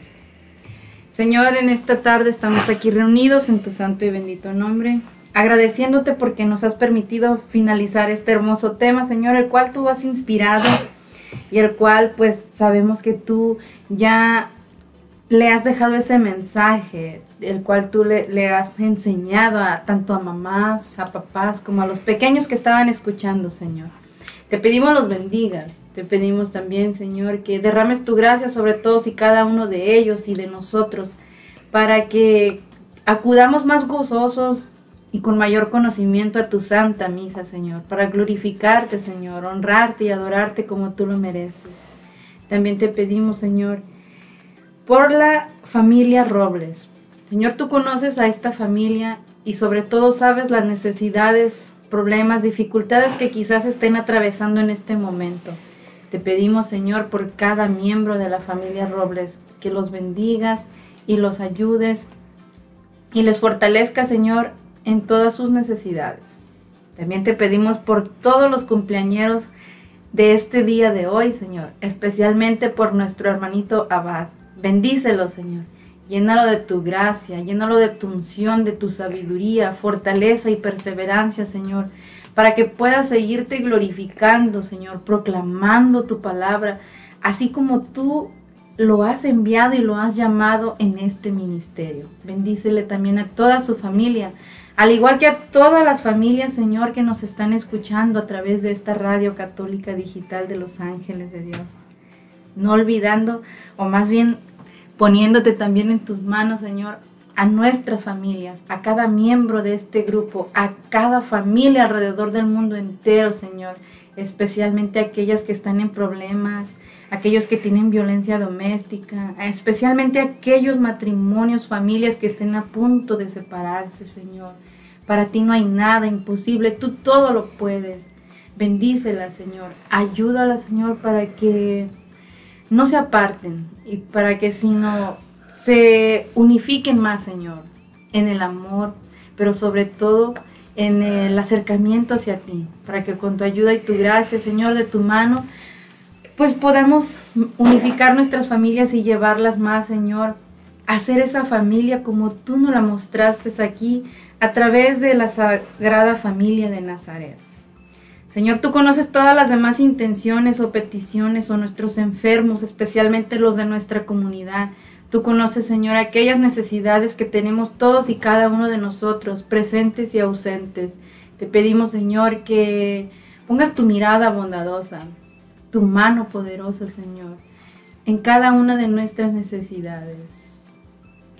Señor, en esta tarde estamos aquí reunidos en tu santo y bendito nombre, agradeciéndote porque nos has permitido finalizar este hermoso tema, Señor, el cual tú has inspirado y el cual pues sabemos que tú ya le has dejado ese mensaje, el cual tú le, le has enseñado a tanto a mamás, a papás, como a los pequeños que estaban escuchando, Señor. Te pedimos los bendigas, te pedimos también, Señor, que derrames tu gracia sobre todos y cada uno de ellos y de nosotros, para que acudamos más gozosos y con mayor conocimiento a tu santa misa, Señor, para glorificarte, Señor, honrarte y adorarte como tú lo mereces. También te pedimos, Señor, por la familia Robles. Señor, tú conoces a esta familia y sobre todo sabes las necesidades, problemas, dificultades que quizás estén atravesando en este momento. Te pedimos, Señor, por cada miembro de la familia Robles, que los bendigas y los ayudes y les fortalezca, Señor, en todas sus necesidades. También te pedimos por todos los cumpleañeros de este día de hoy, Señor, especialmente por nuestro hermanito Abad. Bendícelo, Señor. Llénalo de tu gracia, llénalo de tu unción, de tu sabiduría, fortaleza y perseverancia, Señor, para que pueda seguirte glorificando, Señor, proclamando tu palabra, así como tú lo has enviado y lo has llamado en este ministerio. Bendícele también a toda su familia, al igual que a todas las familias, Señor, que nos están escuchando a través de esta radio católica digital de los ángeles de Dios. No olvidando, o más bien poniéndote también en tus manos, Señor, a nuestras familias, a cada miembro de este grupo, a cada familia alrededor del mundo entero, Señor, especialmente aquellas que están en problemas, aquellos que tienen violencia doméstica, especialmente aquellos matrimonios, familias que estén a punto de separarse, Señor. Para ti no hay nada imposible, tú todo lo puedes. Bendícela, Señor. Ayúdala, Señor, para que no se aparten y para que sino se unifiquen más, Señor, en el amor, pero sobre todo en el acercamiento hacia ti, para que con tu ayuda y tu gracia, Señor, de tu mano, pues podamos unificar nuestras familias y llevarlas más, Señor, a ser esa familia como tú nos la mostraste aquí a través de la sagrada familia de Nazaret. Señor, tú conoces todas las demás intenciones o peticiones o nuestros enfermos, especialmente los de nuestra comunidad. Tú conoces, Señor, aquellas necesidades que tenemos todos y cada uno de nosotros, presentes y ausentes. Te pedimos, Señor, que pongas tu mirada bondadosa, tu mano poderosa, Señor, en cada una de nuestras necesidades.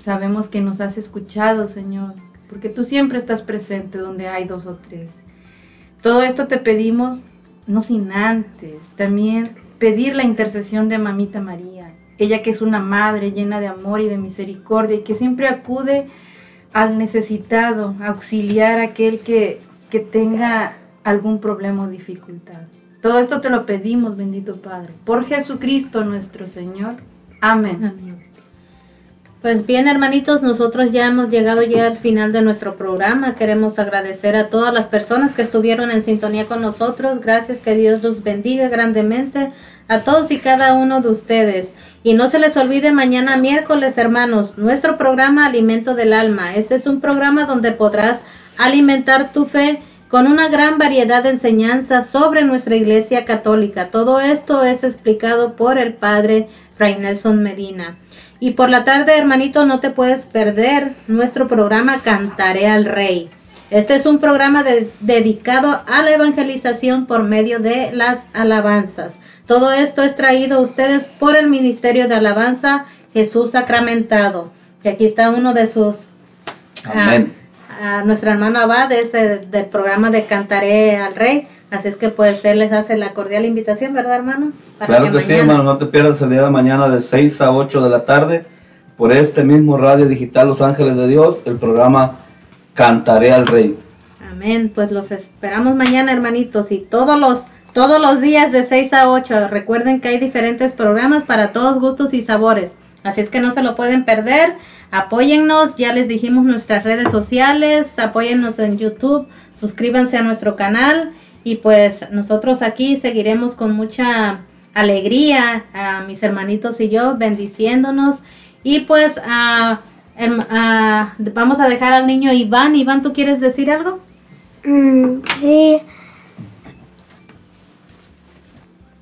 Sabemos que nos has escuchado, Señor, porque tú siempre estás presente donde hay dos o tres. Todo esto te pedimos, no sin antes, también pedir la intercesión de Mamita María, ella que es una madre llena de amor y de misericordia y que siempre acude al necesitado, auxiliar a aquel que, que tenga algún problema o dificultad. Todo esto te lo pedimos, bendito Padre, por Jesucristo nuestro Señor. Amén. Pues bien, hermanitos, nosotros ya hemos llegado ya al final de nuestro programa. Queremos agradecer a todas las personas que estuvieron en sintonía con nosotros. Gracias, que Dios los bendiga grandemente a todos y cada uno de ustedes. Y no se les olvide mañana miércoles, hermanos, nuestro programa Alimento del Alma. Este es un programa donde podrás alimentar tu fe con una gran variedad de enseñanzas sobre nuestra Iglesia Católica. Todo esto es explicado por el Padre Fray Nelson Medina. Y por la tarde, hermanito, no te puedes perder nuestro programa Cantaré al Rey. Este es un programa de- dedicado a la evangelización por medio de las alabanzas. Todo esto es traído a ustedes por el Ministerio de Alabanza Jesús Sacramentado. Y aquí está uno de sus Amén. a nuestro hermano Abad es el del programa de Cantaré al Rey. Así es que pues él les hace la cordial invitación, ¿verdad, hermano? Claro que, sí, hermano, no te pierdas el día de mañana de 6 a 8 de la tarde por este mismo radio digital Los Ángeles de Dios, el programa Cantaré al Rey. Amén. Pues los esperamos mañana, hermanitos, y todos los todos los días de 6 a 8. Recuerden que hay diferentes programas para todos gustos y sabores. Así es que no se lo pueden perder. Apóyennos, ya les dijimos nuestras redes sociales, apóyennos en YouTube, suscríbanse a nuestro canal y pues nosotros aquí seguiremos con mucha alegría a mis hermanitos y yo bendiciéndonos y pues ah, em- ah, vamos a dejar al niño Iván. Iván, ¿tú quieres decir algo? Mm, sí.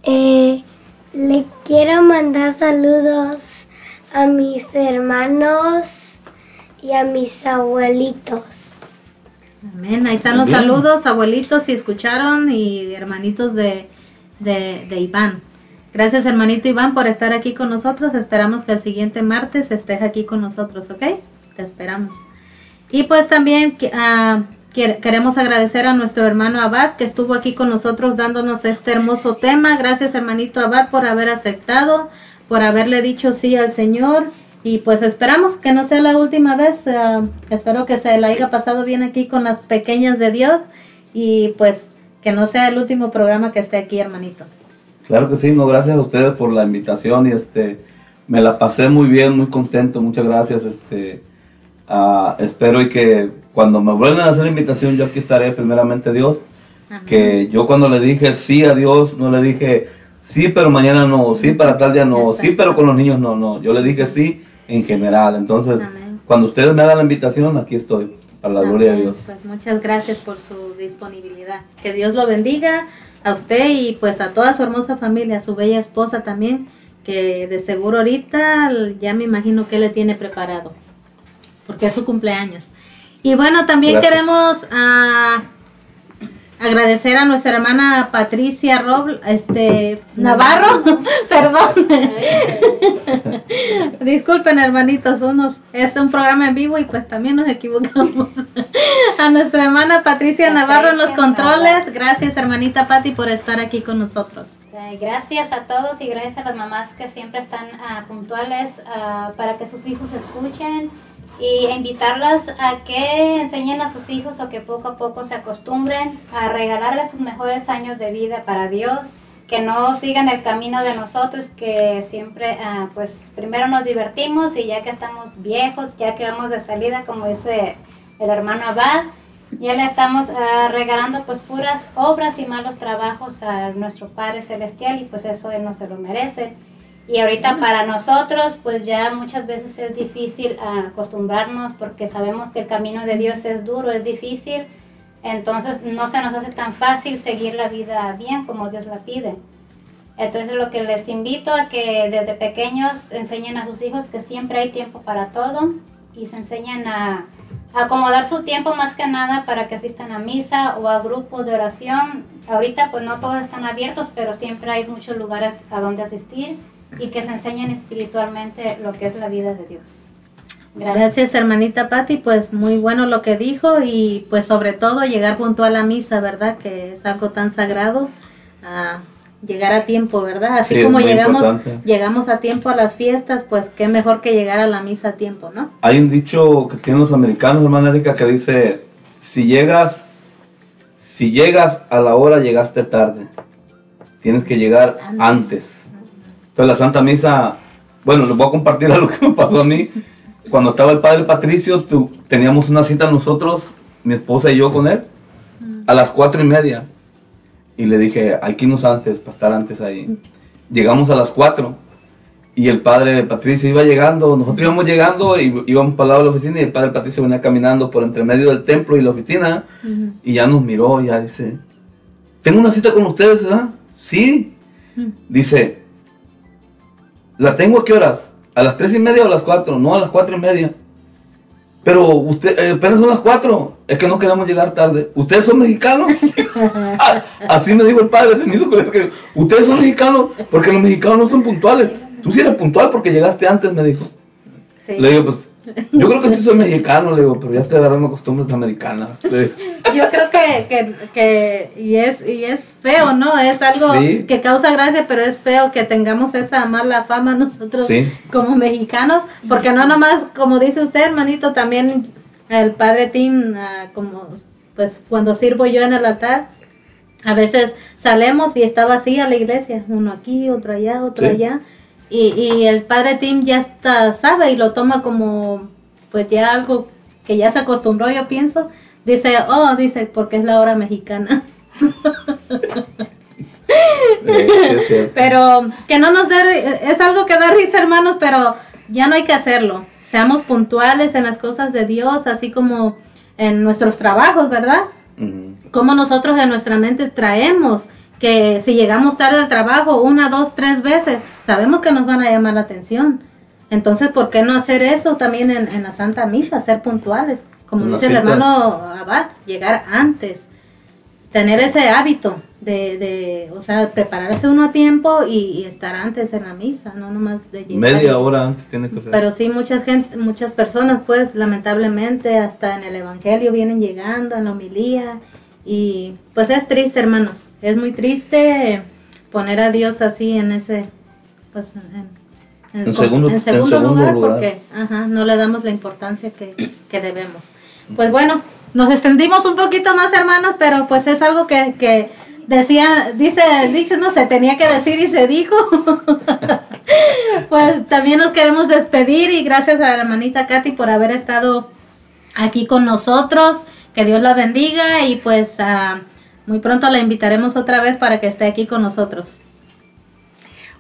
Eh, le quiero mandar saludos a mis hermanos y a mis abuelitos. Amén. Ahí están los saludos, abuelitos, si escucharon, y hermanitos de, de, de Iván. Gracias, hermanito Iván, por estar aquí con nosotros. Esperamos que el siguiente martes estés aquí con nosotros, ¿ok? Te esperamos. Y pues también que- queremos agradecer a nuestro hermano Abad que estuvo aquí con nosotros dándonos este hermoso tema. Gracias, hermanito Abad, por haber aceptado, por haberle dicho sí al Señor. Y pues esperamos que no sea la última vez. ah, espero que se la haya pasado bien aquí con las pequeñas de Dios. Y pues que no sea el último programa que esté aquí, hermanito. Claro que sí, no, gracias a ustedes por la invitación y este, me la pasé muy bien, muy contento, muchas gracias, este, ah, espero y que cuando me vuelvan a hacer la invitación yo aquí estaré primeramente Dios, que yo cuando le dije sí a Dios, no le dije sí pero mañana no, sí para tal día no, sí pero con los niños no, no, yo le dije sí en general, entonces cuando ustedes me hagan la invitación aquí estoy, para la gloria de. Dios. Pues muchas gracias por su disponibilidad. Que Dios lo bendiga a usted y pues a toda su hermosa familia, a su bella esposa también, que de seguro ahorita ya me imagino que le tiene preparado, porque es su cumpleaños. Y bueno, también Gracias. queremos ah, agradecer a nuestra hermana Patricia este Navarro, <laughs> perdón. <laughs> Disculpen hermanitos, unos es un programa en vivo y pues también nos equivocamos. <laughs> a nuestra hermana Patricia Navarro en los controles. Gracias hermanita Patti por estar aquí con nosotros. Gracias a todos y gracias a las mamás que siempre están ah, puntuales ah, para que sus hijos escuchen y invitarlas a que enseñen a sus hijos o que poco a poco se acostumbren a regalarles sus mejores años de vida para Dios, que no sigan el camino de nosotros, que siempre ah, pues primero nos divertimos y ya que estamos viejos, ya que vamos de salida, como dice el hermano Abad, ya le estamos ah, regalando pues puras obras y malos trabajos a nuestro Padre Celestial y pues eso Él no se lo merece. Y ahorita para nosotros pues ya muchas veces es difícil acostumbrarnos porque sabemos que el camino de Dios es duro, es difícil. Entonces no se nos hace tan fácil seguir la vida bien como Dios la pide. Entonces lo que les invito a que desde pequeños enseñen a sus hijos que siempre hay tiempo para todo y se enseñen a, a acomodar su tiempo más que nada para que asistan a misa o a grupos de oración. Ahorita pues no todos están abiertos, pero siempre hay muchos lugares a donde asistir y que se enseñen espiritualmente lo que es la vida de Dios. Gracias. hermanita Patti, pues muy bueno lo que dijo y pues sobre todo llegar puntual a la misa, ¿verdad? Que es algo tan sagrado, a llegar a tiempo, ¿verdad? Así Sí, como llegamos importante. llegamos a tiempo a las fiestas, pues qué mejor que llegar a la misa a tiempo, ¿no? Hay un dicho que tienen los americanos, hermana Erika, que dice, si llegas, si llegas a la hora, llegaste tarde. Tienes que llegar antes. Entonces la Santa Misa, bueno, les voy a compartir <laughs> algo que me pasó a mí. Cuando estaba el Padre Patricio, teníamos una cita nosotros, mi esposa y yo con él, a las cuatro y media. Y le dije, hay que irnos antes, para estar antes ahí. Llegamos a las cuatro y el padre Patricio iba llegando, nosotros íbamos llegando y íbamos para el lado de la oficina y el padre Patricio venía caminando por entre medio del templo y la oficina y ya nos miró y ya dice, tengo una cita con ustedes, ¿verdad? Sí. Dice, ¿la tengo a qué horas? ¿A las tres y media o a las cuatro? No, a las cuatro y media. Pero usted, eh, apenas son las cuatro. Es que no queremos llegar tarde. ¿Ustedes son mexicanos? <laughs> Ah, Así me dijo el padre, se me hizo curioso que ustedes son mexicanos porque los mexicanos no son puntuales. Tú sí eres puntual porque llegaste antes, me dijo. Le digo, pues, yo creo que sí soy mexicano, le digo, pero ya estoy agarrando costumbres americanas. Yo creo que, que, que y es y es feo, ¿no? Es algo Sí. que causa gracia, pero es feo que tengamos esa mala fama nosotros Sí. como mexicanos, porque no nomás, como dice usted, hermanito, también el padre Tim, ah, como pues cuando sirvo yo en el altar, a veces salemos y está vacía la iglesia, uno aquí, otro allá, otro allá, y, y el padre Tim ya está, sabe y lo toma como pues ya algo que ya se acostumbró, yo pienso. Dice, oh, dice, porque es la hora mexicana. <laughs> Eh, sí. Pero que no nos dé, es algo que da risa, hermanos, pero ya no hay que hacerlo. Seamos puntuales en las cosas de Dios, así como en nuestros trabajos, ¿verdad? Como nosotros en nuestra mente traemos que si llegamos tarde al trabajo una, dos, tres veces, sabemos que nos van a llamar la atención. Entonces, ¿por qué no hacer eso también en, en la Santa Misa, ser puntuales? Como dice el hermano Abad, llegar antes, tener ese hábito de, de o sea, prepararse uno a tiempo y, y estar antes en la misa, no nomás de llegar. y- Media hora antes tiene que ser. pero sí, muchas gente, muchas personas, pues, lamentablemente, hasta en el Evangelio vienen llegando, en la homilía, y pues es triste, hermanos, es muy triste poner a Dios así en ese, pues, en, En segundo- en segundo lugar, lugar. porque ajá, no le damos la importancia que, que debemos. Pues bueno, nos extendimos un poquito más, hermanos, pero pues es algo que, que decía, dice el dicho, no se tenía que decir y se dijo. <laughs> pues también nos queremos despedir y gracias a la hermanita Katy por haber estado aquí con nosotros. Que Dios la bendiga y pues ah, muy pronto la invitaremos otra vez para que esté aquí con nosotros.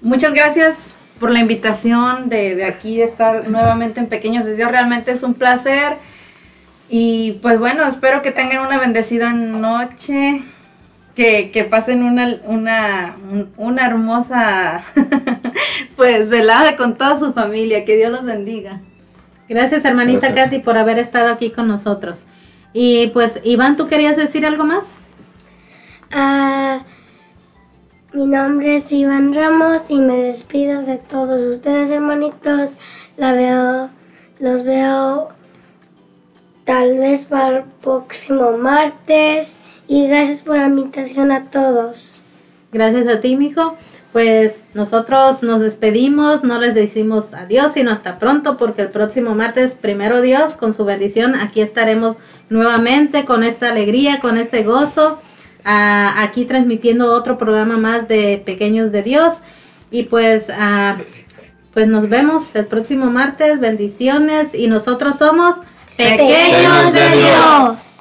Muchas gracias por la invitación de, de aquí de estar nuevamente en Pequeños de Dios. Realmente es un placer. Y pues bueno, espero que tengan una bendecida noche. Que, que pasen una, una, un- una hermosa <laughs> pues velada con toda su familia. Que Dios los bendiga. Gracias hermanita Gracias. Katy por haber estado aquí con nosotros. Y pues Iván, ¿tú querías decir algo más? Ah, mi nombre es Iván Ramos y me despido de todos ustedes, hermanitos. La veo, los veo tal vez para el próximo martes. Y gracias por la invitación a todos. Gracias a ti, mijo. Pues nosotros nos despedimos, no les decimos adiós, sino hasta pronto, porque el próximo martes, primero Dios, con su bendición, aquí estaremos nuevamente con esta alegría, con ese gozo, ah, aquí transmitiendo otro programa más de Pequeños de Dios. Y pues, ah, pues nos vemos el próximo martes, bendiciones, y nosotros somos Pequeños de Dios.